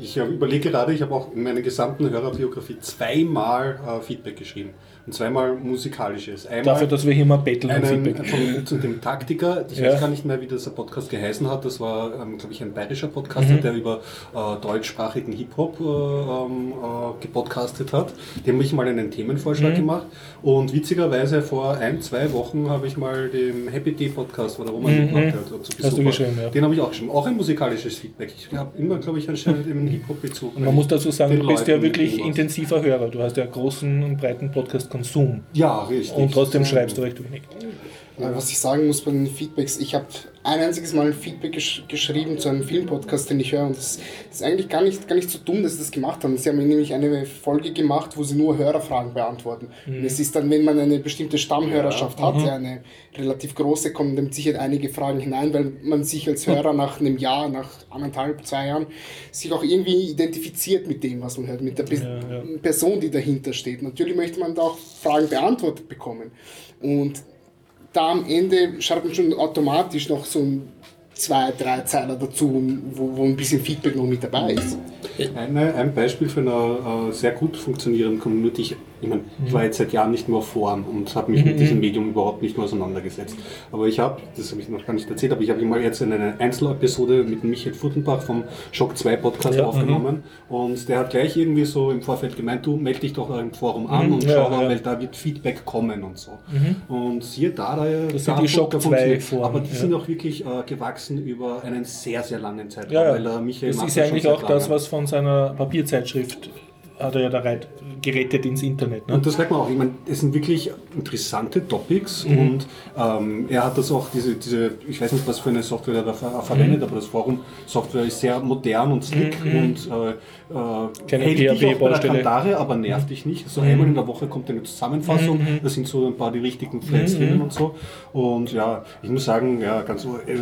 Ich überlege gerade, ich habe auch in meiner gesamten Hörerbiografie zweimal äh, Feedback geschrieben. Und zweimal musikalisches. Einmal Dafür, dass wir hier mal betteln einen von zu dem Taktiker, ich Ja. weiß gar nicht mehr, wie dieser Podcast geheißen hat. Das war, ähm, glaube ich, ein bayerischer Podcaster, der über äh, deutschsprachigen Hip-Hop äh, ähm, äh, gepodcastet hat. Dem habe ich mal einen Themenvorschlag gemacht. Und witzigerweise vor ein, zwei Wochen habe ich mal den Happy Day Podcast, wo der Roman mitgemacht hat, zu Besuch geschrieben, ja. Den habe ich auch geschrieben. Auch ein musikalisches Feedback. Ich habe immer, glaube ich, anscheinend einen Hip-Hop-Bezug. Man muss dazu sagen, du bist ja Leuten wirklich irgendwas. intensiver Hörer. Du hast ja großen und breiten Podcast-Konsum. Ja, richtig. Und trotzdem schreibst du recht wenig. Ja, was ich sagen muss bei den Feedbacks, ich habe ein einziges Mal ein Feedback gesch geschrieben zu einem Filmpodcast, den ich höre. Und das, ist eigentlich gar nicht, gar nicht so dumm, dass sie das gemacht haben. Sie haben nämlich eine Folge gemacht, wo sie nur Hörerfragen beantworten. Und es ist dann, wenn man eine bestimmte Stammhörerschaft hat, ja, eine relativ große, kommen dann sicher einige Fragen hinein, weil man sich als Hörer nach einem Jahr, nach anderthalb, zwei Jahren, sich auch irgendwie identifiziert mit dem, was man hört, mit der Pe ja. Person, die dahinter steht. Natürlich möchte man da auch Fragen beantwortet bekommen. Und da am Ende schreibt man schon automatisch noch so ein zwei, drei Zeiler dazu, wo, wo ein bisschen Feedback noch mit dabei ist. Eine, ein Beispiel für eine äh, sehr gut funktionierende Community. Ich, ich, mein, ich war jetzt seit Jahren nicht mehr auf Foren und habe mich mit diesem Medium überhaupt nicht mehr auseinandergesetzt. Aber ich habe, das habe ich noch gar nicht erzählt, aber ich habe mal jetzt eine Einzelepisode mit Michael Furtenbach vom Shock 2 Podcast Ja, aufgenommen und der hat gleich irgendwie so im Vorfeld gemeint, du melde dich doch im Forum an und ja, schau mal, ja. weil da wird Feedback kommen und so. Und siehe da, da Das da sind die Shock da 2 funktioniert. Foren, Aber die sind auch wirklich äh, gewachsen über einen sehr, sehr langen Zeitraum, Ja, weil äh, Michael das ist das ja eigentlich auch das, langem. was von seiner Papierzeitschrift hat er ja da gerettet ins Internet. Ne? Und das merkt man auch. Ich meine, es sind wirklich interessante Topics Mhm. und ähm, er hat das auch, diese, diese, ich weiß nicht, was für eine Software er da ver verwendet, Mhm. aber das Forum-Software ist sehr modern und slick und äh, äh, hält dich auch bei der. Kandare, aber nervt dich nicht. So einmal in der Woche kommt eine Zusammenfassung, da sind so ein paar die richtigen Threads drinnen und so. Und ja, ich muss sagen, ja, ganz so, äh,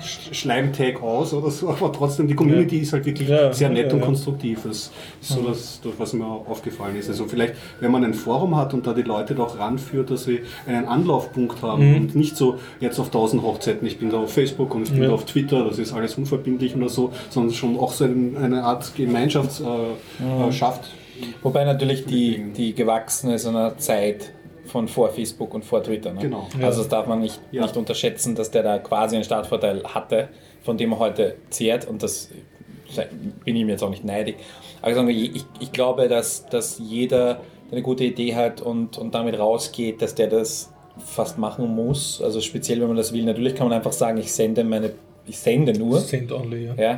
Sch- Schleimtag aus oder so, aber trotzdem, die Community ist halt wirklich Ja, sehr nett ja, und ja. konstruktiv. Das ist so das, das, was mir aufgefallen ist. Also vielleicht, wenn man ein Forum hat und da die Leute doch ranführt, dass sie einen Anlaufpunkt haben Mhm. und nicht so jetzt auf tausend Hochzeiten, ich bin da auf Facebook und ich bin Ja. da auf Twitter, das ist alles unverbindlich oder so, sondern schon auch so ein, eine Art Gemeinschaft äh, Mhm. äh, schafft. Wobei natürlich die, die gewachsen ist in einer Zeit von vor Facebook und vor Twitter. Ne? Genau. Also das darf man nicht, Ja. nicht unterschätzen, dass der da quasi einen Startvorteil hatte, von dem er heute zehrt und das bin ich mir jetzt auch nicht neidig. Aber ich, ich, glaube, dass, dass jeder der eine gute Idee hat und, und damit rausgeht, dass der das fast machen muss. Also speziell, wenn man das will. Natürlich kann man einfach sagen, ich sende meine, ich sende nur. Send only, ja. Ja,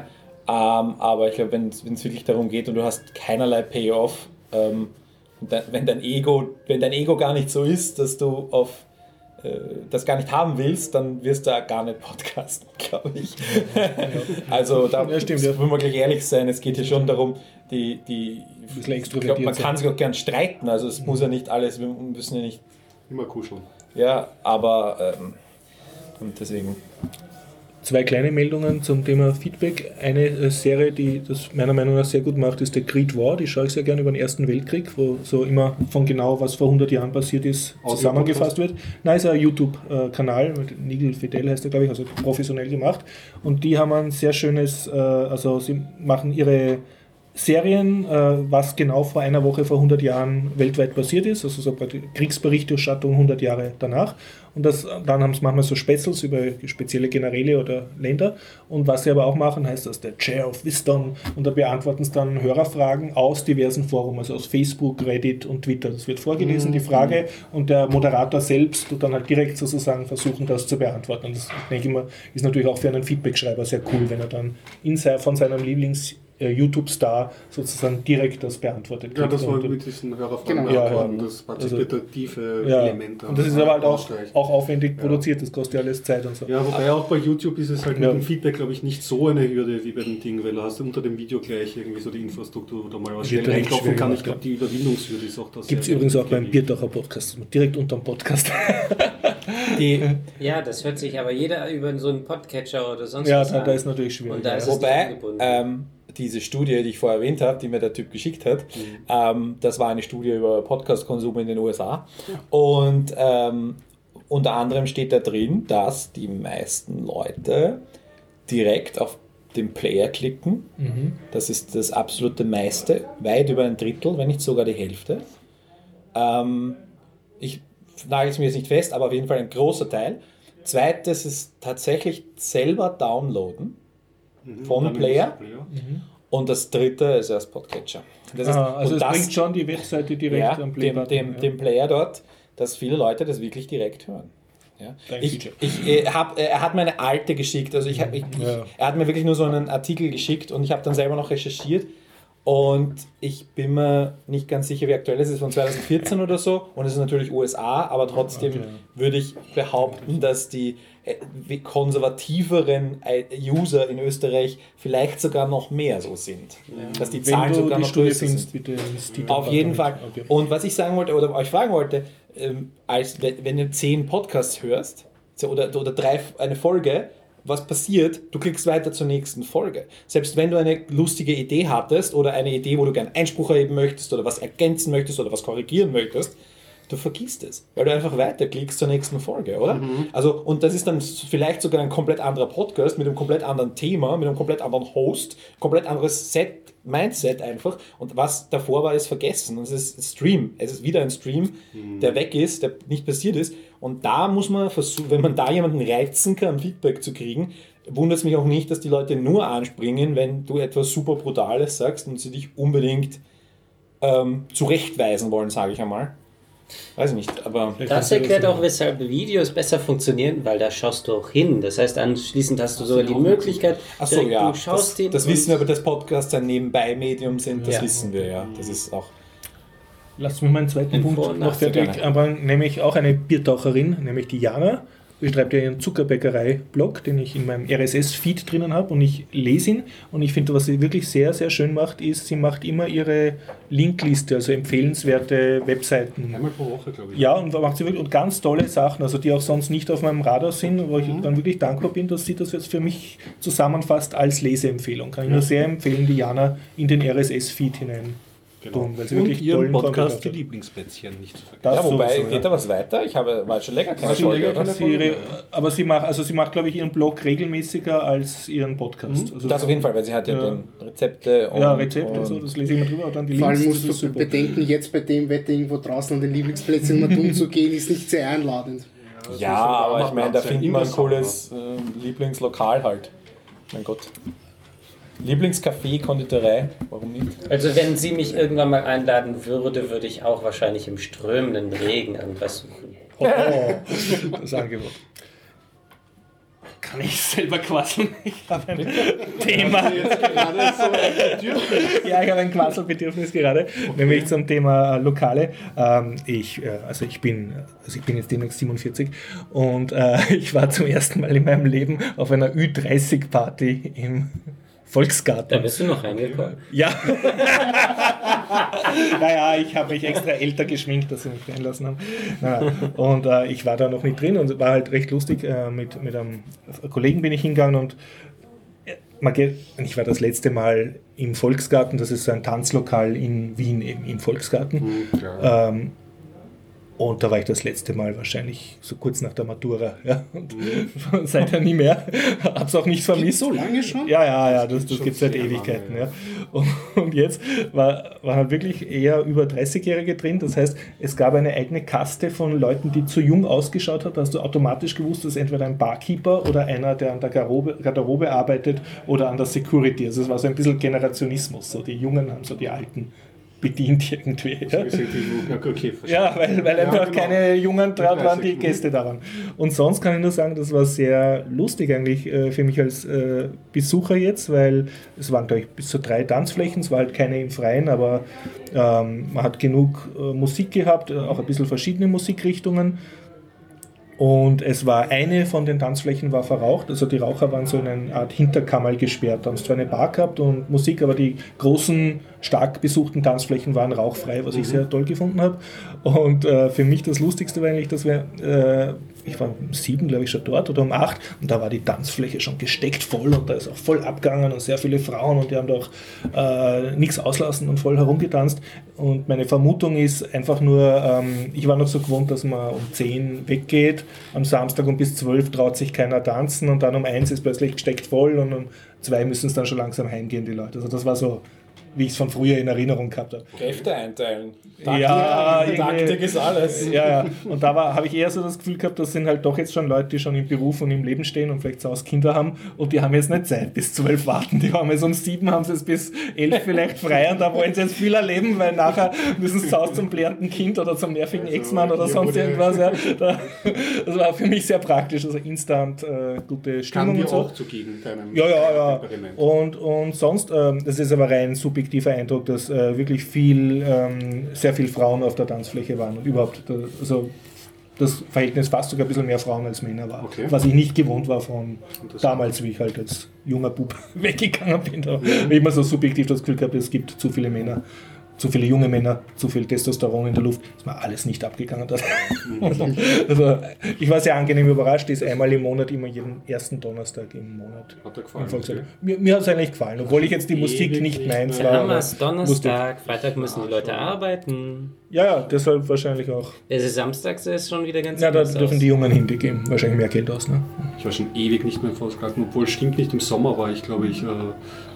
ähm, aber ich glaube, wenn es wirklich darum geht und du hast keinerlei Payoff, ähm, wenn dein Ego, wenn dein Ego gar nicht so ist, dass du auf das gar nicht haben willst, dann wirst du auch gar nicht podcasten, glaube ich. also da Ja, stimmt, muss ja. man gleich ehrlich sein, es geht hier schon darum, die, die ich glaube, man sein. kann sich auch gern streiten, also es muss ja nicht alles, wir müssen ja nicht, Immer kuscheln. ja, aber ähm, und deswegen. Zwei kleine Meldungen zum Thema Feedback. Eine äh, Serie, die das meiner Meinung nach sehr gut macht, ist der Creed War. Die schaue ich sehr gerne über den Ersten Weltkrieg, wo so immer von genau, was vor 100 Jahren passiert ist, zusammengefasst wird. Nein, ist ein YouTube-Kanal, Nigel Fidel heißt er, glaube ich, also professionell gemacht. Und die haben ein sehr schönes, äh, also sie machen ihre Serien, äh, was genau vor einer Woche, vor 100 Jahren weltweit passiert ist, also so Kriegsberichterstattung 100 Jahre danach. Und das, dann haben sie manchmal so Specials über spezielle Generäle oder Länder. Und was sie aber auch machen, heißt das der Chair of Wisdom. Und da beantworten sie dann Hörerfragen aus diversen Foren, also aus Facebook, Reddit und Twitter. Das wird vorgelesen, die Frage. Und der Moderator selbst tut dann halt direkt sozusagen versuchen, das zu beantworten. Und das, denke ich mal, ist natürlich auch für einen Feedback-Schreiber sehr cool, wenn er dann in von seinem Lieblings- YouTube-Star sozusagen direkt das beantwortet Ja, das war Und- mit diesen Hörerfragen Genau. Ja, ja. das partizipative ja. Element. Und das ist aber halt auch, auch aufwendig produziert, das kostet ja alles Zeit und so. Ja, wobei auch bei YouTube ist es halt Ja. mit dem Feedback, glaube ich, nicht so eine Hürde wie bei den Dingen, weil du hast unter dem Video gleich irgendwie so die Infrastruktur, wo du mal was schnell reinklopfen kann. Ich glaube, die Überwindungshürde ist auch das. Gibt es übrigens auch beim. Bierdacher Podcast, direkt unterm Podcast. Die, Ja, das hört sich aber jeder über so einen Podcatcher oder sonst ja, was da, an. da ist natürlich schwierig. Und da ist ja. es Wobei, ähm, diese Studie, die ich vorher erwähnt habe, die mir der Typ geschickt hat, Mhm. ähm, das war eine Studie über Podcast-Konsum in den USA. Und ähm, unter anderem steht da drin, dass die meisten Leute direkt auf den Player klicken. Mhm. Das ist das absolute meiste, weit über ein Drittel, wenn nicht sogar die Hälfte. Ähm, ich nagel es mir jetzt nicht fest, aber auf jeden Fall ein großer Teil. Zweites ist tatsächlich selber downloaden vom Dann Player. Player. Und das dritte ist erst Podcatcher. Das ist, Ah, also und es das, bringt schon die Webseite direkt ja, am dem, Playbutton, dem, ja. dem Player dort, dass viele Leute das wirklich direkt hören. Ja. Ich, ich, äh, hab, äh, er hat mir eine alte geschickt, also ich, ich, Ja. ich, er hat mir wirklich nur so einen Artikel geschickt und ich habe dann selber noch recherchiert und ich bin mir nicht ganz sicher, wie aktuell es ist, von 2014 oder so und es ist natürlich USA, aber trotzdem Okay. würde ich behaupten, dass die äh, konservativeren äh, User in Österreich vielleicht sogar noch mehr so sind. Dass die Wenn Zahlen sogar die noch Studie größer findest, sind. bitte Auf jeden Fall. Okay. Und was ich sagen wollte, oder euch fragen wollte, ähm, als, wenn, du zehn Podcasts hörst, oder, oder drei, eine Folge, was passiert? Du klickst weiter zur nächsten Folge. Selbst wenn du eine lustige Idee hattest oder eine Idee, wo du gerne Einspruch erheben möchtest oder was ergänzen möchtest oder was korrigieren möchtest, du vergisst es, weil du einfach weiterklickst zur nächsten Folge, oder? Also, und das ist dann vielleicht sogar ein komplett anderer Podcast mit einem komplett anderen Thema, mit einem komplett anderen Host, komplett anderes Set, Mindset einfach. Und was davor war, ist vergessen. Und es ist Stream. Es ist wieder ein Stream, der weg ist, der nicht passiert ist. Und da muss man versuchen, wenn man da jemanden reizen kann, Feedback zu kriegen, wundert es mich auch nicht, dass die Leute nur anspringen, wenn du etwas super Brutales sagst und sie dich unbedingt ähm, zurechtweisen wollen, sage ich einmal. Weiß ich nicht, aber Das erklärt auch, weshalb Videos besser funktionieren, weil da schaust du auch hin. Das heißt, anschließend hast du sogar die Möglichkeit, Ach so, direkt, ja, du schaust das, den das wissen wir, aber das Podcast ein Nebenbei-Medium sind, das Ja. wissen wir ja. Das ist auch. Lass mich meinen zweiten Punkt noch fertig anbringen, nämlich auch eine Biertaucherin, nämlich die Jana. Betreibt ja ihren Zuckerbäckerei-Blog, den ich in meinem RSS-Feed drinnen habe und ich lese ihn. Und ich finde, was sie wirklich sehr, sehr schön macht, ist, sie macht immer ihre Linkliste, also empfehlenswerte Webseiten. Einmal pro Woche, glaube ich. Ja, und da macht sie wirklich und ganz tolle Sachen, also die auch sonst nicht auf meinem Radar sind, wo ich dann wirklich dankbar bin, dass sie das jetzt für mich zusammenfasst als Leseempfehlung. Kann ich nur sehr empfehlen, die Jana in den RSS-Feed hinein tun, weil sie Und wirklich ihren Podcast, die. Lieblingsplätzchen, nicht zu vergessen. Das ja, wobei, sowieso, geht da was weiter? Ich habe war schon länger keine Sie, Folge, oder? sie, re- aber sie macht, also sie macht, glaube ich, ihren Blog regelmäßiger als ihren Podcast. Also Das auf jeden Fall, weil sie hat ja, Ja. den Rezepte und, ja, Rezepte und so, das lese ich immer drüber. Und dann die Vor allem Links, musst du super. bedenken, jetzt bei dem Wetter irgendwo draußen an den Lieblingsplätzen immer dumm zu gehen, ist nicht sehr einladend. Ja, aber ich meine, da ja, findet man immer ein cooles äh, Lieblingslokal halt. Mein Gott. Lieblingscafé, Konditorei, warum nicht? Also wenn sie mich irgendwann mal einladen würde, würde ich auch wahrscheinlich im strömenden Regen irgendwas suchen. Oh, das Angebot. Kann ich selber quasseln? Ich habe ein Thema. Jetzt gerade so. Ja, ich habe ein Quasselbedürfnis gerade, nämlich zum Thema äh, Lokale. Ähm, ich, äh, also ich bin, also ich bin jetzt demnächst 47 und äh, ich war zum ersten Mal in meinem Leben auf einer Ü30-Party im Volksgarten. Da bist du noch reingekommen. Ja. naja, ich habe mich extra älter geschminkt, dass sie mich reinlassen haben. Naja. Und äh, ich war da noch nicht drin und war halt recht lustig. Äh, mit, mit einem Kollegen bin ich hingegangen und äh, ich war das letzte Mal im Volksgarten, das ist so ein Tanzlokal in Wien, eben im Volksgarten. Ja. Ähm, und da war ich das letzte Mal wahrscheinlich so kurz nach der Matura. Ja. Und seitdem nie mehr. Hab's auch nicht vermisst. so lange schon? Ja, ja, ja, das, das Schon gibt es seit Ewigkeiten. lange, ja. Und, und jetzt war, waren halt wirklich eher über 30-Jährige drin. Das heißt, es gab eine eigene Kaste von Leuten, die zu jung ausgeschaut hat. Da hast du automatisch gewusst, dass entweder ein Barkeeper oder einer, der an der Garderobe, Garderobe arbeitet oder an der Security. Also es war so ein bisschen Generationismus. So die Jungen haben so die Alten bedient irgendwie. Ja. Ja, okay. Ja, weil, weil einfach genau. keine jungen traut waren, die. Gäste da waren. Und sonst kann ich nur sagen, das war sehr lustig eigentlich äh, für mich als äh, Besucher jetzt, weil es waren, glaube ich, bis zu drei Tanzflächen, es war halt keine im Freien, aber ähm, man hat genug äh, Musik gehabt, äh, auch ein bisschen verschiedene Musikrichtungen. Und es war eine von den Tanzflächen war verraucht, also die Raucher waren so in eine Art Hinterkammer gesperrt, haben zwar eine Bar gehabt und Musik, aber die großen, stark besuchten Tanzflächen waren rauchfrei, was ich sehr toll gefunden habe. Und äh, für mich das Lustigste war eigentlich, dass wir, äh, ich war um sieben, glaube ich, schon dort oder um acht und da war die Tanzfläche schon gesteckt voll und da ist auch voll abgegangen und sehr viele Frauen und die haben da auch äh, nichts auslassen und voll herumgetanzt. Und meine Vermutung ist einfach nur, ähm, ich war noch so gewohnt, dass man um 10 weggeht, am Samstag um bis 12 traut sich keiner tanzen und dann um 1 ist plötzlich gesteckt voll und um 2 müssen es dann schon langsam heimgehen, die Leute. Also das war so, wie ich es von früher in Erinnerung gehabt habe. Kräfte einteilen. Ja, irgendwie- Taktik ist alles. Ja, ja. Und da war- habe ich eher so das Gefühl gehabt, das sind halt doch jetzt schon Leute, die schon im Beruf und im Leben stehen und vielleicht zu Hause Kinder haben und die haben jetzt nicht Zeit bis zwölf warten. Die haben jetzt um sieben, haben sie es bis elf vielleicht frei und da wollen sie jetzt viel erleben, weil nachher müssen sie zu Hause zum plärrenden Kind oder zum nervigen Ex-Mann oder sonst wurde- irgendwas. Ja. Da, das war für mich sehr praktisch, also instant äh, gute Kann Stimmung dir und so. auch zugegen, deinem Ja, ja, ja. Und, und sonst, ähm, das ist aber rein subjektiver Eindruck, dass äh, wirklich viel, ähm, sehr viele Frauen auf der Tanzfläche waren und überhaupt, also das Verhältnis fast sogar ein bisschen mehr Frauen als Männer war. Okay. Was ich nicht gewohnt war von damals, wie ich halt als junger Bub weggegangen bin. Da ich immer so subjektiv das Gefühl gehabt, es gibt zu viele Männer, zu viele junge Männer, zu viel Testosteron in der Luft. Ist mir alles nicht abgegangen. Das. also, ich war sehr angenehm überrascht, ist einmal im Monat, immer jeden ersten Donnerstag im Monat. Hat er gefallen, okay. Mir, mir hat es eigentlich gefallen, obwohl ich jetzt die Musik Ewig nicht nicht meins mehr. war. Donnerstag, Freitag müssen die Leute arbeiten. Ja, ja, deshalb wahrscheinlich auch. Es ist Samstag, so ist schon wieder ganz Ja, da dürfen aus. die Jungen hin, die geben wahrscheinlich mehr Geld aus. Ne? Ich war schon ewig nicht mehr im Volksgarten, obwohl stimmt nicht, im Sommer war ich, glaube ich, äh,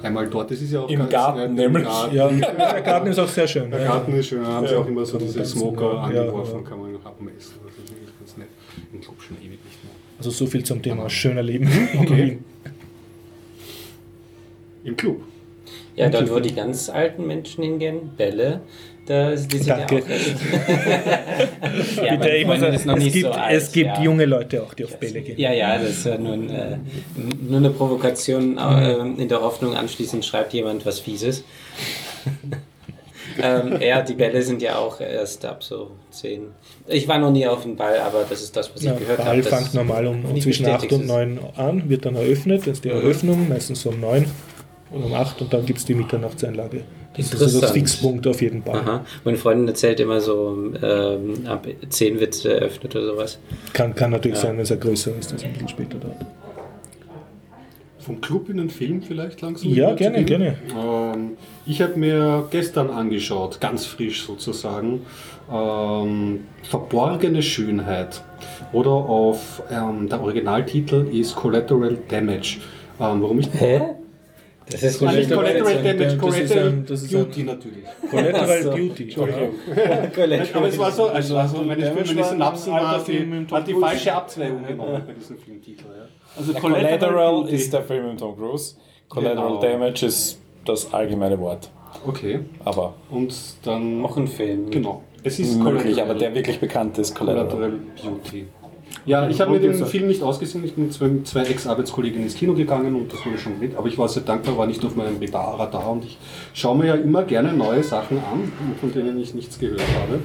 einmal dort. Das ist ja auch Im ganz, Garten ja, im nämlich. Garten. Ja, der Garten ist auch sehr schön. Der ja. Garten ist schön, da haben sie Ja. auch immer so diese Smoker ja. angeworfen, Ja, kann man noch abmessen. Das ist wirklich ganz nett. Im Club schon ewig nicht mehr. Also so viel zum Thema schöner Leben. Okay. Im Club. Ja, dort, wo die ganz alten Menschen hingehen, Bälle, da, die sind Danke. ja auch recht. ja, Bitte, ich muss sagen, es gibt, so alt, es gibt ja. junge Leute auch, die auf Bälle gehen. Ja, ja, das ist ja nur, ein, äh, nur eine Provokation äh, in der Hoffnung, anschließend schreibt jemand was Fieses. ähm, ja, die Bälle sind ja auch erst ab so 10. Ich war noch nie auf dem Ball, aber das ist das, was ich Ja, gehört habe. Ball das fängt normal um, um zwischen 8 bestätigt und 9 an, wird dann eröffnet. Das ist die Mhm. Eröffnung, meistens so um 9 und um 8 und dann gibt es die Mitternachtseinlage. Das ist Interessant. Fixpunkt auf jeden Ball. Aha. Meine Freundin erzählt immer so, ähm, ab 10 wird es eröffnet oder sowas. Kann, kann natürlich Ja. sein, wenn es ein größer ist, das ein bisschen später dauert. Vom Club in den Film vielleicht langsam? Ja, überzugehen? gerne, Ähm, ich habe mir gestern angeschaut, ganz frisch sozusagen, ähm, Verborgene Schönheit. Oder auf ähm, der Originaltitel ist Collateral Damage. Ähm, warum ich Hä? Das ist nicht Collateral Collateral Damage, Damage, das ist Collateral Beauty natürlich. Collateral. Beauty. Entschuldigung. Collateral. Aber es war so, also, also meine, Damage Synapsen war die, hat die falsche Abzweigung genommen bei diesem Filmtitel. Ja. Also Collateral ist der Film mit Tom Cruise. Collateral Genau. Damage ist das allgemeine Wort. Okay. Aber Und dann. Auch ein Film. Genau. Es ist möglich, Collateral- aber der wirklich bekannte ist Collateral. Collateral Beauty. Ja, ich habe mir den Film nicht ausgesehen. Ich bin mit zwei, Ex-Arbeitskollegen ins Kino gegangen und das wurde schon mit. Aber ich war sehr dankbar, war nicht auf meinem Radar und ich schaue mir ja immer gerne neue Sachen an, von denen ich nichts gehört habe.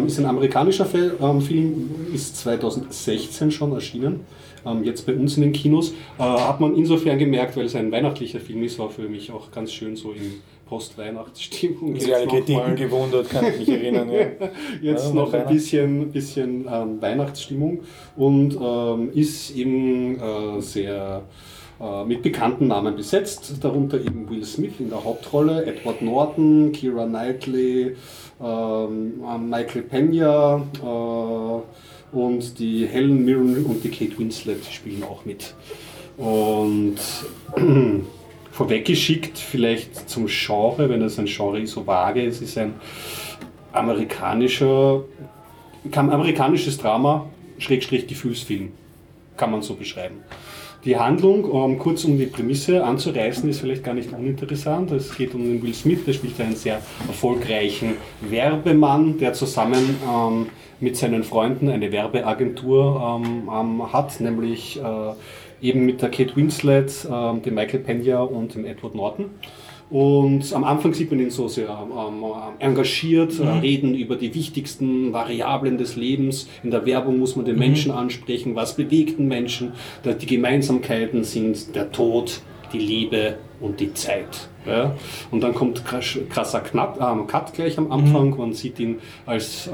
Ähm, ist ein amerikanischer ähm, Film, ist 2016 schon erschienen. Ähm, jetzt bei uns in den Kinos. Äh, hat man insofern gemerkt, weil es ein weihnachtlicher Film ist, war für mich auch ganz schön so in Post-Weihnachtsstimmung. Sich alle Jetzt noch mal- Kritiken gewundert, kann ich mich erinnern. Ja. jetzt Ja, noch ein bisschen, bisschen ähm, Weihnachtsstimmung und ähm, ist eben äh, sehr äh, mit bekannten Namen besetzt, darunter eben Will Smith in der Hauptrolle, Edward Norton, Keira Knightley, ähm, äh, Michael Pena äh, und die Helen Mirren und die Kate Winslet spielen auch mit. Und vorweggeschickt vielleicht zum Genre, wenn das ein Genre ist, so vage, es ist ein amerikanischer, amerikanisches Drama, Schrägstrich Gefühlsfilm, kann man so beschreiben. Die Handlung, um kurz um die Prämisse anzureißen, ist vielleicht gar nicht uninteressant. Es geht um den Will Smith, der spielt einen sehr erfolgreichen Werbemann, der zusammen ähm, mit seinen Freunden eine Werbeagentur ähm, ähm, hat, nämlich äh, eben mit der Kate Winslet, ähm, dem Michael Pena und dem Edward Norton. Und am Anfang sieht man ihn so sehr ähm, äh, engagiert, äh, reden über die wichtigsten Variablen des Lebens. In der Werbung muss man den Menschen ansprechen, was bewegt den Menschen. Die Gemeinsamkeiten sind der Tod, die Liebe und die Zeit. Ja? Und dann kommt krass- krasser Knapp, ähm, Cut gleich am Anfang. Man sieht ihn als äh,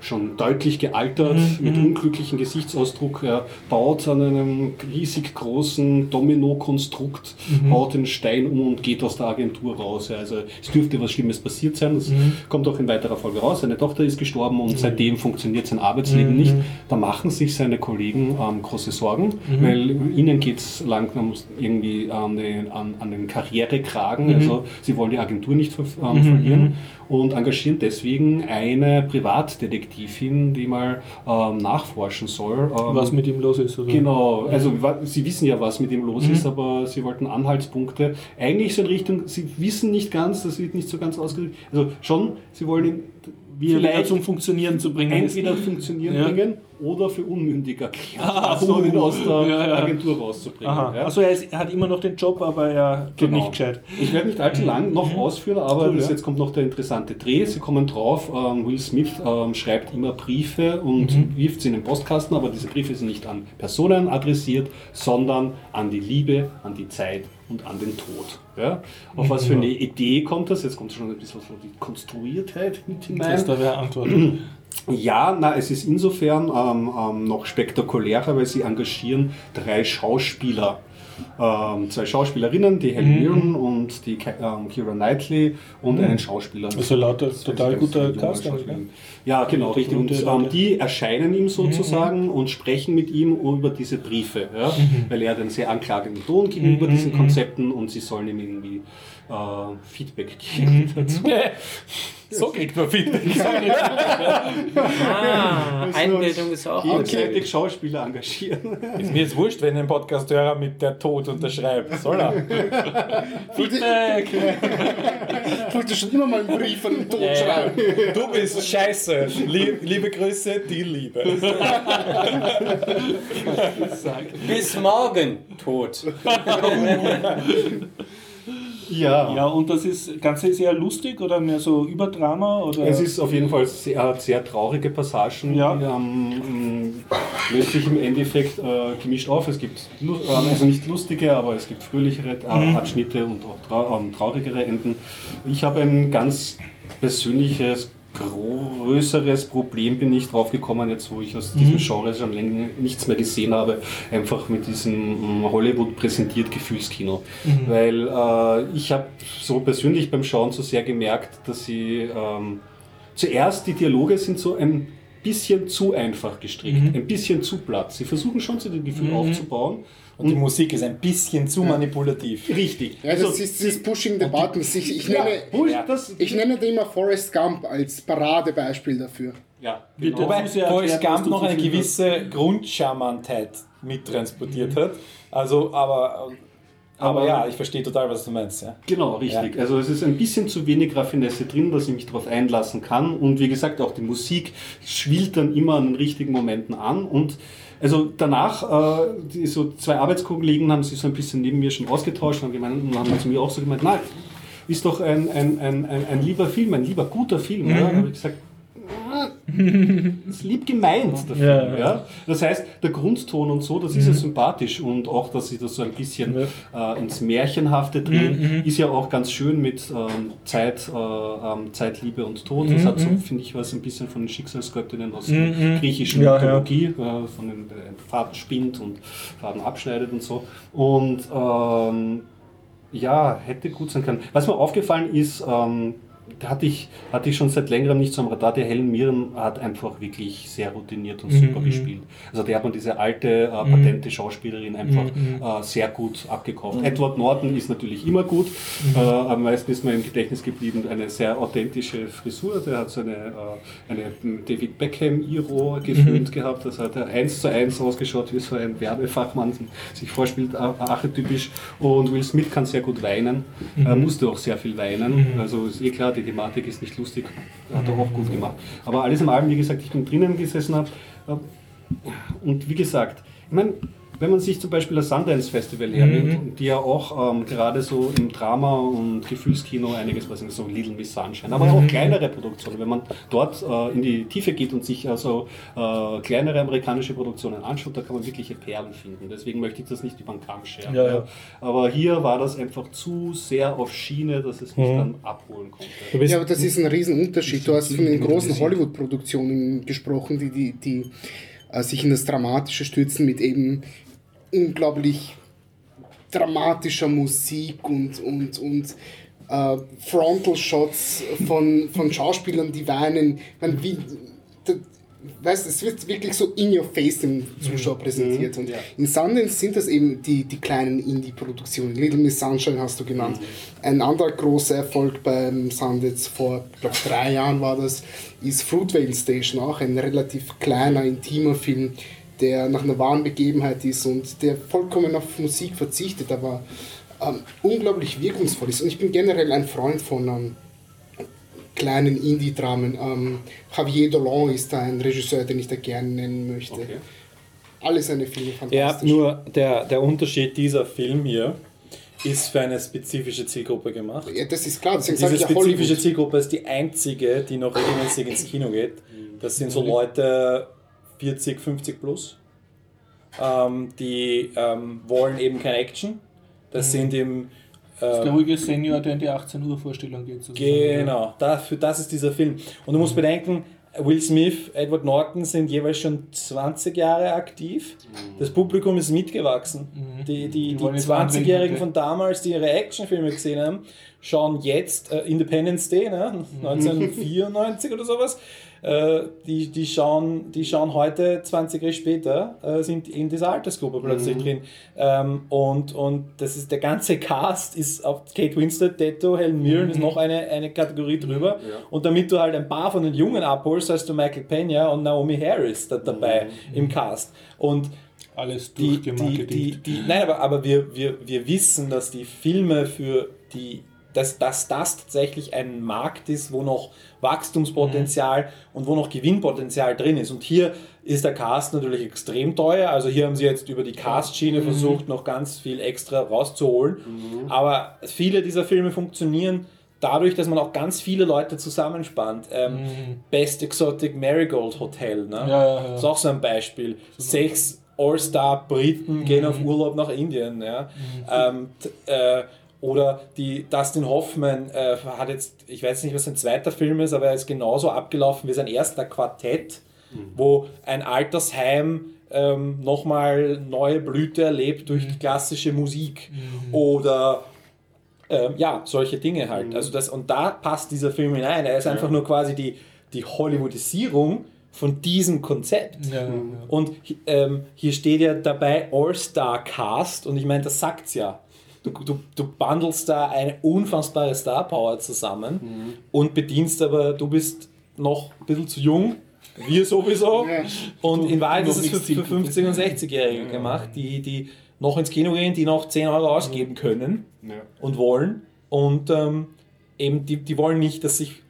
schon deutlich gealtert, mit unglücklichem Gesichtsausdruck. Er baut an einem riesig großen Domino-Konstrukt, baut den Stein um und geht aus der Agentur raus. Ja, also es dürfte was Schlimmes passiert sein. Das kommt auch in weiterer Folge raus. Seine Tochter ist gestorben und seitdem funktioniert sein Arbeitsleben nicht. Da machen sich seine Kollegen ähm, große Sorgen, weil ihnen geht es langsam irgendwie an den, an, an den Karrierekragen. Also sie wollen die Agentur nicht ver ähm, verlieren und engagieren deswegen eine Privatdetektivin, die mal ähm, nachforschen soll. Ähm, Was mit ihm los ist. Oder? Genau, also Sie wissen ja, was mit ihm los ist, aber Sie wollten Anhaltspunkte. Eigentlich so in Richtung, Sie wissen nicht ganz, das wird nicht so ganz ausgedrückt. Also schon, Sie wollen ihn Wie er wieder vielleicht zum Funktionieren zu bringen ist. entweder funktionieren Ja. bringen oder für unmündig erklären, Ah, also um ihn aus der ja, ja. Agentur rauszubringen. Also er, ist, er hat immer noch den Job, aber er geht Genau. nicht gescheit. Ich werde nicht allzu lang noch ausführen, aber Cool, jetzt kommt noch der interessante Dreh. Sie kommen drauf, ähm, Will Smith ähm, schreibt immer Briefe und Mhm. wirft sie in den Postkasten, aber diese Briefe sind nicht an Personen adressiert, sondern an die Liebe, an die Zeit und an den Tod. Ja? Auf was für eine Idee kommt das? Jetzt kommt schon ein bisschen so die Konstruiertheit mit hinein. Das da wäre Antwort. Ja, na, es ist insofern ähm, ähm, noch spektakulärer, weil sie engagieren drei Schauspieler. Ähm, zwei Schauspielerinnen, die Helen Mirren und die Ke ähm, Knightley und einen Schauspieler. Also lauter total guter Cast. Ja, genau, richtig. Und Gute ähm, Leute. die erscheinen ihm sozusagen und sprechen mit ihm über diese Briefe, ja? weil er hat einen sehr anklagenden Ton gegenüber diesen Konzepten und sie sollen ihm irgendwie äh, Feedback geben dazu. So kriegt man Feedback. Ah, Einbildung ist auch Gegenseitig Schauspieler engagieren. Ist mir jetzt wurscht, wenn ein Podcasthörer mit der Tod unterschreibt. Soll er? Feedback! Ich wollte schon immer mal einen Brief an den Tod Ja. schreiben. Du bist scheiße. Lieb, liebe Grüße, die Liebe. Bis morgen tot. Ja. Ja, und das ist, Ganze ist eher lustig oder mehr so Überdrama? Oder? Es ist auf jeden Fall sehr, sehr traurige Passagen. Ja. Die, ähm, löst sich im Endeffekt äh, gemischt auf. Es gibt ähm, also nicht lustige, aber es gibt fröhlichere äh, Abschnitte und auch trau ähm, traurigere Enden. Ich habe ein ganz persönliches größeres Problem bin ich drauf gekommen, jetzt wo ich aus diesem Genre schon länger nichts mehr gesehen habe, einfach mit diesem mm, Hollywood präsentiert Gefühlskino. Weil äh, ich habe so persönlich beim Schauen so sehr gemerkt, dass sie ähm, zuerst die Dialoge sind so ein bisschen zu einfach gestrickt, ein bisschen zu platt. Sie versuchen schon so das Gefühl aufzubauen. Und die Musik ist ein bisschen zu manipulativ. Richtig. Ja, das ist dieses Pushing the Buttons. Ich, ich, ja, nenne, Ja. das, ich nenne immer Forrest Gump als Paradebeispiel dafür. ja, genau. Wobei ja Forrest Gump noch eine gewisse Grundcharmantheit mittransportiert hat. Also, aber Aber, Aber- ja, ich verstehe total, was du meinst. Ja. Genau, richtig. Also es ist ein bisschen zu wenig Raffinesse drin, dass ich mich darauf einlassen kann. Und wie gesagt, auch die Musik schwillt dann immer an den richtigen Momenten an. Und also danach, äh, die, so zwei Arbeitskollegen haben sich so ein bisschen neben mir schon ausgetauscht und, gemeint, und haben zu mir auch so gemeint, nein, ist doch ein, ein, ein, ein, ein lieber Film, ein lieber guter Film. Ja? Dann habe ich gesagt, ist lieb gemeint, Film. Ja, Ja, ja. Das heißt, der Grundton und so, das ist ja sympathisch und auch, dass sie das so ein bisschen äh, ins Märchenhafte drehen, ist ja auch ganz schön mit ähm, Zeit, äh, ähm, Zeit, Liebe und Tod. Das hat so, finde ich, was ein bisschen von den Schicksalsgöttinnen aus der griechischen Ja, ja. Mythologie, äh, von den äh, Faden spinnt und Faden abschneidet und so. Und ähm, ja, hätte gut sein können. Was mir aufgefallen ist, ähm, hatte ich, hatte ich schon seit längerem nicht so am Radar, der Helen Mirren hat einfach wirklich sehr routiniert und super gespielt. Also der hat man diese alte, äh, patente Schauspielerin einfach äh, sehr gut abgekauft. Edward Norton ist natürlich immer gut, äh, am meisten ist mir im Gedächtnis geblieben eine sehr authentische Frisur, der hat so eine, äh, eine David Beckham-Iro gefilmt gehabt, das hat er eins zu eins ausgeschaut, wie so ein Werbefachmann sich vorspielt, ar- archetypisch. Und Will Smith kann sehr gut weinen, er musste auch sehr viel weinen, also ist eh klar, die Thematik ist nicht lustig, hat er auch gut gemacht. Aber alles in allem, wie gesagt, ich bin drinnen gesessen habe und wie gesagt, ich meine, wenn man sich zum Beispiel das Sundance Festival hernimmt, die ja auch ähm, gerade so im Drama- und Gefühlskino einiges, was so Little Miss Sunshine, aber auch kleinere Produktionen, wenn man dort äh, in die Tiefe geht und sich also äh, kleinere amerikanische Produktionen anschaut, da kann man wirkliche Perlen finden. Deswegen möchte ich das nicht über den Kamm scheren. Ja, ja. Aber hier war das einfach zu sehr auf Schiene, dass es mich dann abholen konnte. Ja, aber das ist ein Riesenunterschied. Du hast von den großen Hollywood-Produktionen gesprochen, die, die, die äh, sich in das Dramatische stürzen mit eben unglaublich dramatischer Musik und, und, und äh, Frontal-Shots von, von Schauspielern, die weinen. Man, wie, da, weißt, es wird wirklich so in your face dem Zuschauer präsentiert. Und ja. in Sundance sind das eben die, die kleinen Indie-Produktionen. Little Miss Sunshine hast du genannt. Ein anderer großer Erfolg beim Sundance vor, glaube, drei Jahren war das, ist Fruitvale Station, auch ein relativ kleiner, intimer Film, der nach einer wahren Begebenheit ist und der vollkommen auf Musik verzichtet, aber ähm, unglaublich wirkungsvoll ist. Und ich bin generell ein Freund von ähm, kleinen Indie-Dramen. Ähm, Javier Dolan ist da ein Regisseur, den ich da gerne nennen möchte. Okay. Alle seine Filme Ja, fantastisch. nur der, der Unterschied dieser Film hier ist für eine spezifische Zielgruppe gemacht. Ja, das ist klar, deswegen sage Diese ich ja spezifische Hollywood. Zielgruppe ist die einzige, die noch regelmäßig ins Kino geht. Das sind so Leute 40, 50 plus. Ähm, die ähm, wollen eben keine Action. Das sind eben. Der Äh, ruhige Senior, der in die 18 Uhr Vorstellung geht. sozusagen. genau, dafür, das ist dieser Film. Und du musst bedenken, Will Smith, Edward Norton sind jeweils schon 20 Jahre aktiv. Das Publikum ist mitgewachsen. Die, die, Die die, andere 20-Jährigen Inhalte. von damals, die ihre Actionfilme gesehen haben, schauen jetzt äh, Independence Day, ne? 1994 oder sowas. Äh, die, die, schauen, die schauen heute, 20 Jahre später, äh, sind in dieser Altersgruppe plötzlich drin. Ähm, und, und das ist der ganze Cast ist auf Kate Winslet, Detto, Helen Mirren ist noch eine, eine Kategorie drüber. Und damit du halt ein paar von den Jungen abholst, hast du Michael Pena und Naomi Harris da dabei im Cast. Und Alles die, die, die, die, nein, aber, aber wir, wir, wir wissen, dass die Filme für die, dass, dass das tatsächlich ein Markt ist, wo noch Wachstumspotenzial und wo noch Gewinnpotenzial drin ist. Und hier ist der Cast natürlich extrem teuer. Also hier haben sie jetzt über die Cast-Schiene versucht, noch ganz viel extra rauszuholen. Aber viele dieser Filme funktionieren dadurch, dass man auch ganz viele Leute zusammenspannt. Ähm, Best Exotic Marigold Hotel, ne? Ja, ja, ja. ist auch so ein Beispiel. Sechs All-Star-Briten gehen auf Urlaub nach Indien. Ja? Ähm, t- äh, oder die Dustin Hoffman äh, hat jetzt, ich weiß nicht, was sein zweiter Film ist, aber er ist genauso abgelaufen wie sein erster Quartett, wo ein Altersheim ähm, nochmal neue Blüte erlebt durch die klassische Musik. Oder ähm, ja, solche Dinge halt. Also das, und da passt dieser Film hinein. Er ist einfach nur quasi die, die Hollywoodisierung von diesem Konzept. Ja, ja, ja. Und ähm, hier steht ja dabei All-Star-Cast und ich meine, das sagt's ja. Du, du, du bundelst da eine unfassbare Star-Power zusammen und bedienst aber, du bist noch ein bisschen zu jung, wir sowieso. Ja. Und in Wahrheit ist es für, für Zielgruppe. 50- und 60-Jährige gemacht, die, die noch ins Kino gehen, die noch 10 Euro ausgeben können Ja. und wollen. Und ähm, eben, die, die wollen nicht, dass sich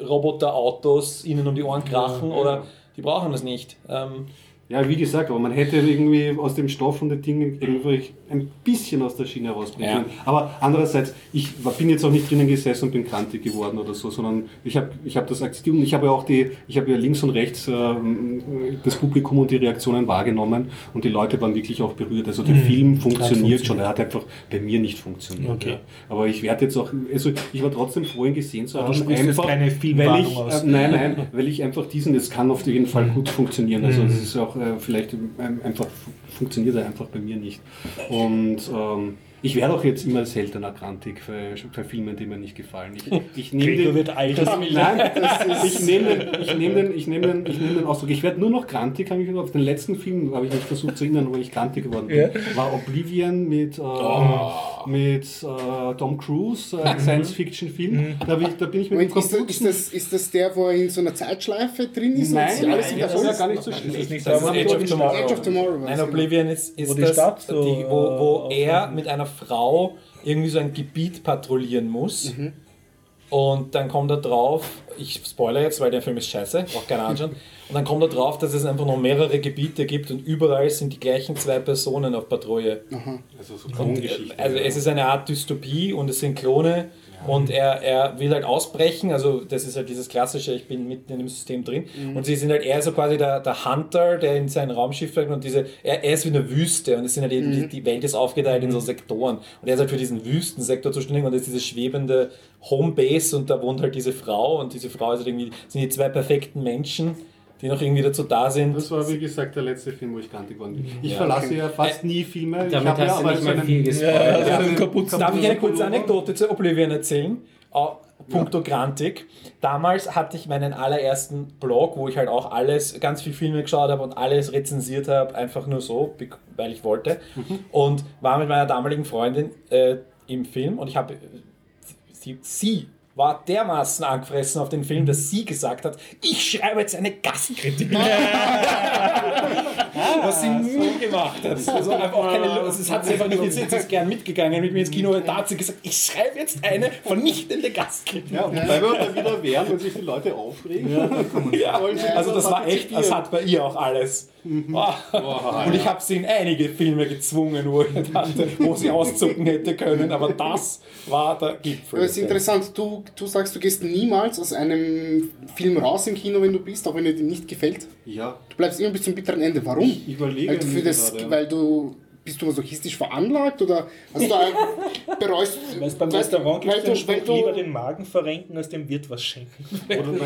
Roboterautos ihnen um die Ohren krachen oder die brauchen das nicht. Ähm, Ja, wie gesagt, aber man hätte irgendwie aus dem Stoff und den Dingen irgendwie ein bisschen aus der Schiene rausbringen Ja. Aber andererseits, ich war- bin jetzt auch nicht drinnen gesessen und bin krantig geworden oder so, sondern ich habe ich hab das akzeptiert und ich habe ja auch die, ich habe ja links und rechts ähm, das Publikum und die Reaktionen wahrgenommen und die Leute waren wirklich auch berührt. Also der Film funktioniert schon, er hat einfach bei mir nicht funktioniert. Okay. Ja. Aber ich werde jetzt auch, also ich war trotzdem froh, ihn gesehen zu haben. du sprichst jetzt keine weil ich, aus. äh, nein, nein, weil ich einfach diesen, es kann auf jeden Fall gut funktionieren. Also das ist auch äh, vielleicht ähm, einfach, funktioniert er einfach bei mir nicht. Und ähm, ich werde auch jetzt immer seltener grantig für, für Filme, die mir nicht gefallen. Ich, ich nehme den, wird alt. das, nein, ich nehme den, ich nehme den, ich nehme den, ich nehme den Ausdruck. Ich werde nur noch grantig, habe ich auf den letzten Film, habe ich mich versucht zu erinnern, wo ich grantig geworden bin. Ja. War Oblivion mit, äh, mit äh, Tom Cruise, äh, Science-Fiction-Film. Da, bin ich- da bin ich mit Moment, ist, das, ist, das, ist das der, wo er in so einer Zeitschleife drin ist? Nein, und alles nein, wieder das ist ja gar nicht so Das ist schlecht. nicht Das ist Edge of Tomorrow. Edge of Tomorrow Nein, das, Oblivion ist, ist Wo die das, Stadt so, die, wo, wo äh, er mit einer Frau irgendwie so ein Gebiet patrouillieren muss. Mhm. Und dann kommt er drauf, ich spoilere jetzt, weil der Film ist scheiße, braucht keiner anschauen. Und dann kommt er drauf, dass es einfach noch mehrere Gebiete gibt und überall sind die gleichen zwei Personen auf Patrouille. Also so Und, Klongeschichten. also es ist eine Art Dystopie und es sind Klone und er, er will halt ausbrechen, also das ist halt dieses klassische, ich bin mitten in dem System drin. Und sie sind halt eher so quasi der, der Hunter, der in sein Raumschiff fliegt und diese, er, er ist wie eine Wüste und es sind halt eben, die, die Welt ist aufgeteilt in so Sektoren. Und er ist halt für diesen Wüstensektor zuständig und es ist diese schwebende Homebase und da wohnt halt diese Frau und diese Frau ist halt irgendwie, sind die zwei perfekten Menschen, die noch irgendwie dazu da sind. Das war wie gesagt der letzte Film, wo ich grantig geworden bin. Ich Ja, verlasse okay. ja fast nie Filme. Ich Damit habe ja hast du aber nicht so mal viel gespoilert. Ja, einen kaputt. Darf ich eine kurze Anekdote zu Oblivion erzählen? Uh, Punkto Grantik. Damals hatte ich meinen allerersten Blog, wo ich halt auch alles, ganz viel Filme geschaut habe und alles rezensiert habe, einfach nur so, weil ich wollte. Und war mit meiner damaligen Freundin äh, im Film und ich habe, äh, sie, sie war dermaßen angefressen auf den Film, dass sie gesagt hat, ich schreibe jetzt eine Gastkritik. Was sie nie gemacht hat. Also einfach auch keine Lust. Es hat sie einfach nicht interessiert. Sie ist gern mitgegangen mit mir ins Kino. Da hat sie gesagt, ich schreibe jetzt eine vernichtende Gastkritik. Ja, und weil wir dann wieder wehren, wenn sich die Leute aufregen. Ja, sie also das war echt, das hat bei ihr auch alles. Ah. Und ich habe sie in einige Filme gezwungen, wo, ich dachte, wo sie auszucken hätte können, aber das war der Gipfel. Aber es ist interessant, du, du sagst, du gehst niemals aus einem Film raus im Kino, wenn du bist, auch wenn er dir nicht gefällt. Ja, Du bleibst immer bis zum bitteren Ende. Warum? ich überlege Weil du, für das, gerade. weil du bist du masochistisch veranlagt oder hast du ein- bereust Weißt, beim weil- Restaurant weil gibt es du, weil den lieber du, den Magen verrenken, als dem Wirt was schenken. Oder mein,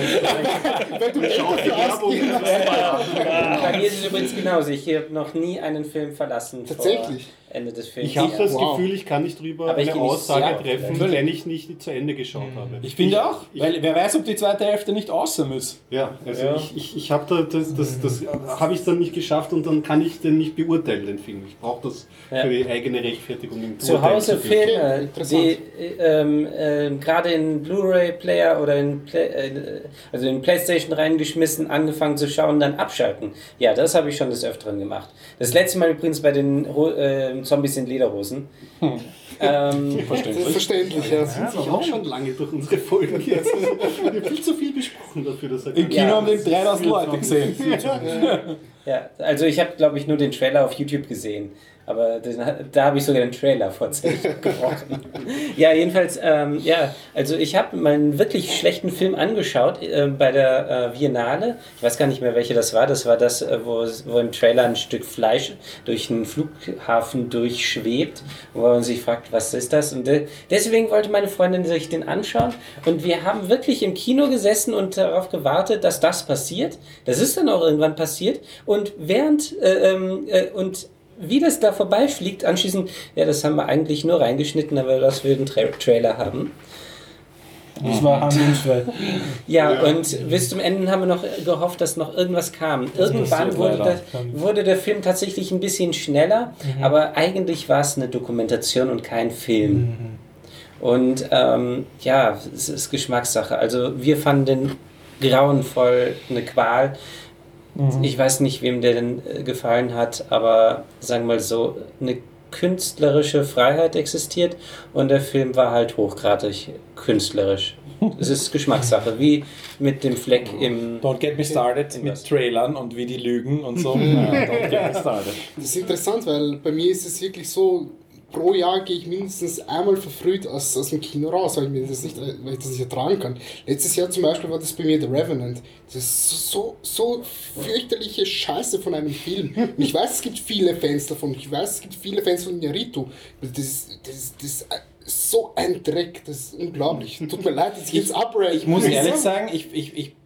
weil du Geld dafür ausgegeben hast. Bei mir ist es übrigens genauso. Ich habe noch nie einen Film verlassen Tatsächlich? vor Ende des Films. ich habe das Wow. Gefühl, ich kann nicht drüber Aber ich eine nicht- Aussage ja, treffen, wenn ich nicht zu Ende geschaut habe. Ich finde auch, weil wer weiß, ob die zweite Hälfte nicht außer muss. Ja, also ich, ich, ich habe da das, das, das habe ich dann nicht geschafft und dann kann ich den nicht beurteilen, den Film. Ich brauche das Ja. für die eigene Rechtfertigung im Zu Hause. Filme, die ähm, ähm, gerade in Blu-ray-Player oder in, Play, äh, also in Playstation reingeschmissen, angefangen zu schauen, dann abschalten. Ja, das habe ich schon des Öfteren gemacht. Das letzte Mal übrigens bei den äh, Zombies in Lederhosen. Ähm, Das ist verständlich, ja. sind sich auch schon lange durch unsere Folgen jetzt. Wir haben viel zu viel besprochen dafür, dass er Im Kino Ja. haben den 3000 Leute gesehen. ja, also ich habe, glaube ich, nur den Trailer auf YouTube gesehen. Aber den, da habe ich sogar den Trailer vorzeitig gebrochen. ja, jedenfalls, ähm, ja, also ich habe mal einen wirklich schlechten Film angeschaut äh, bei der äh, Biennale. Ich weiß gar nicht mehr, welche das war. Das war das, äh, wo, wo im Trailer ein Stück Fleisch durch einen Flughafen durchschwebt, wo man sich fragt, was ist das? Und äh, deswegen wollte meine Freundin sich den anschauen. Und wir haben wirklich im Kino gesessen und darauf gewartet, dass das passiert. Das ist dann auch irgendwann passiert. Und während äh, ähm, äh, und wie das da vorbeifliegt, anschließend, ja, das haben wir eigentlich nur reingeschnitten, aber dass wir den Tra Trailer haben. Das war handlungsfrei. Ja, und bis zum Ende haben wir noch gehofft, dass noch irgendwas kam. Irgendwann wurde, der, wurde der Film tatsächlich ein bisschen schneller, aber eigentlich war es eine Dokumentation und kein Film. Und ähm, ja, es ist Geschmackssache. Also wir fanden den grauenvoll, eine Qual. Ich weiß nicht, wem der denn äh, gefallen hat, aber sagen wir mal so, eine künstlerische Freiheit existiert und der Film war halt hochgradig künstlerisch. Es ist Geschmackssache, wie mit dem Fleck im. Don't get me started In mit was? Trailern und wie die lügen und so. Ja, don't get me started. Das ist interessant, weil bei mir ist es wirklich so, pro Jahr gehe ich mindestens einmal verfrüht aus, aus dem Kino raus, weil ich, mir das nicht, weil ich das nicht ertragen kann. Letztes Jahr zum Beispiel war das bei mir The Revenant. Das ist so, so fürchterliche Scheiße von einem Film. Und ich weiß, es gibt viele Fans davon. Ich weiß, es gibt viele Fans von Naruto. Das ist, das, das so ein Dreck. Das ist unglaublich. Tut mir leid, dass ich jetzt abrate. Ich muss ehrlich sagen, ich, ich, ich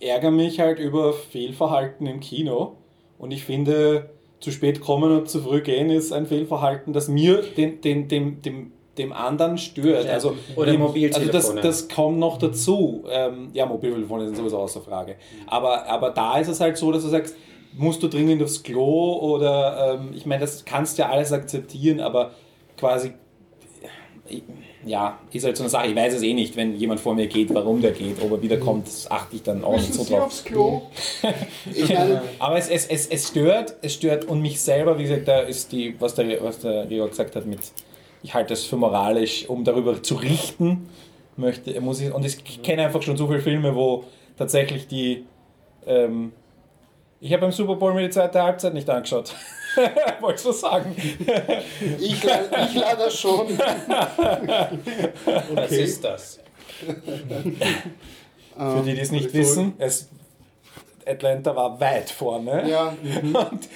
ärgere mich halt über Fehlverhalten im Kino und ich finde, zu spät kommen und zu früh gehen ist ein Fehlverhalten, das mir den, den, dem, dem, dem anderen stört. Ja. Also, Oder Mobiltelefone. Also das, das kommt noch dazu. Ähm, ja, Mobiltelefone sind sowieso außer Frage. Aber, aber da ist es halt so, dass du sagst, musst du dringend aufs Klo oder ähm, ich meine, das kannst du ja alles akzeptieren, aber quasi ja, ist halt so eine Sache. Ich weiß es eh nicht, wenn jemand vor mir geht, warum der geht, ob er wiederkommt, das achte ich dann auch nicht so drauf. Klo? Ich meine, Aber es, es, es, es stört, es stört und mich selber, wie gesagt, da ist die, was der, was der Gregor gesagt hat, mit, ich halte es für moralisch, um darüber zu richten, möchte, muss ich, und ich kenne einfach schon so viele Filme, wo tatsächlich die, ähm, ich habe beim Super Bowl mir die zweite Halbzeit nicht angeschaut. Wolltest du sagen? ich, ich leider schon. Was ist das? Für die, die es nicht wissen, es, Atlanta war weit vorne. Ja, Und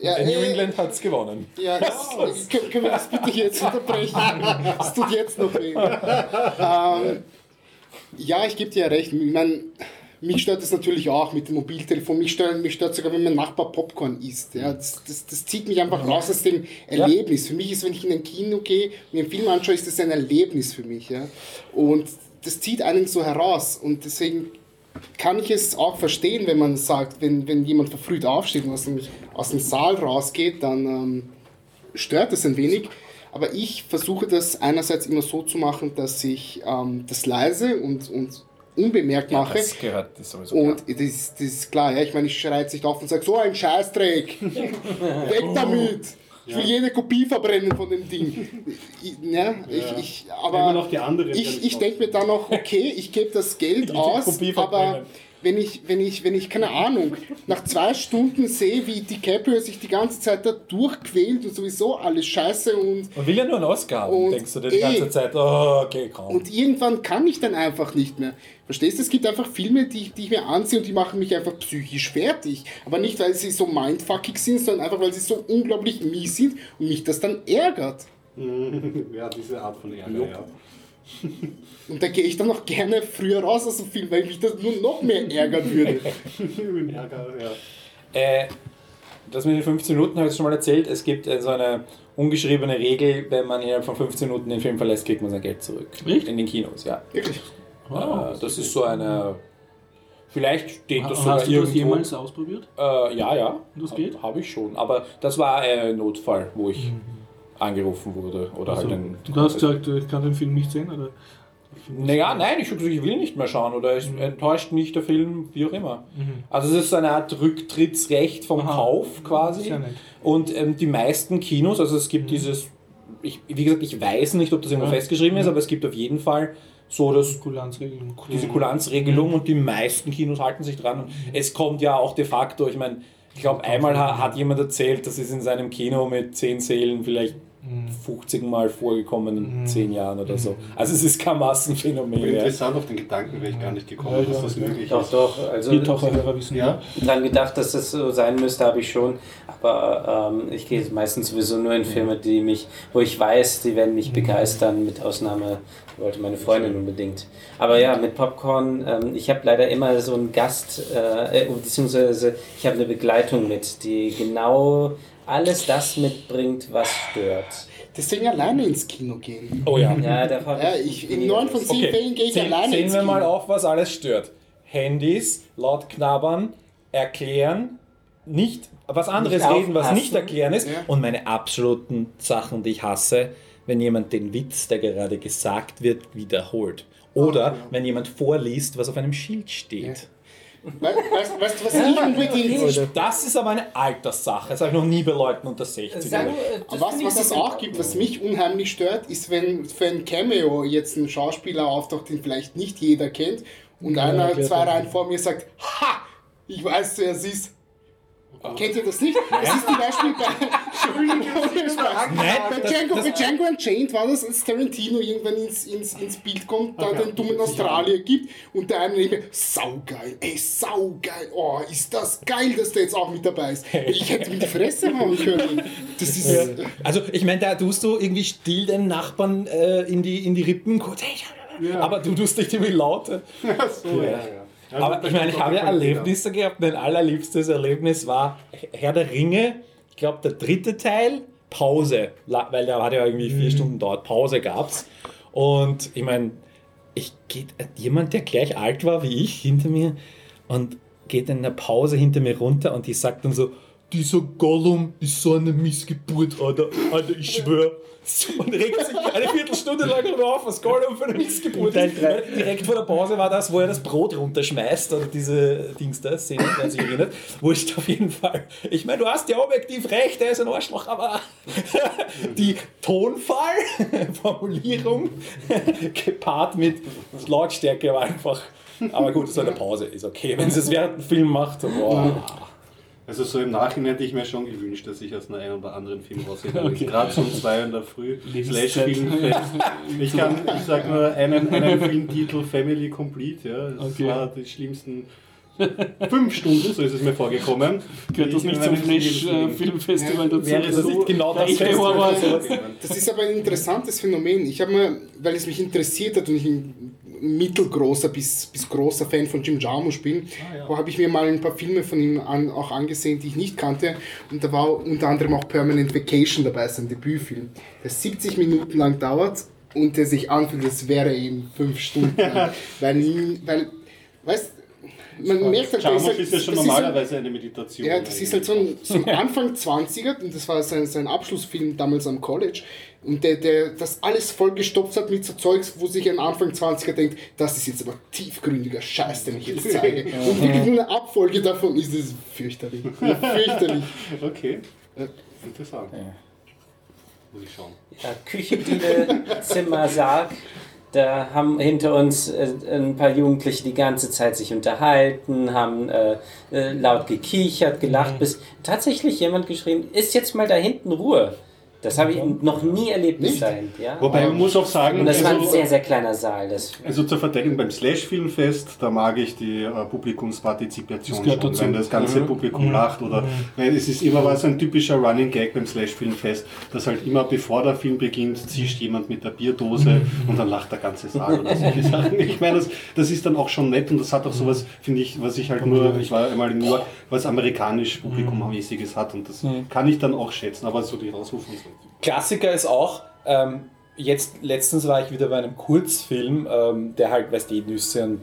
Ja, New äh, England hat es gewonnen. ja das, können, können wir das bitte jetzt unterbrechen? Das tut jetzt noch weh. Ähm, ja, ich gebe dir ja recht. Ich mein, mich stört das natürlich auch mit dem Mobiltelefon. Mich stört, mich stört sogar, wenn mein Nachbar Popcorn isst. Ja, das, das, das zieht mich einfach raus aus dem Erlebnis. Für mich ist, wenn ich in ein Kino gehe und mir einen Film anschaue, ist das ein Erlebnis für mich. Ja? Und das zieht einen so heraus. Und deswegen kann ich es auch verstehen, wenn man sagt, wenn, wenn jemand verfrüht aufsteht und aus dem, aus dem Saal rausgeht, dann ähm, stört das ein wenig. Aber ich versuche das einerseits immer so zu machen, dass ich ähm, das leise und, und unbemerkt mache. Das gehört das sowieso. klar. Und das, ist- das ist klar, ja. Ich meine, ich schreie jetzt nicht auf und sage, so ein Scheißdreck, weg damit. Ich will jede Kopie verbrennen von dem Ding. Ich, ja, ich, ich, aber noch die anderen. ich, ich denke mir dann noch, okay, ich gebe das Geld aus, aber verbrennen. Wenn ich, wenn ich, wenn ich, keine Ahnung, nach zwei Stunden sehe, wie DiCaprio sich die ganze Zeit da durchquält und sowieso alles scheiße und Man will ja nur einen Oscar haben, Und denkst du dir die eh. ganze Zeit, oh, okay, komm. Und irgendwann kann ich dann einfach nicht mehr. Verstehst du? Es gibt einfach Filme, die, die ich mir ansehe und die machen mich einfach psychisch fertig. Aber nicht, weil sie so mindfuckig sind, sondern einfach, weil sie so unglaublich mies sind und mich das dann ärgert. ja, diese Art von Ärger, ja. Und da gehe ich dann noch gerne früher raus aus dem Film, weil mich das nur noch mehr ärgern würde. Ärger, ja. Äh, das mit den 15 Minuten habe ich schon mal erzählt. Es gibt äh, so eine ungeschriebene Regel, wenn man innerhalb von 15 Minuten den Film verlässt, kriegt man sein Geld zurück. Echt? In den Kinos, ja. Wirklich. Äh, das ist so eine. Vielleicht steht das Hast sogar du das irgendwo. jemals ausprobiert? Äh, ja, ja. Und das geht? Habe ich schon. Aber das war ein Notfall, wo ich angerufen wurde. Oder Also, halt ein, du hast gesagt, ich kann den Film nicht sehen, oder? Naja, nein, ich ich will nicht mehr schauen oder es enttäuscht mich der Film, wie auch immer. Mhm. Also es ist so eine Art Rücktrittsrecht vom Aha. Kauf quasi. Sehr nett. Und ähm, die meisten Kinos, also es gibt dieses, ich, wie gesagt, ich weiß nicht, ob das irgendwo Ja. festgeschrieben ist, aber es gibt auf jeden Fall so das, Kulanzregelung. diese Kulanzregelung und die meisten Kinos halten sich dran. Und es kommt ja auch de facto, ich meine, ich glaube, einmal ha, hat jemand erzählt, das ist in seinem Kino mit 10 Sälen vielleicht 50 Mal vorgekommen in 10 Jahren oder so. Also es ist kein Massenphänomen. Interessant, auf den Gedanken wäre ich gar nicht gekommen, Ja, dass ja. das möglich Doch, ist. doch. Also Die Taucherhörer wissen Ja, dran gedacht, dass das so sein müsste, habe ich schon. Aber ähm, ich gehe meistens sowieso nur in Filme, die mich, wo ich weiß, die werden mich begeistern, mit Ausnahme, wollte meine Freundin unbedingt. Aber ja, mit Popcorn, ähm, ich habe leider immer so einen Gast, äh, äh, beziehungsweise ich habe eine Begleitung mit, die genau alles das mitbringt, was stört. Deswegen alleine ins Kino gehen. Oh ja. Ja, da Ja, ich, in neun von zehn Fällen gehe ich Zähl- alleine ins wir Kino. mal auf, was alles stört. Handys, laut knabbern, erklären, nicht was anderes Nicht reden, was nicht erklären ist. Ja. Und meine absoluten Sachen, die ich hasse, wenn jemand den Witz, der gerade gesagt wird, wiederholt. Oder ja. wenn jemand vorliest, was auf einem Schild steht. We weißt, weißt du, was ich unbedingt. Das ist aber eine Alterssache. Das habe ich noch nie bei Leuten unter 60. Sagen, erlebt. äh, Was, was es auch gibt, was mich unheimlich stört, ist, wenn für ein Cameo jetzt ein Schauspieler auftaucht, den vielleicht nicht jeder kennt, und einer erklärt zwei. Reihen vor mir sagt, ha, ich weiß, wer es ist. Kennt ihr das nicht? Das ist zum Beispiel bei. Nein, bei, das- Django, das- bei Django Unchained war das, als Tarantino irgendwann ins, ins, ins Bild kommt, da Ach ja, den dummen das. Australier gibt und der eine neben mir, saugeil, ey, saugeil, oh, ist das geil, dass der jetzt auch mit dabei ist. Ich hätte mir die Fresse hauen können. Das ist... Also, ich meine, da tust du irgendwie still den Nachbarn äh, in, die, in die Rippen, kurz, hey, Ja. aber du tust dich irgendwie laut. Ach so, ja, ja. Also, Aber ich meine, ich habe ja Erlebnisse gehabt. Mein allerliebstes Erlebnis war Herr der Ringe, ich glaube der dritte Teil, Pause, weil der hat ja irgendwie vier Stunden dauert, Pause gab's. Und ich meine, ich geht jemand, der gleich alt war wie ich, hinter mir und geht in der Pause hinter mir runter und die sagt dann so, dieser Gollum ist so eine Missgeburt, Alter. Alter, ich schwör. Und regt sich eine Viertelstunde lang darüber auf, was Gollum für eine Missgeburt ist. Direkt vor der Pause war das, wo er das Brot runterschmeißt, oder diese Dings da, Szene, wer sich erinnert. Wurscht auf jeden Fall. Ich meine, du hast ja objektiv recht, er ist ein Arschloch, aber die Tonfall, Formulierung, gepaart mit Lautstärke war einfach. Aber gut, so eine Pause ist okay. Wenn sie es während dem Film macht, boah. Also so im Nachhinein hätte ich mir schon gewünscht, dass ich aus einer einen oder anderen Film rausgegangen bin. Gerade so um zwei in der Früh, slash. Filmfest. Ich kann, ich sag nur einen, einen Filmtitel Family Complete, ja. Das Okay. war die schlimmsten fünf Stunden, so ist es mir vorgekommen. Gehört das nicht zum meinem Leben- Flash-Filmfestival dazu? Wäre Das ist so genau das Festival. Das ist aber ein interessantes Phänomen. Ich habe mir, weil es mich interessiert hat und ich mittelgroßer bis, bis großer Fan von Jim Jarmusch bin, habe ich mir mal ein paar Filme von ihm an, auch angesehen, die ich nicht kannte. Und da war unter anderem auch Permanent Vacation dabei, sein Debütfilm, der 70 Minuten lang dauert und der sich anfühlt, als wäre eben fünf Stunden lang. weil, weil, weißt man merkt halt, da Jarmusch halt- ist ja schon das ist halt- normalerweise eine Meditation. ja, das ist halt so ein, so ein Anfang 20er und das war sein, sein Abschlussfilm damals am College und der, der das alles vollgestopft hat mit so Zeugs, wo sich ein Anfang 20er denkt, das ist jetzt aber tiefgründiger Scheiß, den ich jetzt zeige. Und eine Abfolge davon ist es fürchterlich. Ja, fürchterlich. Okay, interessant. Muss ich schauen. Ja, Küche, Diele, Zimmer, Sarg. Da haben hinter uns äh, ein paar Jugendliche die ganze Zeit sich unterhalten, haben äh, äh, laut gekichert, gelacht, bis tatsächlich jemand geschrieben, ist jetzt mal da hinten Ruhe. Das habe ich noch nie erlebt bis dahin. Ja? Wobei man muss auch sagen, Und das war ein also- sehr, sehr kleiner Saal. Das, Also zur Verteidigung beim Slash-Filmfest, da mag ich die äh, Publikumspartizipation Das schon, dazu. wenn das ganze Publikum lacht oder weil es ist immer was ein typischer Running Gag beim Slash-Filmfest, dass halt immer bevor der Film beginnt, zischt jemand mit der Bierdose und dann lacht der ganze Saal oder solche Sachen. Ich meine, das, das ist dann auch schon nett und das hat auch sowas, finde ich, was ich halt nur, ich war einmal in New York, was amerikanisch Publikummäßiges hat und das kann ich dann auch schätzen, aber so die Ausrufe und so. Klassiker ist auch, ähm, jetzt letztens war ich wieder bei einem Kurzfilm, ähm, der halt, weißt du, Nüsse und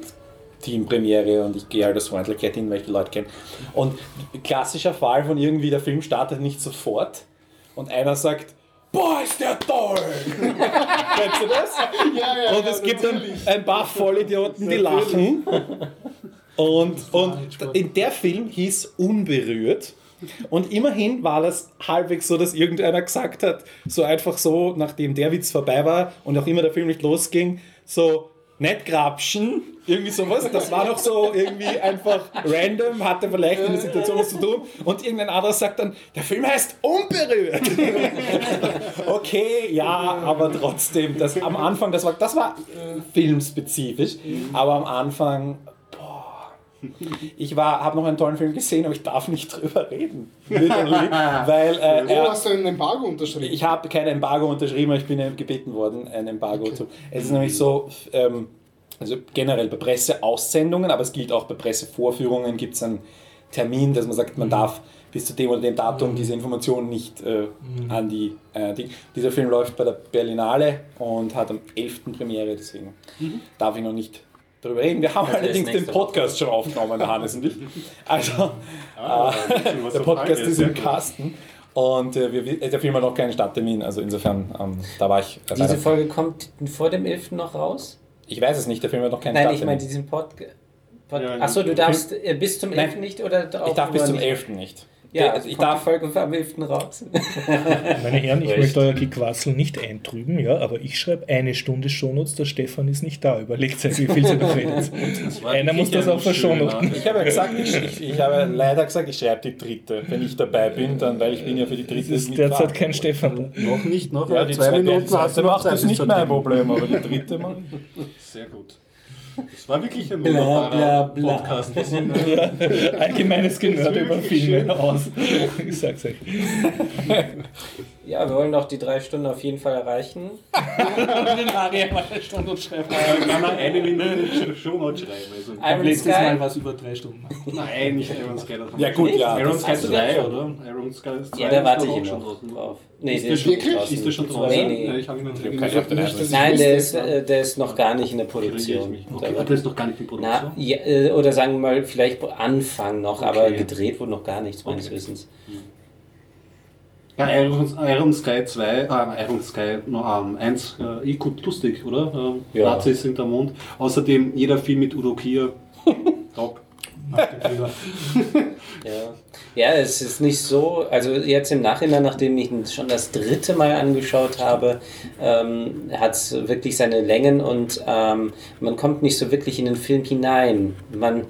Teampremiere und ich gehe halt als Freundlichkeit hin, weil ich die Leute kenne. Und klassischer Fall von irgendwie, der Film startet nicht sofort und einer sagt, Boah, ist der toll! Kennst du das? Ja, ja, Und ja, es gibt dann ein paar Vollidioten, die lachen. Und, und in der Film hieß Unberührt. Und immerhin war das halbwegs so, dass irgendeiner gesagt hat, so einfach so, nachdem der Witz vorbei war und auch immer der Film nicht losging, so, nicht grapschen, irgendwie sowas. Das war noch so irgendwie einfach random, hatte vielleicht in der Situation was zu tun. Und irgendein anderer sagt dann, der Film heißt Unberührt. okay, ja, aber trotzdem, das am Anfang, das war, das war filmspezifisch, aber am Anfang, ich war, habe noch einen tollen Film gesehen, aber ich darf nicht drüber reden. Weil äh, Wo er, hast du ein Embargo unterschrieben? ich habe kein Embargo unterschrieben, aber ich bin gebeten worden, ein Embargo zu. Es ist nämlich so, ähm, also generell bei Presseaussendungen, aber es gilt auch bei Pressevorführungen, gibt es einen Termin, dass man sagt, man darf bis zu dem oder dem Datum diese Informationen nicht äh, an die, äh, die. Dieser Film läuft bei der Berlinale und hat am 11. Premiere, deswegen darf ich noch nicht darüber reden. Wir haben Also allerdings ist den nächste Woche. Podcast schon aufgenommen, der Hannes und ich. Also, Ah, was der Podcast ist sehr im. Kasten. Und äh, wir, äh, der Film hat noch keinen Starttermin, also insofern, ähm, da war ich. Äh, diese Folge kommt vor dem 11. noch raus? ich weiß es nicht, der Film hat noch keinen Nein, ich Starttermin. meine diesen Podcast. Ja, Achso, du darfst äh, bis zum 11. nicht oder auch Ich darf bis zum nicht? 11. nicht. Ja, also ich darf Folge am 11. raus. Meine Herren, ich Recht. möchte euer Gequassel nicht eintrüben, ja, aber ich schreibe eine Stunde Shownotes, der Stefan ist nicht da. Überlegt euch, wie viel sie noch redet. Einer muss das auch verschonen. Ich habe ja gesagt, ich, ich, ich habe leider gesagt, ich schreibe die dritte. Wenn ich dabei bin, dann, weil ich bin ja für die dritte Es ist derzeit kein Stefan da. Noch nicht, noch Ja, die zwei zweite, Minuten hast du noch macht Zeit das bis nicht mein. Problem, aber die dritte mal. Sehr gut. Das war wirklich ein Bla, bla, bla. Podcast. Allgemeines Genörde über Filme aus. Ich sag's euch. Ja, wir wollen doch die drei Stunden auf jeden Fall erreichen. Den Harry mal eine Stunde schreiben. Kann man eine Minute Shownote schreiben. Also, Letztes Sky. Mal was über drei Stunden. nein, nicht Iron Sky. Ja gut, ja. Iron Sky hast du 2, schon. oder? Iron Sky 2 Ja, da warte ich auch schon drauf. Nee, Ist der der ist schon wirklich? draußen. Ist der schon Nee, draußen? nee. Ja, ich habe ihn nicht. Nicht, ich Nein, der ist, äh, der ist noch gar nicht in der Produktion. Okay, Da- der ist noch gar nicht in Na, Produktion. ja, äh, oder sagen wir mal, vielleicht Anfang noch, aber Okay. gedreht wurde noch gar nichts, meines Okay. Wissens. Ja, Iron, Iron Sky 2, äh, Iron Sky no, ähm, 1, äh, eh gut lustig, oder? Ähm, Ja. Nazis sind am Mond. Außerdem jeder Film mit Udo Kier. Top. Ja. ja, es ist nicht so, also jetzt im Nachhinein, nachdem ich ihn schon das dritte Mal angeschaut habe, ähm, hat es wirklich seine Längen und ähm, man kommt nicht so wirklich in den Film hinein. Man,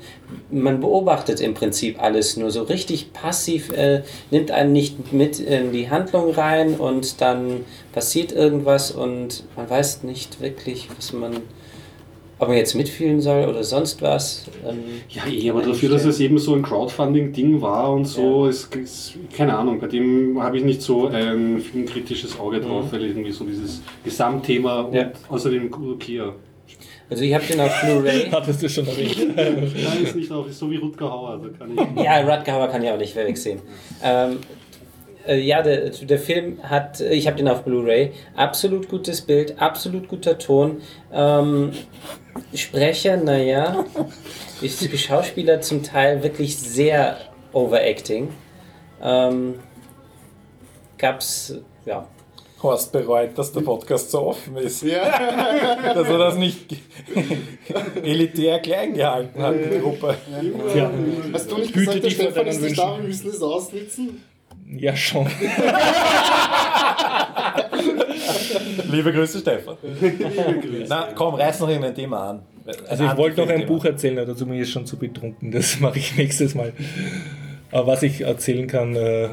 man beobachtet im Prinzip alles nur so richtig passiv, äh, nimmt einen nicht mit in die Handlung rein und dann passiert irgendwas und man weiß nicht wirklich, was man, ob man jetzt mitfühlen soll oder sonst was. Ähm, Ja, eh, aber dafür, dass es eben so ein Crowdfunding-Ding war und so, ist, ist, keine Ahnung, bei dem habe ich nicht so ein filmkritisches Auge drauf, weil irgendwie so dieses Gesamtthema und Ja. außerdem Kier. Also ich habe den auf Blu-ray. Hattest du schon erwähnt? Nein, ist nicht auch, ist so wie Rutger Hauer, da kann ich. Ja, Rutger Hauer kann ich auch nicht wegsehen. Ähm, äh, ja, der, der Film hat, ich habe den auf Blu-ray, absolut gutes Bild, absolut guter Ton. Ähm, Sprecher, naja, ist die Schauspieler zum Teil wirklich sehr overacting. Ähm, gab's, ja, Horst bereut, dass der Podcast so offen ist. Ja. Dass er das nicht elitär klein gehalten hat, die Gruppe. Tja, Hast du nicht Hüte gesagt, der Stefan ist nicht da, wir müssen es ausnutzen? ja schon. Liebe Grüße, Stefan. Na, komm, reiß noch irgendein Thema an. Also ich wollte noch ein Thema. Buch erzählen, aber dazu bin ich jetzt schon zu betrunken. Das mache ich nächstes Mal. Aber was ich erzählen kann äh,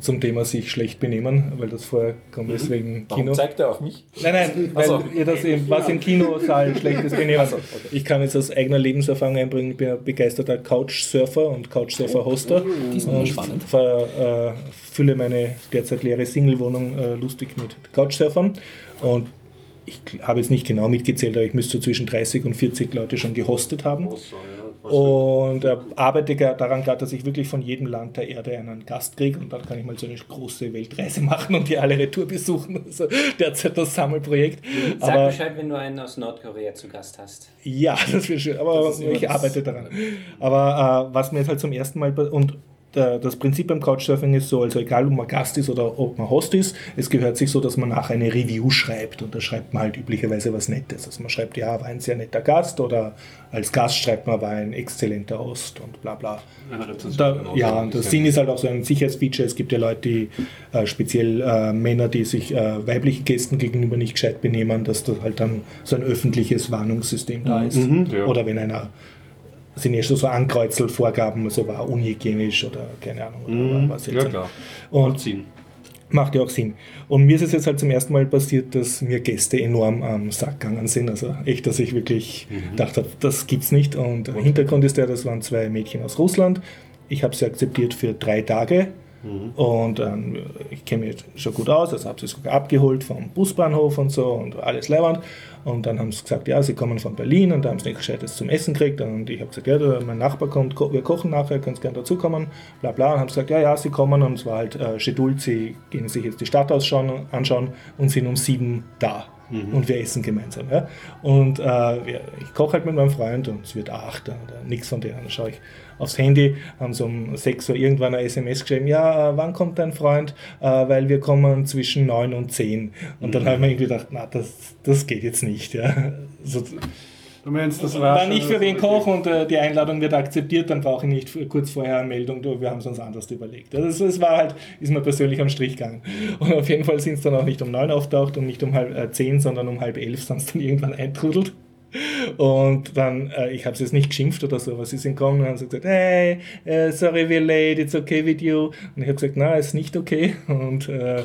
zum Thema sich schlecht benehmen, weil das vorher kommt, deswegen Warum Kino. zeigt er auf mich? Nein, nein, weil so. ihr das im, was im Kinosaal schlechtes Benehmen. Ich kann jetzt aus eigener Lebenserfahrung einbringen, ich bin ein begeisterter Couchsurfer und Couchsurfer-Hoster. und ver, äh, fülle meine derzeit leere Singlewohnung äh, lustig mit Couchsurfern. Und ich habe jetzt nicht genau mitgezählt, aber ich müsste so zwischen 30 und 40 Leute schon gehostet haben. Und äh, arbeite daran gerade, dass ich wirklich von jedem Land der Erde einen Gast kriege und dann kann ich mal so eine große Weltreise machen und die alle Retour besuchen. Also derzeit das Sammelprojekt. sag Aber Bescheid, wenn du einen aus Nordkorea zu Gast hast. ja, das wäre schön. Aber ich arbeite daran. Aber äh, was mir jetzt halt zum ersten Mal und das Prinzip beim Couchsurfing ist so, also egal ob man Gast ist oder ob man Host ist, es gehört sich so, dass man nach eine Review schreibt und da schreibt man halt üblicherweise was Nettes. Also man schreibt, ja, war ein sehr netter Gast oder als Gast schreibt man, war ein exzellenter Host und bla bla. Rezension, Da, ja, und das. Sinn ist halt auch so ein Sicherheitsfeature. Es gibt ja Leute, die äh, speziell äh, Männer, die sich äh, weiblichen Gästen gegenüber nicht gescheit benehmen, dass da halt dann so ein öffentliches Warnungssystem da ist. Mhm, ja. Oder wenn einer sind ja schon so Ankreuzelvorgaben, also war unhygienisch oder keine Ahnung. Oder Mhm, war ja, seltsam. klar. Und Ziehen. Macht ja auch Sinn. Und mir ist es jetzt halt zum ersten Mal passiert, dass mir Gäste enorm am Sack gegangen sind. Also echt, dass ich wirklich gedacht habe, das gibt's nicht. Und der Hintergrund ist der, das waren zwei Mädchen aus Russland. Ich habe sie akzeptiert für drei Tage. Und ähm, ich kenne mich jetzt schon gut aus, also habe sie sogar abgeholt vom Busbahnhof und so und alles leibend. Und dann haben sie gesagt, ja, sie kommen von Berlin und da haben sie nichts Gescheites zum Essen gekriegt. Und ich habe gesagt, ja, mein Nachbar kommt, ko wir kochen nachher, könnt gerne dazukommen, bla bla. Und haben sie gesagt, ja, ja, sie kommen. Und es war halt äh, Scheduld, sie gehen sich jetzt die Stadt anschauen und sind um sieben da. Und wir essen gemeinsam. Ja? Und äh, wir, ich koche halt mit meinem Freund und es wird acht oder nichts von denen. Dann schaue ich aufs Handy, haben so um sechs Uhr irgendwann eine SMS geschrieben, ja, äh, wann kommt dein Freund? Äh, weil wir kommen zwischen neun und zehn. Und dann habe ich mir irgendwie gedacht, na, das, das geht jetzt nicht. Ja? So, Du meinst, das war, war nicht für wen Koch und äh, die Einladung wird akzeptiert, dann brauche ich nicht kurz vorher eine Meldung, du, wir haben es uns anders überlegt. Also es, war halt, ist mir persönlich am Strich gegangen. Und auf jeden Fall sind es dann auch nicht um neun auftaucht und nicht um halb äh, zehn, sondern um halb elf es dann irgendwann eintrudelt. Und dann, äh, ich habe es jetzt nicht geschimpft oder so, aber sie sind gekommen und haben so gesagt, hey, äh, sorry we're late, it's okay with you. Und ich habe gesagt, na, ist nicht okay. Und äh,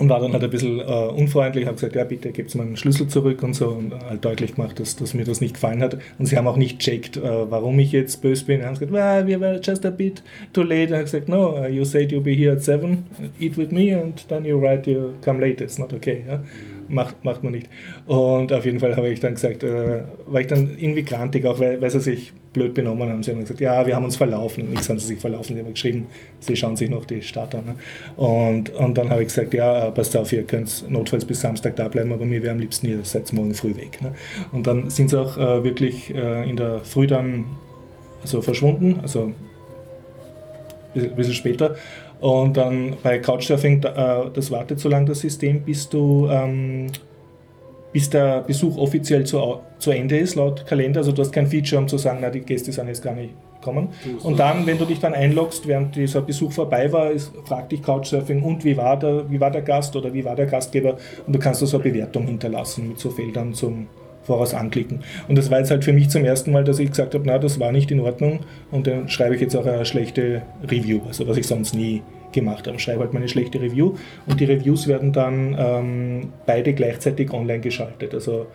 und war dann halt ein bisschen äh, unfreundlich, habe gesagt, ja bitte gebt mir einen Schlüssel zurück und so und halt deutlich gemacht, dass, dass mir das nicht gefallen hat. Und sie haben auch nicht checkt, äh, warum ich jetzt böse bin. Sie haben gesagt, well, we were just a bit too late. Und habe gesagt, no, uh, you said you'll be here at seven, eat with me and then you write you come late. It's not okay. Ja? Macht, macht man nicht. Und auf jeden Fall habe ich dann gesagt, äh, war ich dann irgendwie grantig, auch weil, weil sie sich blöd benommen haben. Sie haben gesagt, ja, wir haben uns verlaufen. Nichts haben sie sich verlaufen. Sie haben geschrieben, sie schauen sich noch die Stadt an. Ne? Und, und dann habe ich gesagt, ja, passt auf, ihr könnt notfalls bis Samstag da bleiben, aber mir wäre am liebsten, ihr seid morgen früh weg. Ne? Und dann sind sie auch äh, wirklich äh, in der Früh dann also verschwunden, also ein bisschen später. Und dann bei Couchsurfing, äh, das wartet so lange das System, bis du ähm, bis der Besuch offiziell zu, zu Ende ist, laut Kalender. Also du hast kein Feature, um zu sagen, na, die Gäste sind jetzt gar nicht gekommen. Und dann, wenn du dich dann einloggst, während dieser Besuch vorbei war, ist, fragt dich Couchsurfing, und wie war, der, wie war der Gast oder wie war der Gastgeber? Und du kannst da so eine Bewertung hinterlassen mit so Feldern zum Voraus anklicken. Und das war jetzt halt für mich zum ersten Mal, dass ich gesagt habe, na, das war nicht in Ordnung und dann schreibe ich jetzt auch eine schlechte Review, also was ich sonst nie gemacht habe. Schreibe halt meine schlechte Review und die Reviews werden dann ähm, beide gleichzeitig online geschaltet. Also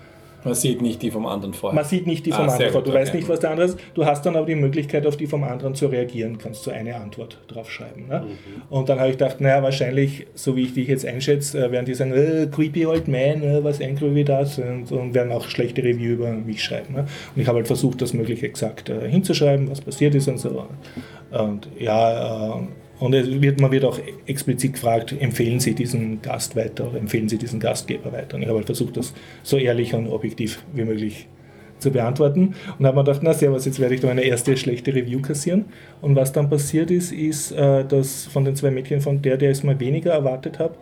Man sieht nicht die vom anderen vorher. man sieht nicht die vom Ah, anderen. gut, du weißt okay. nicht, was der andere ist. Du hast dann aber die Möglichkeit, auf die vom anderen zu reagieren. Kannst du eine Antwort drauf schreiben. Ne? Und dann habe ich gedacht, naja, wahrscheinlich, so wie ich dich jetzt einschätze, äh, werden die sagen, äh, creepy old man, äh, was angry wie das und, und werden auch schlechte Review über mich schreiben. Ne? Und ich habe halt versucht, das möglich exakt äh, hinzuschreiben, was passiert ist und so. Und ja, äh, und es wird, man wird auch explizit gefragt, empfehlen Sie diesen Gast weiter oder empfehlen Sie diesen Gastgeber weiter. Und ich habe halt versucht, das so ehrlich und objektiv wie möglich zu beantworten. Und habe mir gedacht, na servus, jetzt werde ich da eine erste schlechte Review kassieren. Und was dann passiert ist, ist, äh, dass von den zwei Mädchen, von der, der ich mal weniger erwartet habe,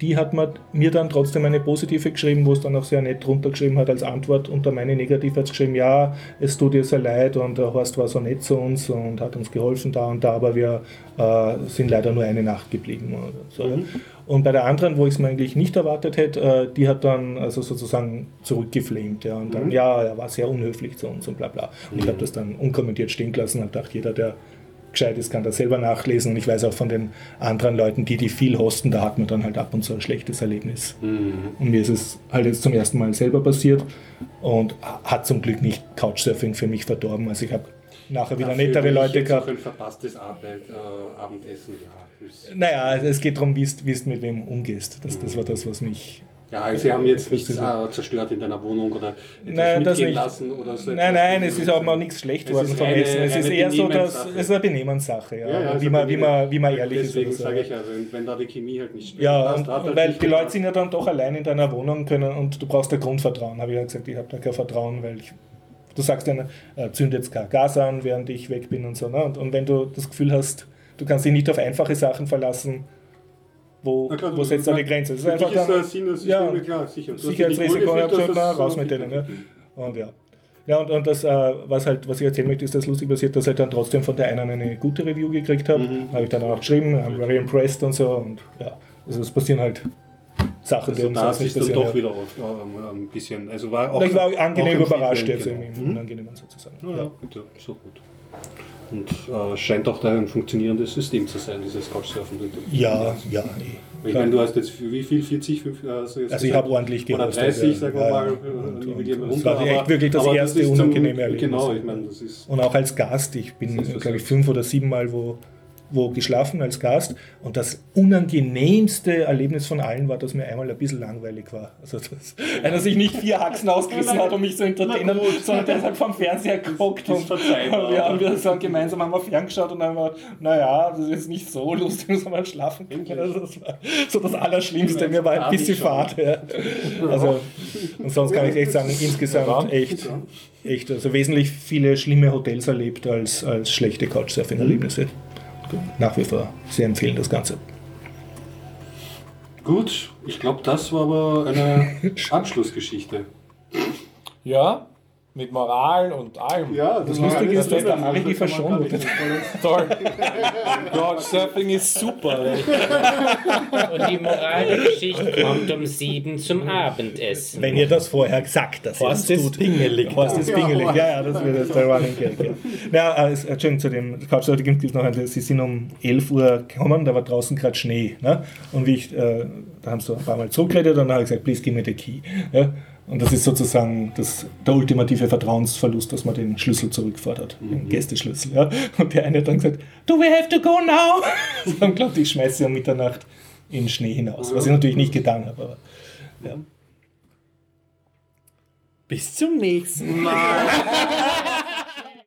die hat mir dann trotzdem eine positive geschrieben, wo es dann auch sehr nett drunter geschrieben hat als Antwort. Unter meine negativ hat es geschrieben, ja, es tut ihr sehr leid und der Horst war so nett zu uns und hat uns geholfen da und da, aber wir äh, sind leider nur eine Nacht geblieben. So. ja. Und bei der anderen, wo ich es mir eigentlich nicht erwartet hätte, äh, die hat dann also sozusagen zurückgeflamed. Ja, und dann, ja, er war sehr unhöflich zu uns und bla bla. Und ich habe das dann unkommentiert stehen gelassen und gedacht, jeder, der gescheit ist, kann das selber nachlesen. Und ich weiß auch von den anderen Leuten, die die viel hosten, da hat man dann halt ab und zu ein schlechtes Erlebnis. Und mir ist es halt jetzt zum ersten Mal selber passiert und hat zum Glück nicht Couchsurfing für mich verdorben. Also ich habe nachher wieder Dafür nettere Leute gehabt. ein verpasstes Arbeit, äh, Abendessen, ja. Naja, es geht darum, wie du mit wem umgehst. Das, das war das, was mich. Ja, also sie haben jetzt nichts äh, zerstört in deiner Wohnung oder etwas Nein, das mitgehen nicht. lassen oder so. Nein, nein, es ist auch mal nichts schlecht Es worden ist vom eine- Essen. Es ist eher so, dass es ist eine Benehmenssache, ja. Ja, ja, also wie, man, wie, wenn- man, wie man ehrlich Deswegen ist. so. sage ich ja, wenn, wenn da die Chemie halt nicht stimmt. Ja, passt, und, halt weil die Leute sind ja dann doch allein in deiner Wohnung können und du brauchst da Grundvertrauen. Habe ich ja gesagt, ich habe da kein Vertrauen, weil ich, du sagst dann, äh, zünd jetzt kein Gas an, während ich weg bin und so. Ne? Und, und wenn du das Gefühl hast, du kannst dich nicht auf einfache Sachen verlassen, wo, klar, wo setzt da die Grenze? Das ist einfach ist dann, der Sinn des ja, klar, sicher. Sicherheitsrisiko, dass das raus mit denen. Feedback Ne? Und ja. Ja, und, und das, äh, was, halt, was ich erzählen möchte, ist, dass lustig passiert, dass ich dann trotzdem von der einen eine gute Review gekriegt habe. Mhm. Habe ich dann auch geschrieben, I'm very impressed und so. Und ja, also es passieren halt Sachen, die Also uns da sonst nicht ist dann doch ja. wieder auf, ähm, ein bisschen. Also war auch, ich war angenehm im überrascht jetzt genau. im Mhm. Unangenehmen sozusagen. Ja, Ja. ja, gut, so gut. Und äh, scheint auch da ein funktionierendes System zu sein, dieses Couchsurfen. Ja, ja, eh. Ich meine, du hast jetzt für wie viel? 40, 50, also, jetzt Also ich habe ordentlich Oder gehostet, 30, ja. sagen wir mal, äh, Und- und wir das war echt wirklich das erste zum- unangenehme Erlebnis. Genau, ich meine, das ist. Und auch als Gast, ich bin, Das das glaube ich, fünf oder sieben Mal wo, wo geschlafen als Gast. Und das unangenehmste Erlebnis von allen war, dass mir einmal ein bisschen langweilig war. Also, dass einer sich nicht vier Haxen ausgerissen hat, um mich zu entertainen, sondern der ist halt vom Fernseher geguckt. Und, wir haben wir so gemeinsam haben wir ferngeschaut und dann war, naja, das ist nicht so lustig, dass man schlafen kann. Also das war so das Allerschlimmste. Mir war ein bisschen Fahrt. Ja. Also, und sonst kann ich echt sagen, insgesamt echt, echt, also wesentlich viele schlimme Hotels erlebt als, als schlechte Couchsurfing-Erlebnisse. Nach wie vor sehr empfehlen das Ganze. Gut, ich glaube, das war aber eine Abschlussgeschichte. Ja, mit Moral und allem. Ja, das, Lustige ist, dass der. Ari verschont nicht- Toll. Couchsurfing ist super. Und die Moral der Geschichte kommt um sieben zum Abendessen. Wenn ihr das vorher gesagt habt, Horst ist pingelig. Horst ist pingelig, ja, ja, das wird jetzt der Running Gag. Ja, ja äh, Entschuldigung, zu dem Couchsurfing gibt es noch ein, sie sind um 11 Uhr gekommen, da war draußen gerade Schnee. Ne? Und wie ich, äh, da haben sie ein paar Mal zurückgeredet und dann habe ich gesagt, please give me the key. Ja? Und das ist sozusagen das, der ultimative Vertrauensverlust, dass man den Schlüssel zurückfordert, den Gästeschlüssel. Ja? Und der eine hat dann gesagt, do we have to go now? Haben glaubt, ich schmeiße sie um Mitternacht in den Schnee hinaus, was ich natürlich nicht getan habe. Aber, ja. Bis zum nächsten Mal.